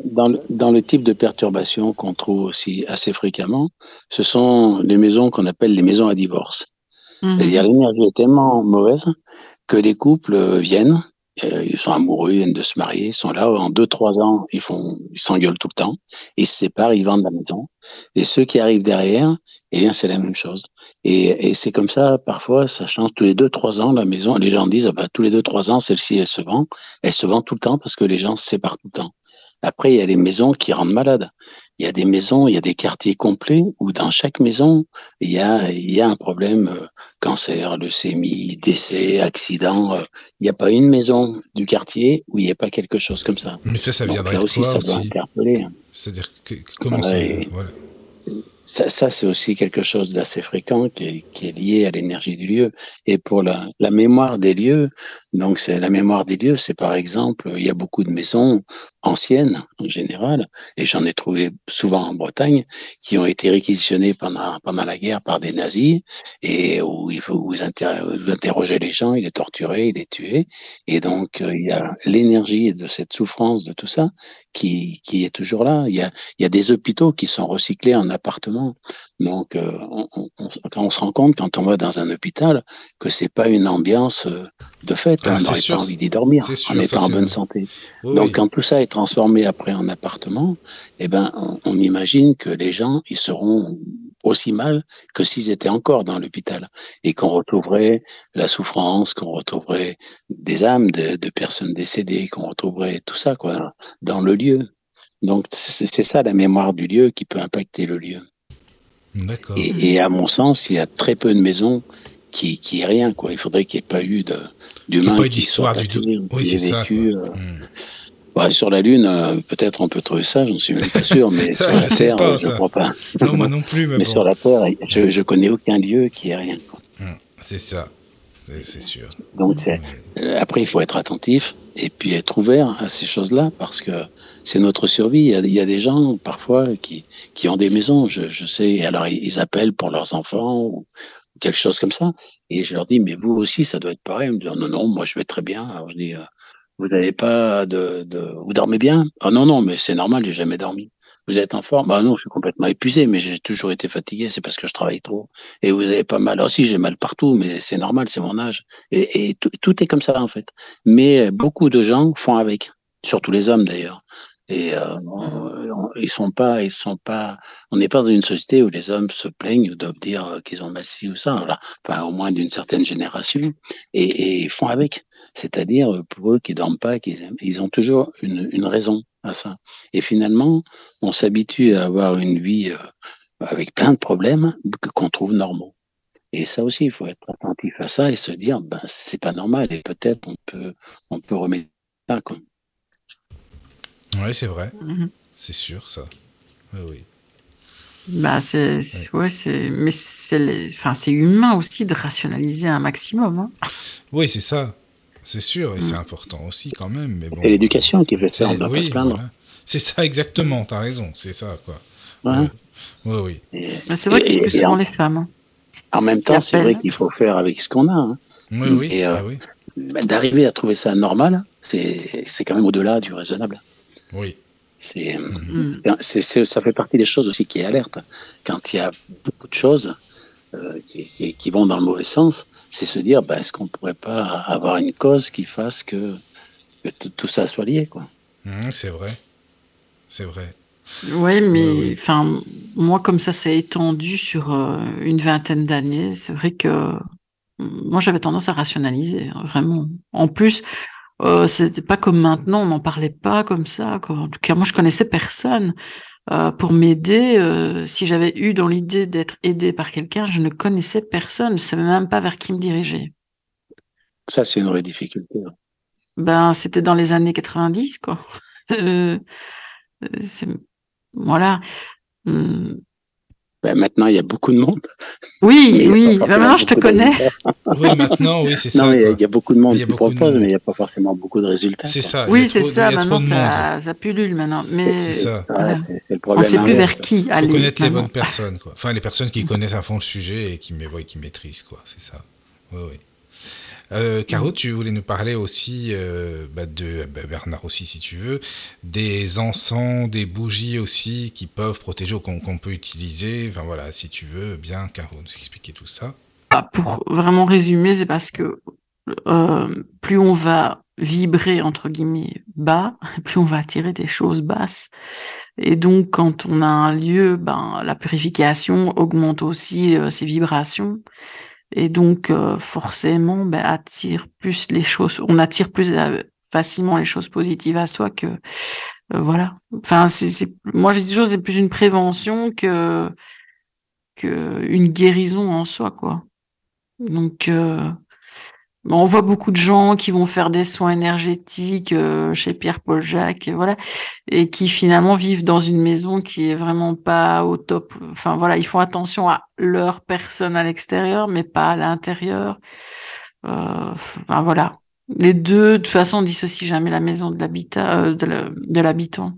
Dans le, dans le type de perturbation qu'on trouve aussi assez fréquemment, ce sont les maisons qu'on appelle les maisons à divorce. Mhm. C'est-à-dire l'énergie est tellement mauvaise que les couples viennent euh, ils sont amoureux, ils viennent de se marier, ils sont là en deux trois ans, ils font, ils s'engueulent tout le temps, ils se séparent, ils vendent la maison. Et ceux qui arrivent derrière, eh bien c'est la même chose. Et, et c'est comme ça, parfois, ça change tous les deux trois ans la maison. Les gens disent, ah bah, tous les deux trois ans, celle-ci elle se vend, elle se vend tout le temps parce que les gens se séparent tout le temps. Après, il y a les maisons qui rendent malades il y a des maisons, il y a des quartiers complets où dans chaque maison, il y a, il y a un problème euh, cancer, leucémie, décès, accident. Euh, il n'y a pas une maison du quartier où il n'y a pas quelque chose comme ça. Mais ça, ça viendrait de aussi, ça aussi? C'est-à-dire que, comment c'est voilà. Ça, ça c'est aussi quelque chose d'assez fréquent qui est, qui est, lié à l'énergie du lieu. Et pour la, la mémoire des lieux, donc c'est la mémoire des lieux, c'est par exemple, il y a beaucoup de maisons anciennes en général, et j'en ai trouvé souvent en Bretagne, qui ont été réquisitionnées pendant, pendant la guerre par des nazis, et où il faut vous, vous interroger les gens, il les torturer, il les tuer. Et donc euh, il y a l'énergie de cette souffrance, de tout ça, qui, qui est toujours là. Il y a, il y a des hôpitaux qui sont recyclés en appartements gens. Donc, euh, on, on, on se rend compte, quand on va dans un hôpital, que c'est pas une ambiance euh, de fête. Ah, on n'aurait pas envie d'y dormir. c'est on sûr, n'est ça, pas en bonne vrai. santé. Oui, Donc, oui. quand tout ça est transformé après en appartement, eh ben, on, on imagine que les gens, ils seront aussi mal que s'ils étaient encore dans l'hôpital et qu'on retrouverait la souffrance, qu'on retrouverait des âmes de, de personnes décédées, qu'on retrouverait tout ça, quoi, dans le lieu. Donc, c'est ça la mémoire du lieu qui peut impacter le lieu. Et, et à mon sens, il y a très peu de maisons qui, qui aient rien, quoi. Il faudrait qu'il n'y ait pas eu de, d'humains pas d'histoire du tout. Oui, c'est ça, vécu, euh, Hmm. bah, sur la Lune, euh, peut-être on peut trouver ça, j'en suis même pas sûr, mais sur la Terre, pas, euh, je ça. crois pas. Non, moi non plus, mais, Mais bon. sur la Terre, je, je connais aucun lieu qui ait rien. Hmm. C'est ça. C'est sûr. Donc, euh, après, il faut être attentif et puis être ouvert à ces choses-là parce que c'est notre survie. Il y, a, il y a des gens, parfois, qui, qui ont des maisons, je, je sais, alors ils appellent pour leurs enfants ou quelque chose comme ça. Et je leur dis, mais vous aussi, ça doit être pareil. Ils me disent, non, non, moi, je vais très bien. Alors, je dis, euh, vous n'avez pas de, de, vous dormez bien? Ah, non, non, mais c'est normal, j'ai jamais dormi. Vous êtes en forme? Bah, non, je suis complètement épuisé, mais j'ai toujours été fatigué, c'est parce que je travaille trop. Et vous avez pas mal. aussi j'ai mal partout, mais c'est normal, c'est mon âge. Et, tout, est comme ça, en fait. Mais beaucoup de gens font avec, surtout les hommes d'ailleurs. Et euh, on- ils sont pas, ils sont pas. On n'est pas dans une société où les hommes se plaignent ou doivent dire euh, qu'ils ont mal ci ou ça. Enfin, au moins d'une certaine génération. Et, et font avec. C'est-à-dire euh, pour eux qui dorment pas, aiment- ils ont toujours une raison à ça. Et finalement, on s'habitue à avoir une vie euh, avec plein de problèmes que- qu'on trouve normaux. Et ça aussi, il faut être attentif à ça et se dire, ben c'est pas normal. Et peut-être on peut, on peut remettre ça. Quoi. Ouais, c'est vrai. Mhm. C'est sûr, ça. Oui, oui. Bah, c'est, ouais, c'est, mais c'est, les- enfin, c'est humain aussi de rationaliser un maximum. hein. Oui, c'est ça. C'est sûr, et Mm. c'est important aussi quand même. Mais bon. C'est l'éducation qui fait ça, on C'est- ne doit pas oui, se plaindre. voilà. C'est ça exactement, t'as raison, c'est ça, quoi. Ouais. Oui, oui. C'est vrai que c'est plus souvent en- les femmes. hein. en même temps, c'est vrai qu'il faut faire avec ce qu'on a. hein. Oui, oui. Et, euh, ah oui. Ben, D'arriver à trouver ça normal, c'est c'est quand même au-delà du raisonnable. Oui. C'est Mhm. Mm. ça fait partie des choses aussi qui alertent. Quand il y a beaucoup de choses euh, qui, qui- qui vont dans le mauvais sens, c'est se dire, ben, est-ce qu'on pourrait pas avoir une cause qui fasse que, que tout- tout ça soit lié, quoi. Mhm, c'est vrai. C'est vrai. Ouais, mais oui. enfin, moi, comme ça s'est étendu sur euh, une vingtaine d'années, c'est vrai que euh, moi, j'avais tendance à rationaliser, hein, vraiment. En plus, euh, c'était pas comme maintenant, on n'en parlait pas comme ça. quoi. En tout cas, moi, je connaissais personne euh, pour m'aider. euh, si j'avais eu dans l'idée d'être aidé par quelqu'un, je ne connaissais personne. Je savais même pas vers qui me diriger. Ça, c'est une vraie difficulté. hein. Ben, c'était dans les années 90, quoi. Euh, c'est, voilà. Hum, Ben, maintenant, il y a beaucoup de monde. Oui, oui. Ben, maintenant, je te connais. Oui, maintenant, oui, c'est Non, ça. mais il y a- beaucoup de monde Il y a qui beaucoup de propose, monde. mais il n'y a pas forcément beaucoup de résultats. C'est ça. Oui, c'est ça. Maintenant, ça, ça pullule maintenant. Mais C'est ça. Voilà. le on problème. sait plus inverse. vers qui Il faut aller. connaître les bonnes personnes, quoi. Enfin, les personnes qui connaissent à fond le sujet et qui, ouais, qui maîtrisent, quoi. C'est ça. Oui, oui. Euh, Caro, tu voulais nous parler aussi euh, bah, de bah, Bernard aussi, si tu veux, des encens, des bougies aussi qui peuvent protéger ou qu'on peut utiliser. Enfin voilà, si tu veux, bien, Caro, nous expliquer tout ça. Ah, Pour vraiment résumer, c'est parce que euh, plus on va vibrer entre guillemets bas, plus on va attirer des choses basses. Et donc, quand on a un lieu, ben la purification augmente aussi euh, ses vibrations. Et donc, euh, forcément, ben, attire plus les choses. On attire plus euh, facilement les choses positives à soi que euh, voilà. Enfin, c'est, moi, je dis toujours, c'est plus une prévention que que une guérison en soi, quoi. Donc, on voit beaucoup de gens qui vont faire des soins énergétiques euh, chez Pierre-Paul Jacques, et voilà, et qui finalement vivent dans une maison qui est vraiment pas au top. Enfin voilà, ils font attention à leur personne à l'extérieur, mais pas à l'intérieur. Euh, enfin voilà, les deux, de toute façon, on dissocie jamais la maison de l'habitat, euh, de l'habitant.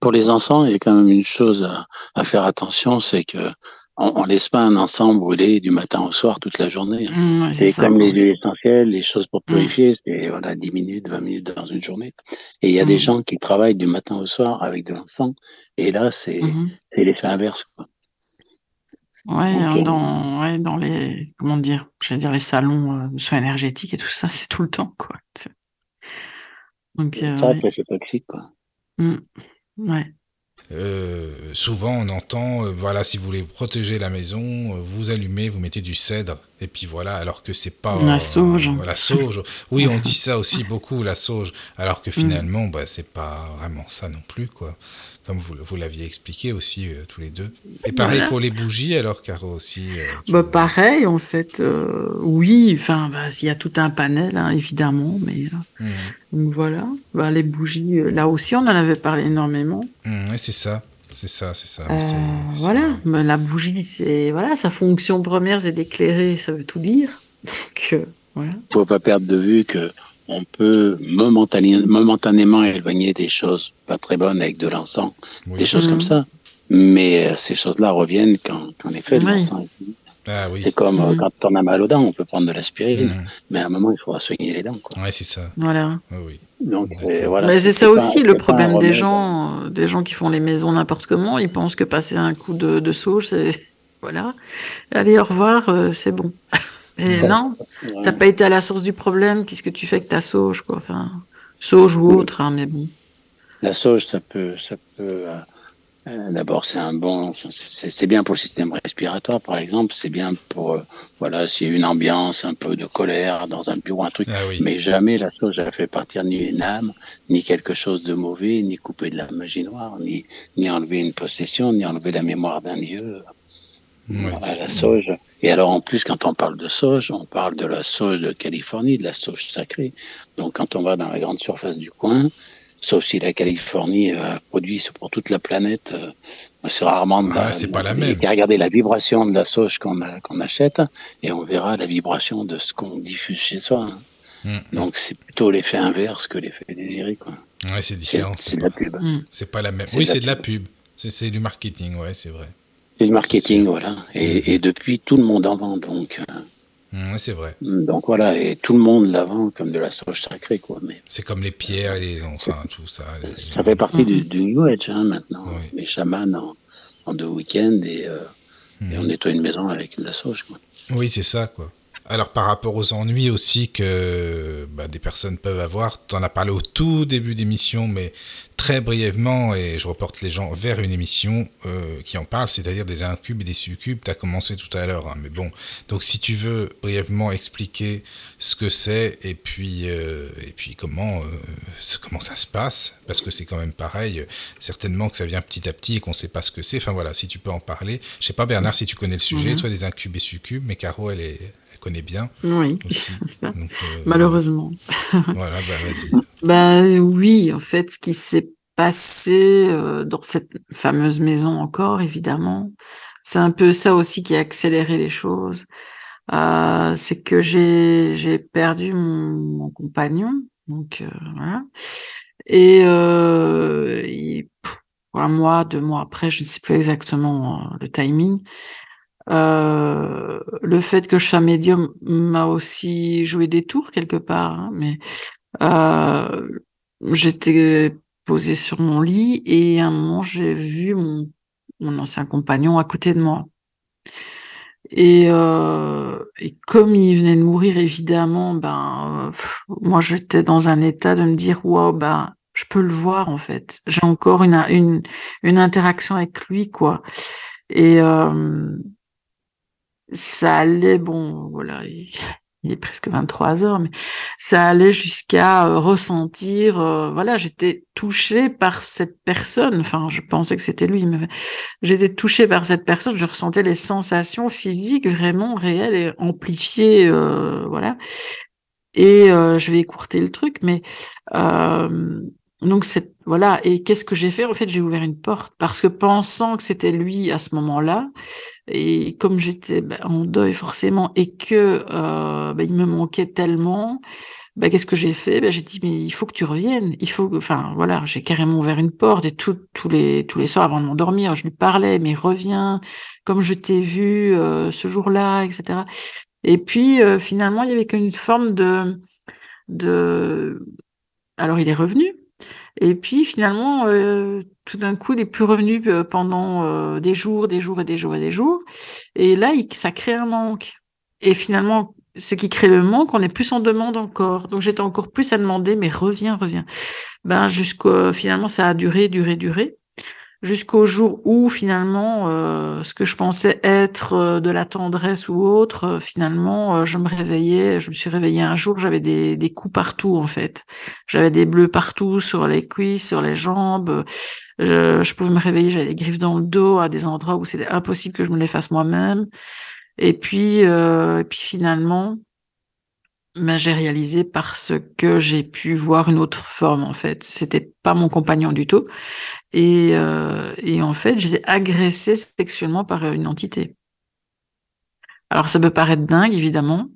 Pour les enfants, il y a quand même une chose à faire attention, c'est que on, on laisse pas un ensemble brûler du matin au soir toute la journée. Mmh, ouais, C'est comme les huiles essentielles, les choses pour Mm. purifier, c'est voilà 10 minutes, 20 minutes dans une journée. Et il y a des gens qui travaillent du matin au soir avec de l'encens, et là c'est l'effet inverse. Quoi. Ouais, Ok. dans, ouais, dans les, comment dire, j'allais dire les salons euh, de soins énergétiques et tout ça, c'est tout le temps, quoi. C'est- Donc, euh, Ça, ouais. c'est toxique, quoi. Ouais. Euh, souvent, on entend, euh, voilà, si vous voulez protéger la maison, euh, vous allumez, vous mettez du cèdre, et puis voilà, alors que c'est pas La sauge. la sauge. Oui, on dit ça aussi beaucoup, la sauge, alors que finalement, bah, c'est pas vraiment ça non plus, quoi. Comme vous, vous l'aviez expliqué aussi euh, tous les deux. Et pareil Voilà. pour les bougies, alors Caro aussi. euh, Bah, pareil, en fait, euh, oui, enfin, bah, il y a tout un panel, hein, évidemment, mais euh, Mhm. donc voilà. Bah, les bougies, euh, là aussi, on en avait parlé énormément. Ouais, c'est ça, c'est ça, c'est ça. Euh, voilà, Mais la bougie, c'est voilà, sa fonction première, c'est d'éclairer, ça veut tout dire. Donc euh, voilà. faut pas perdre de vue que on peut momentané- momentanément éloigner des choses pas très bonnes avec de l'encens, oui. des choses comme ça. Mais euh, ces choses-là reviennent quand, quand en effet de Oui. l'encens. Ah oui. C'est comme euh, Mhm. quand on a mal aux dents, on peut prendre de l'aspirine, Mhm. mais à un moment il faudra soigner les dents. Quoi. Ouais, c'est ça. Voilà. Oui, oui. Donc euh, voilà. Mais c'est ça pas- aussi le problème des gens, euh, des gens qui font les maisons n'importe comment. Ils pensent que passer un coup de, de sauge, c'est voilà. Allez, au revoir, euh, c'est bon. Mais non, Ouais. t'as pas été à la source du problème. Qu'est-ce que tu fais avec ta sauge, quoi Enfin, sauge ou autre, hein, mais bon. La sauge, ça peut, ça peut. euh, euh, D'abord, c'est un bon, c'est c'est bien pour le système respiratoire, par exemple. C'est bien pour, euh, voilà, s'il y a une ambiance un peu de colère dans un bureau, un truc. Ah oui. Mais jamais la sauge a fait partir ni une âme, ni quelque chose de mauvais, ni couper de la magie noire, ni, ni enlever une possession, ni enlever la mémoire d'un lieu. Ouais, Voilà, c'est- la sauge. Et alors, en plus, quand on parle de sauge, on parle de la sauge de Californie, de la sauge sacrée. Donc, quand on va dans la grande surface du coin, sauf si la Californie euh, produit pour toute la planète, euh, c'est rarement de Ah, c'est pas la même. Et regardez la vibration de la sauge qu'on a- qu'on achète, et on verra la vibration de ce qu'on diffuse chez soi. hein. Mm. Donc, c'est plutôt l'effet inverse que l'effet désiré. quoi. Ouais, c'est différent. c'est C'est de la pub. Mm. c'est pas la même. c'est Oui, de la c'est de la pub. C'est c'est du marketing, ouais, c'est vrai. Et le marketing, voilà. Et, et depuis, tout le monde en vend. Donc, euh, Mm, ouais, c'est vrai. Donc voilà, et tout le monde la vend comme de la sauge sacrée, quoi. Mais C'est comme les pierres, les, enfin, tout ça. les- ça fait partie du, du New Age, hein, maintenant. Oui. Les chamans en, en deux week-ends et, euh, et on nettoie une maison avec de la sauge, quoi. Oui, c'est ça, quoi. Alors, par rapport aux ennuis aussi que bah, des personnes peuvent avoir, tu en as parlé au tout début d'émission, mais très brièvement, et je reporte les gens vers une émission euh, qui en parle, c'est-à-dire des incubes et des succubes. Tu as commencé tout à l'heure, hein, mais bon. Donc, si tu veux brièvement expliquer ce que c'est et puis, euh, et puis comment, euh, comment ça se passe, parce que c'est quand même pareil, certainement que ça vient petit à petit et qu'on ne sait pas ce que c'est. Enfin voilà, si tu peux en parler. Je sais pas, Bernard, si tu connais le sujet, Mhm. soit des incubes et succubes, mais Caro, elle, est, elle connaît bien Oui, aussi. Donc, malheureusement. Voilà, bah vas-y. Bah oui, en fait, ce qui s'est passé euh, dans cette fameuse maison encore, évidemment, c'est un peu ça aussi qui a accéléré les choses. Euh, c'est que j'ai j'ai perdu mon, mon compagnon, donc euh, voilà. Et, euh, un mois, deux mois après, je ne sais plus exactement euh, le timing. Euh, le fait que je sois médium m'a aussi joué des tours quelque part, hein, mais j'étais posée sur mon lit et à un moment j'ai vu mon, mon ancien compagnon à côté de moi. Et, euh, et comme il venait de mourir, évidemment, ben, moi j'étais dans un état de me dire, waouh, ben, je peux le voir en fait. J'ai encore une, une, une interaction avec lui, quoi. Et euh, ça allait, bon, voilà, il, il est presque 23 heures, mais ça allait jusqu'à euh, ressentir, euh, voilà, j'étais touchée par cette personne. Enfin, je pensais que c'était lui, mais j'étais touchée par cette personne. Je ressentais les sensations physiques vraiment réelles et amplifiées, euh, voilà. Et euh, je vais écourter le truc, mais euh, donc c'est voilà. Et qu'est-ce que j'ai fait? En fait, j'ai ouvert une porte parce que pensant que c'était lui à ce moment-là, et comme j'étais ben, en deuil forcément et que ben, il me manquait tellement, ben, qu'est-ce que j'ai fait? Ben, J'ai dit mais il faut que tu reviennes. Il faut, que... enfin voilà, j'ai carrément ouvert une porte et tout, tous les tous les soirs avant de m'endormir, je lui parlais mais reviens, comme je t'ai vu euh, ce jour-là, etc. Et puis euh, finalement il y avait qu'une forme de de alors il est revenu, Et puis finalement, euh, tout d'un coup, n'est plus revenu euh, pendant euh, des jours, des jours et des jours et des jours. Et là, il, ça crée un manque. Et finalement, ce qui crée le manque, on est plus en demande encore. Donc j'étais encore plus à demander, mais reviens, reviens. Ben jusqu'au finalement, ça a duré, duré, duré jusqu'au jour où finalement euh, ce que je pensais être euh, de la tendresse ou autre, euh, finalement je me réveillais, je me suis réveillée un jour, j'avais des, des coups partout en fait, j'avais des bleus partout sur les cuisses, sur les jambes, je, je pouvais me réveiller, j'avais des griffes dans le dos à des endroits où c'était impossible que je me les fasse moi-même, et puis et puis finalement réalisé parce que j'ai pu voir une autre forme en fait. C'était pas mon compagnon du tout. Et, euh, et en fait, j'étais agressée sexuellement par une entité. Alors ça peut paraître dingue évidemment,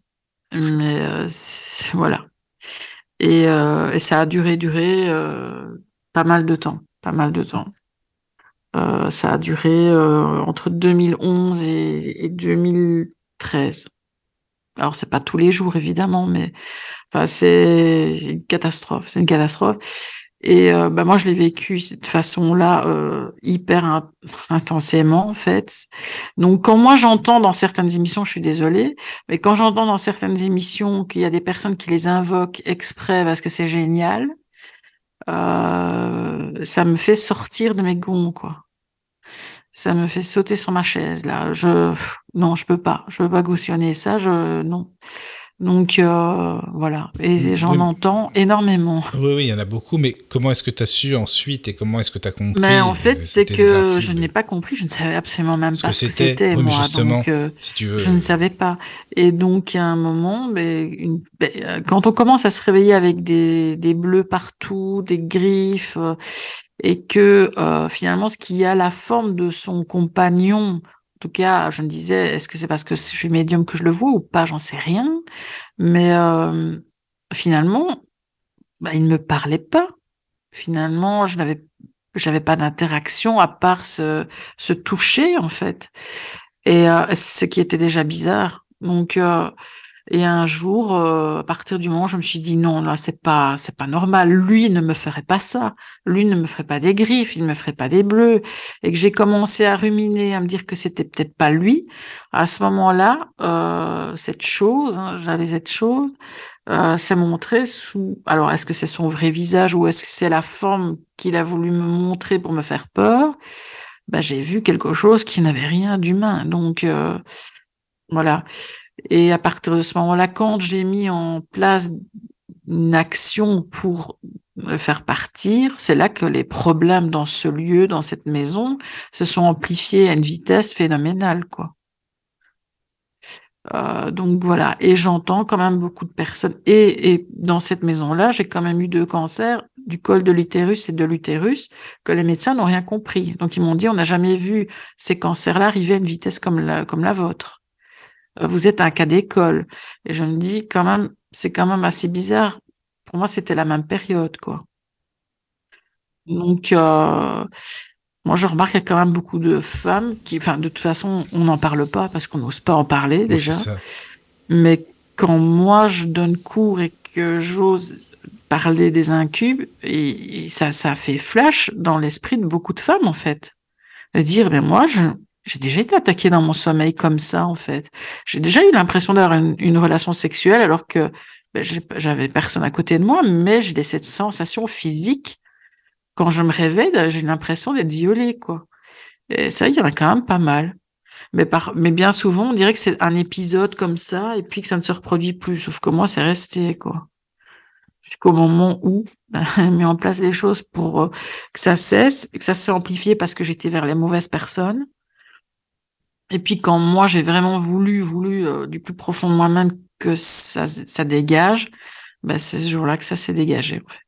mais euh, voilà. Et, euh, et, ça a duré, duré euh, pas mal de temps, pas mal de temps. Euh, ça a duré entre 2011 et, et 2013. Alors c'est pas tous les jours évidemment, mais enfin c'est une catastrophe, c'est une catastrophe. Et euh, bah moi je l'ai vécu de façon-là euh, hyper intensément en fait. Donc quand moi j'entends dans certaines émissions, je suis désolée, mais quand j'entends dans certaines émissions qu'il y a des personnes qui les invoquent exprès parce que c'est génial, euh, ça me fait sortir de mes gonds quoi ça me fait sauter sur ma chaise là. Je non, je peux pas, je peux pas cautionner ça. Je non. Donc euh, voilà, et j'en entends énormément. Oui, oui, il y en a beaucoup, mais comment est-ce que tu as su ensuite et comment est-ce que tu as compris Mais en fait, c'est que je n'ai pas compris, je ne savais absolument même pas ce que c'était, moi. Justement, donc, euh, si tu veux... je ne savais pas. Et donc, à un moment, mais une... Euh, quand on commence à se réveiller avec des, des bleus partout, des griffes, et que euh, finalement, ce qui a la forme de son compagnon, en tout cas, je me disais, est-ce que c'est parce que je suis médium que je le vois ou pas? J'en sais rien. Mais euh, finalement, bah, il ne me parlait pas. Finalement, je n'avais j'avais pas d'interaction à part se, toucher en fait. Et euh, ce qui était déjà bizarre. Donc euh, et un jour, euh, à partir du moment où je me suis dit non, là, c'est pas, c'est pas normal. Lui ne me ferait pas ça. Lui ne me ferait pas des griffes, il ne me ferait pas des bleus. Et que j'ai commencé à ruminer, à me dire que c'était peut-être pas lui. À ce moment-là, euh, cette chose, hein, j'avais cette chose, euh, s'est montrée sous. Alors, est-ce que c'est son vrai visage ou est-ce que c'est la forme qu'il a voulu me montrer pour me faire peur? Ben, j'ai vu quelque chose qui n'avait rien d'humain. Donc, euh, voilà. Et à partir de ce moment-là, quand j'ai mis en place une action pour le faire partir, c'est là que les problèmes dans ce lieu, dans cette maison, se sont amplifiés à une vitesse phénoménale, quoi. Euh, donc voilà, et j'entends quand même beaucoup de personnes. Et, et dans cette maison-là, j'ai quand même eu deux cancers du col de l'utérus et de l'utérus que les médecins n'ont rien compris. Donc ils m'ont dit, on n'a jamais vu ces cancers-là arriver à une vitesse comme la, comme la vôtre vous êtes un cas d'école. Et je me dis quand même, c'est quand même assez bizarre. Pour moi, c'était la même période, quoi. Donc, euh, moi, je remarque qu'il y a quand même beaucoup de femmes qui, enfin, de toute façon, on n'en parle pas parce qu'on n'ose pas en parler déjà. Mais quand moi, je donne cours et que j'ose parler des incubes, et, ça, ça fait flash dans l'esprit de beaucoup de femmes, en fait. De dire, ben moi, je, j'ai déjà été attaquée dans mon sommeil comme ça, en fait. J'ai déjà eu l'impression d'avoir une, relation sexuelle alors que ben, j'avais personne à côté de moi, mais j'ai cette sensation physique. Quand je me réveille, j'ai l'impression d'être violée, quoi. Et ça, il y en a quand même pas mal. Mais, par, mais bien souvent, on dirait que c'est un épisode comme ça et puis que ça ne se reproduit plus. Sauf que moi, c'est resté, quoi. Jusqu'au moment où ben, j'ai mis en place des choses pour euh, que ça cesse que ça s'est amplifié parce que j'étais vers les mauvaises personnes et puis quand moi j'ai vraiment voulu, voulu euh, du plus profond de moi-même que ça, ça dégage, bah, c'est ce jour-là que ça s'est dégagé en fait.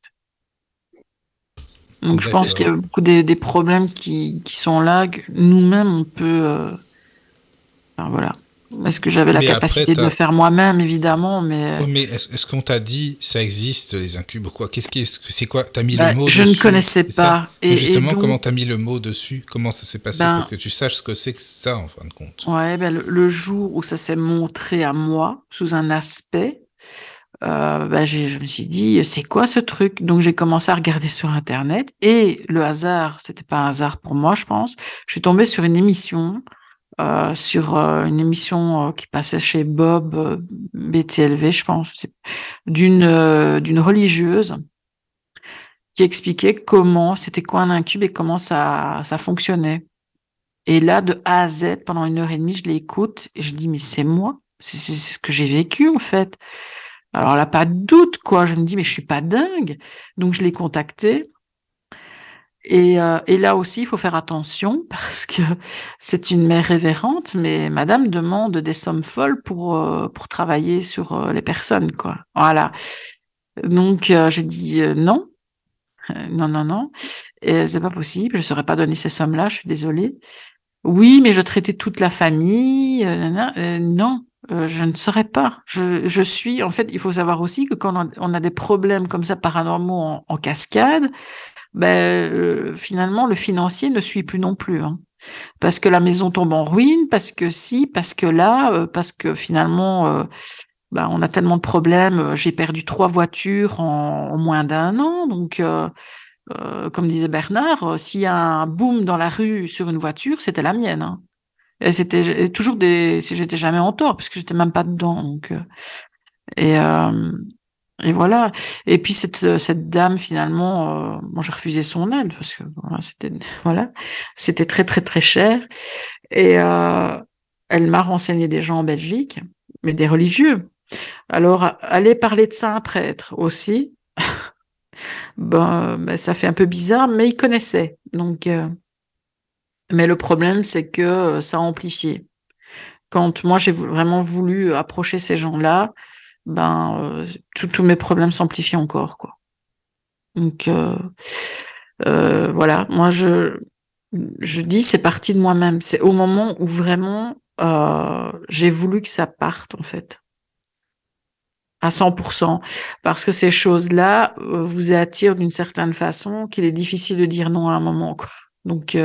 Donc je pense qu'il y a beaucoup des, des problèmes qui, qui, sont là, nous-mêmes on peut, euh... enfin, voilà, est-ce que j'avais la capacité de le faire moi-même, évidemment, mais. Oh, mais est-ce, qu'on t'a dit ça existe les incubes quoi? Qu'est-ce qui c'est quoi? T'as mis le bah, mot Je ne connaissais pas. Et, justement, comment t'as mis le mot dessus? Comment ça s'est passé ben pour que tu saches ce que c'est que ça en fin de compte? Ouais, ben, le, jour où ça s'est montré à moi sous un aspect, euh, j'ai- je me suis dit, c'est quoi ce truc? Donc j'ai commencé à regarder sur Internet et le hasard, c'était pas un hasard pour moi, je pense. Je suis tombée sur une émission, euh, sur euh, une émission euh, qui passait chez Bob BTLV, je pense, d'une d'une religieuse qui expliquait comment, c'était quoi un incube et comment ça, ça fonctionnait. Et là, de A à Z, pendant une heure et demie, je l'écoute et je dis, mais c'est moi, c'est ce que j'ai vécu en fait. Alors là, pas de doute, quoi. Je me dis, mais je suis pas dingue. Donc je l'ai contacté. Et, euh, et là aussi, il faut faire attention parce que c'est une mère révérente, mais madame demande des sommes folles pour, euh, pour travailler sur euh, les personnes, quoi. Voilà. Donc euh, j'ai dit euh, non, non, non, non. C'est pas possible, je saurais pas donner ces sommes-là, je suis désolée. Oui, mais je traitais toute la famille. non, euh, je ne saurais pas. Je, je suis, en fait, il faut savoir aussi que quand on a, des problèmes comme ça paranormaux en cascade, ben, euh, finalement, le financier ne suit plus non plus. hein. Parce que la maison tombe en ruine, parce que si, parce que là, euh, parce que finalement, euh, ben, on a tellement de problèmes. J'ai perdu trois voitures en, moins d'un an, donc. comme disait Bernard, s'il y a un boom dans la rue sur une voiture, c'était la mienne. hein. Et c'était toujours des, j'étais jamais en tort, parce que j'étais même pas dedans. Donc, et, et voilà. Et puis cette, euh, cette dame, finalement, euh, moi j'ai refusé son aide parce que voilà, c'était voilà, c'était très très très cher. Et euh, elle m'a renseigné des gens en Belgique, mais des religieux. Alors aller parler de ça à un prêtre aussi, ben, ben, ça fait un peu bizarre, mais il connaissait. Donc, euh, mais le problème, c'est que euh, ça a amplifié. Quand moi j'ai vraiment voulu approcher ces gens-là, ben euh, tous mes problèmes s'amplifient encore, quoi. Donc euh, euh, voilà, moi je je dis c'est parti de moi-même. C'est au moment où vraiment j'ai voulu que ça parte en fait à 100%, parce que ces choses-là vous attirent d'une certaine façon qu'il est difficile de dire non à un moment. Donc,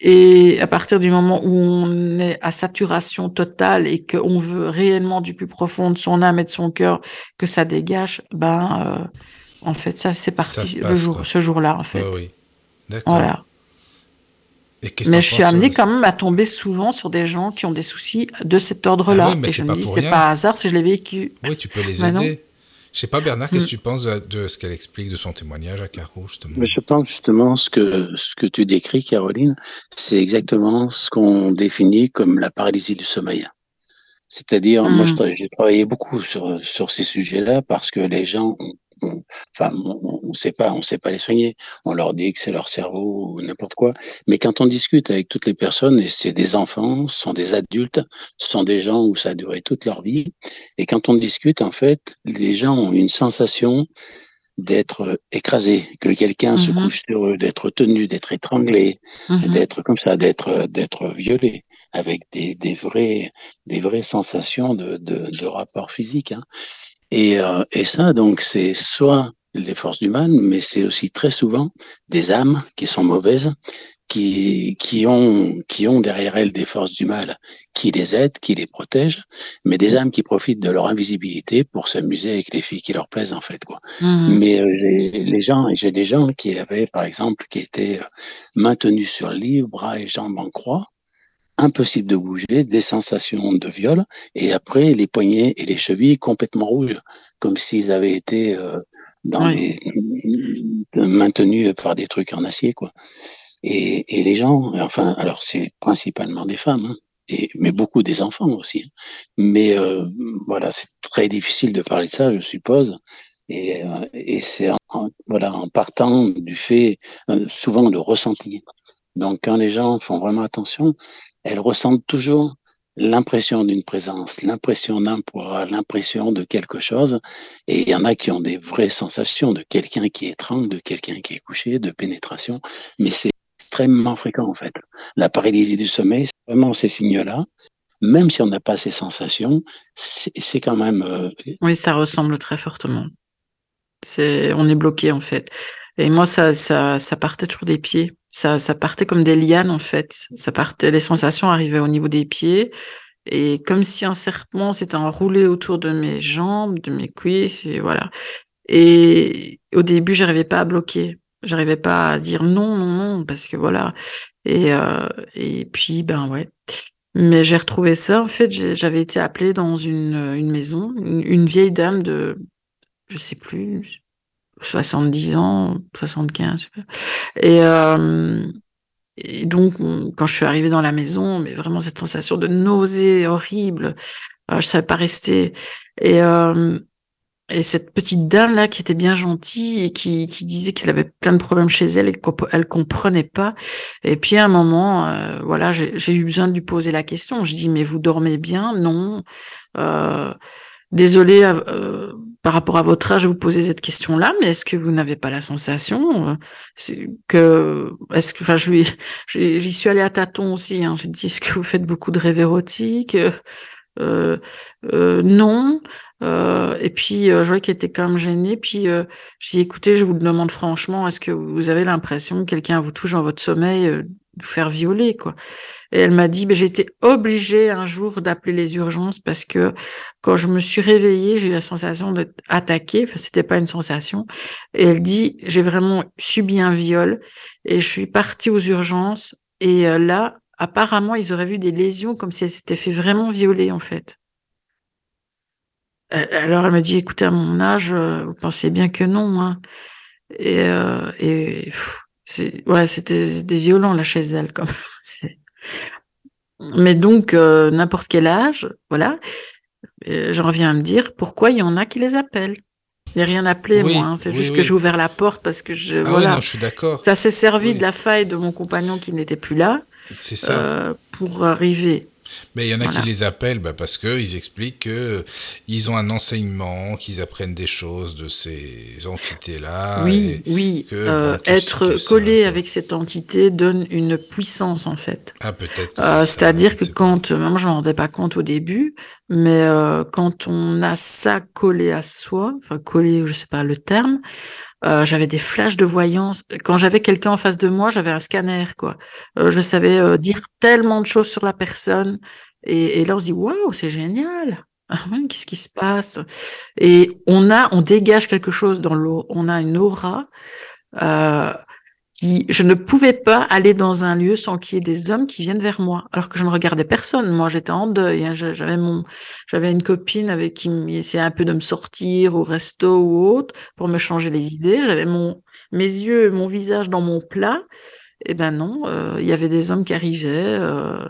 et à partir du moment où on est à saturation totale et qu'on veut réellement du plus profond de son âme et de son cœur que ça dégage, ben, euh, en fait, ça c'est Ça parti se le passe, jour, quoi. ce jour-là, en fait. Ouais, oui. D'accord. Voilà. Et Mais je suis amenée euh, quand même à tomber souvent sur des gens qui ont des soucis de cet ordre-là. Ah oui, et je me dis, c'est pas hasard si je l'ai vécu. Oui, tu peux les non. aider. Je sais pas, Bernard, qu'est-ce que Mm. tu penses de, de ce qu'elle explique de son témoignage à Caro, justement? Mais je pense justement ce que ce que tu décris, Caroline, c'est exactement ce qu'on définit comme la paralysie du sommeil. C'est-à-dire, moi, tra- j'ai travaillé beaucoup sur sur ces sujets-là parce que les gens, ont- ont- enfin, on on sait pas, on sait pas les soigner. On leur dit que c'est leur cerveau ou n'importe quoi. Mais quand on discute avec toutes les personnes, et c'est des enfants, ce sont des adultes, ce sont des gens où ça a duré toute leur vie, et quand on discute, en fait, les gens ont une sensation d'être écrasés, que quelqu'un se Mhm. couche sur eux, d'être tenu, d'être étranglé, Mhm. d'être comme ça, d'être d'être violé, avec des, des vrais des vraies sensations de, de, de rapport physique. Hein. Et, euh, et ça, donc, c'est soit les forces du mal, mais c'est aussi très souvent des âmes qui sont mauvaises, qui, qui, ont, qui ont derrière elles des forces du mal, qui les aident, qui les protègent, mais des âmes qui profitent de leur invisibilité pour s'amuser avec les filles qui leur plaisent, en fait. Quoi. Mhm. Mais euh, les gens, j'ai des gens qui avaient, par exemple, qui étaient euh, maintenus sur le lit, bras et jambes en croix, impossible de bouger, des sensations de viol, et après les poignets et les chevilles complètement rouges, comme s'ils avaient été euh, dans Oui. des, maintenus par des trucs en acier, quoi. Et, et les gens, enfin, alors c'est principalement des femmes, hein, et, mais beaucoup des enfants aussi. hein. Mais euh, voilà, c'est très difficile de parler de ça, je suppose. Et, euh, et c'est en, voilà, en partant du fait, euh, souvent le ressenti. Donc, quand les gens font vraiment attention, elles ressentent toujours l'impression d'une présence, l'impression d'un poids, l'impression de quelque chose. Et il y en a qui ont des vraies sensations de quelqu'un qui étrangle, de quelqu'un qui est couché, de pénétration. Mais c'est extrêmement fréquent, en fait. La paralysie du sommeil, c'est vraiment ces signes-là. Même si on n'a pas ces sensations, c'est quand même euh, Oui, ça ressemble très fortement. On est bloqué en fait. Et moi, ça, ça, ça partait toujours des pieds. Ça, ça partait comme des lianes en fait. Ça partait, les sensations arrivaient au niveau des pieds et comme si un serpent s'était enroulé autour de mes jambes, de mes cuisses, et voilà. Et au début, j'arrivais pas à bloquer. J'arrivais pas à dire non, non, non, parce que voilà. Et, euh, et puis, ben ouais. Mais j'ai retrouvé ça. En fait, j'avais été appelée dans une, une maison, une, vieille dame de, je sais plus, 70 ans, 75. Je sais pas. Et, euh, et donc, quand je suis arrivée dans la maison, mais vraiment cette sensation de nausée horrible, euh, je savais pas rester. Et, euh, et cette petite dame là qui était bien gentille et qui, qui disait qu'elle avait plein de problèmes chez elle et qu'elle comprenait pas. Et puis à un moment, voilà, j'ai eu besoin de lui poser la question. Je dis mais vous dormez bien? Non. Désolé euh, par rapport à votre âge, vous posez cette question-là, mais est-ce que vous n'avez pas la sensation euh, que, est-ce que, enfin, je j'y suis allée à tâtons aussi. Hein, J'ai dit, est-ce que vous faites beaucoup de rêves érotiques? Euh, non. Et puis, je voyais qu'elle était quand même gênée. Puis, je dit, écoutez, je vous demande franchement, est-ce que vous avez l'impression que quelqu'un vous touche dans votre sommeil, faire violer, quoi Et elle m'a dit, ben, été obligée un jour d'appeler les urgences parce que quand je me suis réveillée, j'ai eu la sensation d'être attaquée. Enfin, c'était pas une sensation. Et elle dit, j'ai vraiment subi un viol et je suis partie aux urgences. Et là, apparemment, ils auraient vu des lésions comme si elle s'était fait vraiment violer, en fait. Alors, elle me dit, écoutez, à mon âge, euh, vous pensez bien que non. Hein. Et, euh, et ouais, c'était violent, là, chez elle, comme. Mais donc, euh, n'importe quel âge, voilà. J'en reviens à me dire pourquoi il y en a qui les appellent? A rien appelé, moi. Hein. C'est juste que j'ai ouvert la porte parce que je. Ah voilà. non, je suis d'accord. Ça s'est servi de la faille de mon compagnon qui n'était plus là. C'est ça. Euh, pour arriver. Mais il y en a qui les appellent bah, parce qu'ils expliquent qu'ils ont un enseignement, qu'ils apprennent des choses de ces entités-là. Oui, oui. Euh, être collé avec cette entité donne une puissance, en fait. Ah, peut-être. Euh, C'est-à-dire que quand, moi je m'en rendais pas compte au début, mais euh, quand on a ça collé à soi, enfin collé, je sais pas le terme, euh, j'avais des flashs de voyance. Quand j'avais quelqu'un en face de moi, j'avais un scanner, quoi. Euh, je savais euh, dire tellement de choses sur la personne. Et, et là, on se dit, waouh, c'est génial. Ah qu'est-ce qui se passe? Et on a, on dégage quelque chose dans l'eau. On a une aura je ne pouvais pas aller dans un lieu sans qu'il y ait des hommes qui viennent vers moi, alors que je ne regardais personne. Moi, j'étais en deuil. Hein. J'avais mon, j'avais une copine avec qui essayait un peu de me sortir au resto ou autre pour me changer les idées. J'avais mon, mes yeux, mon visage dans mon plat. Eh ben non, euh, il y avait des hommes qui arrivaient. Euh,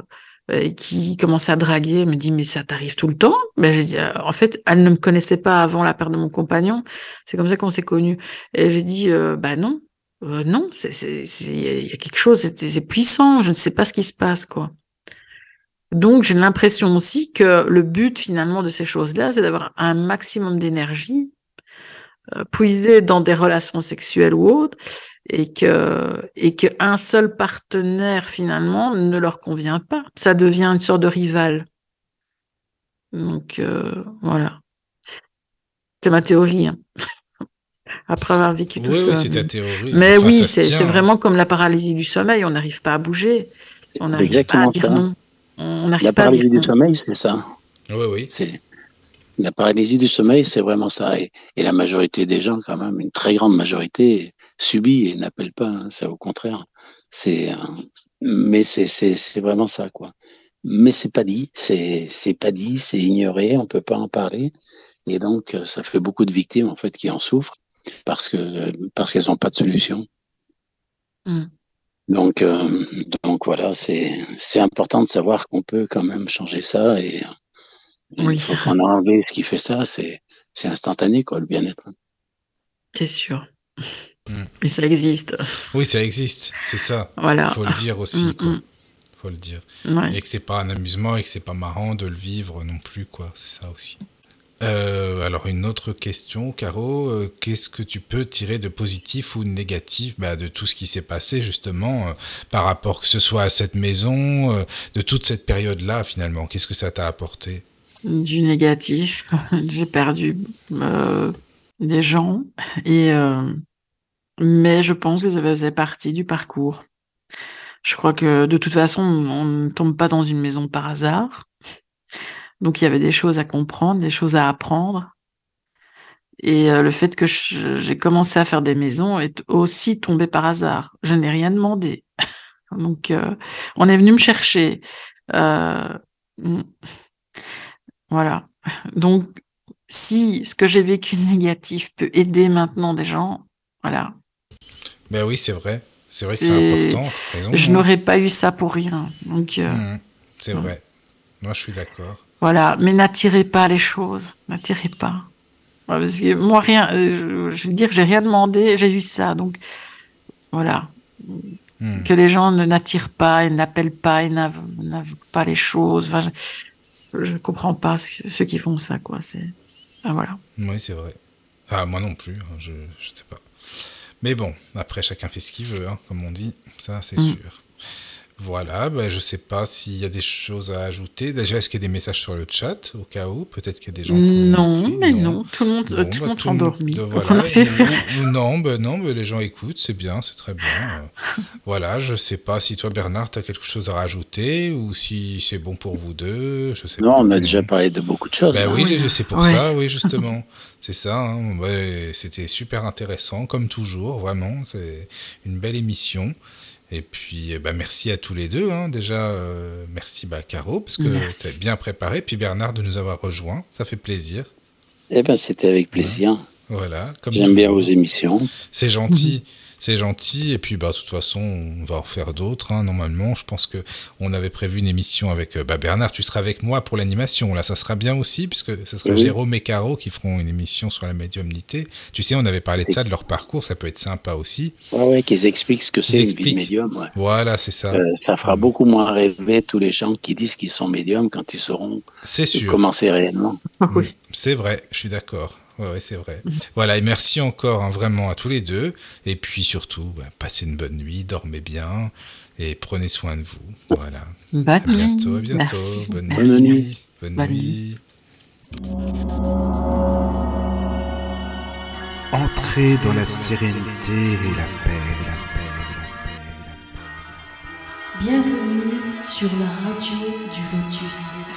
et qui commençaient à draguer, elle me dit mais ça t'arrive tout le temps? Mais j'ai dit euh, en fait elle ne me connaissait pas avant la perte de mon compagnon, c'est comme ça qu'on s'est connus. Et j'ai dit bah non, euh, non, il y a quelque chose, c'est puissant, je ne sais pas ce qui se passe, quoi. Donc, j'ai l'impression aussi que le but finalement de ces choses-là, c'est d'avoir un maximum d'énergie euh, puisée dans des relations sexuelles ou autres, et que et qu'un seul partenaire finalement ne leur convient pas. Ça devient une sorte de rival. Donc euh, voilà. C'est ma théorie. Hein après avoir vécu tout ça. Oui, c'est ta théorie. Mais oui, c'est vraiment comme la paralysie du sommeil. On n'arrive pas à bouger. On n'arrive pas à dire non. On la paralysie du sommeil, c'est ça. Oui, oui. C'est la paralysie du sommeil, c'est vraiment ça. Et, la majorité des gens, quand même, une très grande majorité, subit et n'appelle pas. Hein. c'est au contraire. C'est, mais c'est vraiment ça, quoi. Mais c'est pas dit. C'est pas dit. C'est ignoré. On peut pas en parler. Et donc, ça fait beaucoup de victimes en fait qui en souffrent parce que parce qu'elles n'ont pas de solution. Mm. Donc euh, donc voilà, c'est c'est important de savoir qu'on peut quand même changer ça et il faut qu'on a enlevé ce qui fait ça, c'est c'est instantané quoi le bien-être. C'est sûr. Mm. Et ça existe. Oui, ça existe, c'est ça. Voilà. Il faut le dire aussi mm, quoi. Faut le dire. Et que c'est pas un amusement et que c'est pas marrant de le vivre non plus quoi, c'est ça aussi. Euh, alors une autre question, Caro, euh, qu'est-ce que tu peux tirer de positif ou de négatif bah, de tout ce qui s'est passé justement euh, par rapport que ce soit à cette maison, de toute cette période-là finalement? Qu'est-ce que ça t'a apporté? Du négatif, j'ai perdu des gens et mais je pense que ça faisait partie du parcours. Je crois que de toute façon, on ne tombe pas dans une maison par hasard. Donc il y avait des choses à comprendre, des choses à apprendre. Et euh, le fait que j'ai commencé à faire des maisons est aussi tombé par hasard. Je n'ai rien demandé. Donc euh, on est venu me chercher. Euh, mm. voilà. Donc si ce que j'ai vécu négatif peut aider maintenant des gens, voilà. Ben oui, c'est vrai. C'est vrai que C'est- important. raison, Je hein. n'aurais pas eu ça pour rien. Donc Mhm. C'est Ouais. vrai. Moi, je suis d'accord. Voilà, mais n'attirez pas les choses, n'attirez pas. Parce que moi, rien, euh, je, je veux dire, j'ai rien demandé, j'ai eu ça. Donc, voilà. Mhm. Que les gens ne n'attirent pas et n'appellent pas et n'av- n'avouent pas les choses. Enfin, je ne comprends pas ce- ceux qui font ça, quoi. C'est. ah, voilà. Oui, c'est vrai. Ah, moi non plus, hein, je, je sais pas. Mais bon, après, chacun fait ce qu'il veut, hein, comme on dit, ça c'est Mm. sûr. Voilà, bah, je sais pas s'il y a des choses à ajouter. Déjà, est-ce qu'il y a des messages sur le chat, au cas où? Peut-être qu'il y a des gens Non, mais non. Tout le monde, Bon, euh, tout le bah, monde Donc, voilà. on a fait faire. Non, bah, non mais les gens écoutent, c'est bien, c'est très bien. Voilà, je sais pas si toi, Bernard, tu as quelque chose à rajouter ou si c'est bon pour vous deux. Je sais Non, pas. on a déjà parlé de beaucoup de choses. Ben hein. oui, Oui. c'est pour Ouais. ça, oui, justement. c'est ça, hein. Ouais, c'était super intéressant, comme toujours, vraiment. C'est une belle émission. Et puis, ben, merci à tous les deux. hein. Déjà, euh, merci bah, Caro, parce que tu as bien préparé. Puis Bernard de nous avoir rejoints, ça fait plaisir. Eh ben, c'était avec plaisir. Voilà, comme J'aime bien vos émissions. C'est gentil. C'est gentil, et puis bah, de toute façon, on va en faire d'autres. hein, normalement, je pense que on avait prévu une émission avec euh, bah, Bernard. Tu seras avec moi pour l'animation. Là, ça sera bien aussi, puisque ce sera Oui. Jérôme et Caro qui feront une émission sur la médiumnité. Tu sais, on avait parlé de ça, de leur parcours. Ça peut être sympa aussi. Ouais, ouais, qu'ils expliquent ce que c'est une vie médium. ouais. Voilà, c'est ça. Euh, ça fera beaucoup moins rêver tous les gens qui disent qu'ils sont médiums quand ils sauront c'est réellement. Oui. C'est vrai, je suis d'accord. Ouais, ouais, c'est vrai. Voilà, et merci encore hein, vraiment à tous les deux. Et puis surtout, bah, passez une bonne nuit, dormez bien et prenez soin de vous. Voilà. Bonne À bientôt, à nuit. bientôt. Merci. Bonne Merci, nuit. merci. Bonne, Bonne nuit. Entrez dans la sérénité et la paix, la paix, la paix, la paix. Bienvenue sur la radio du Lotus.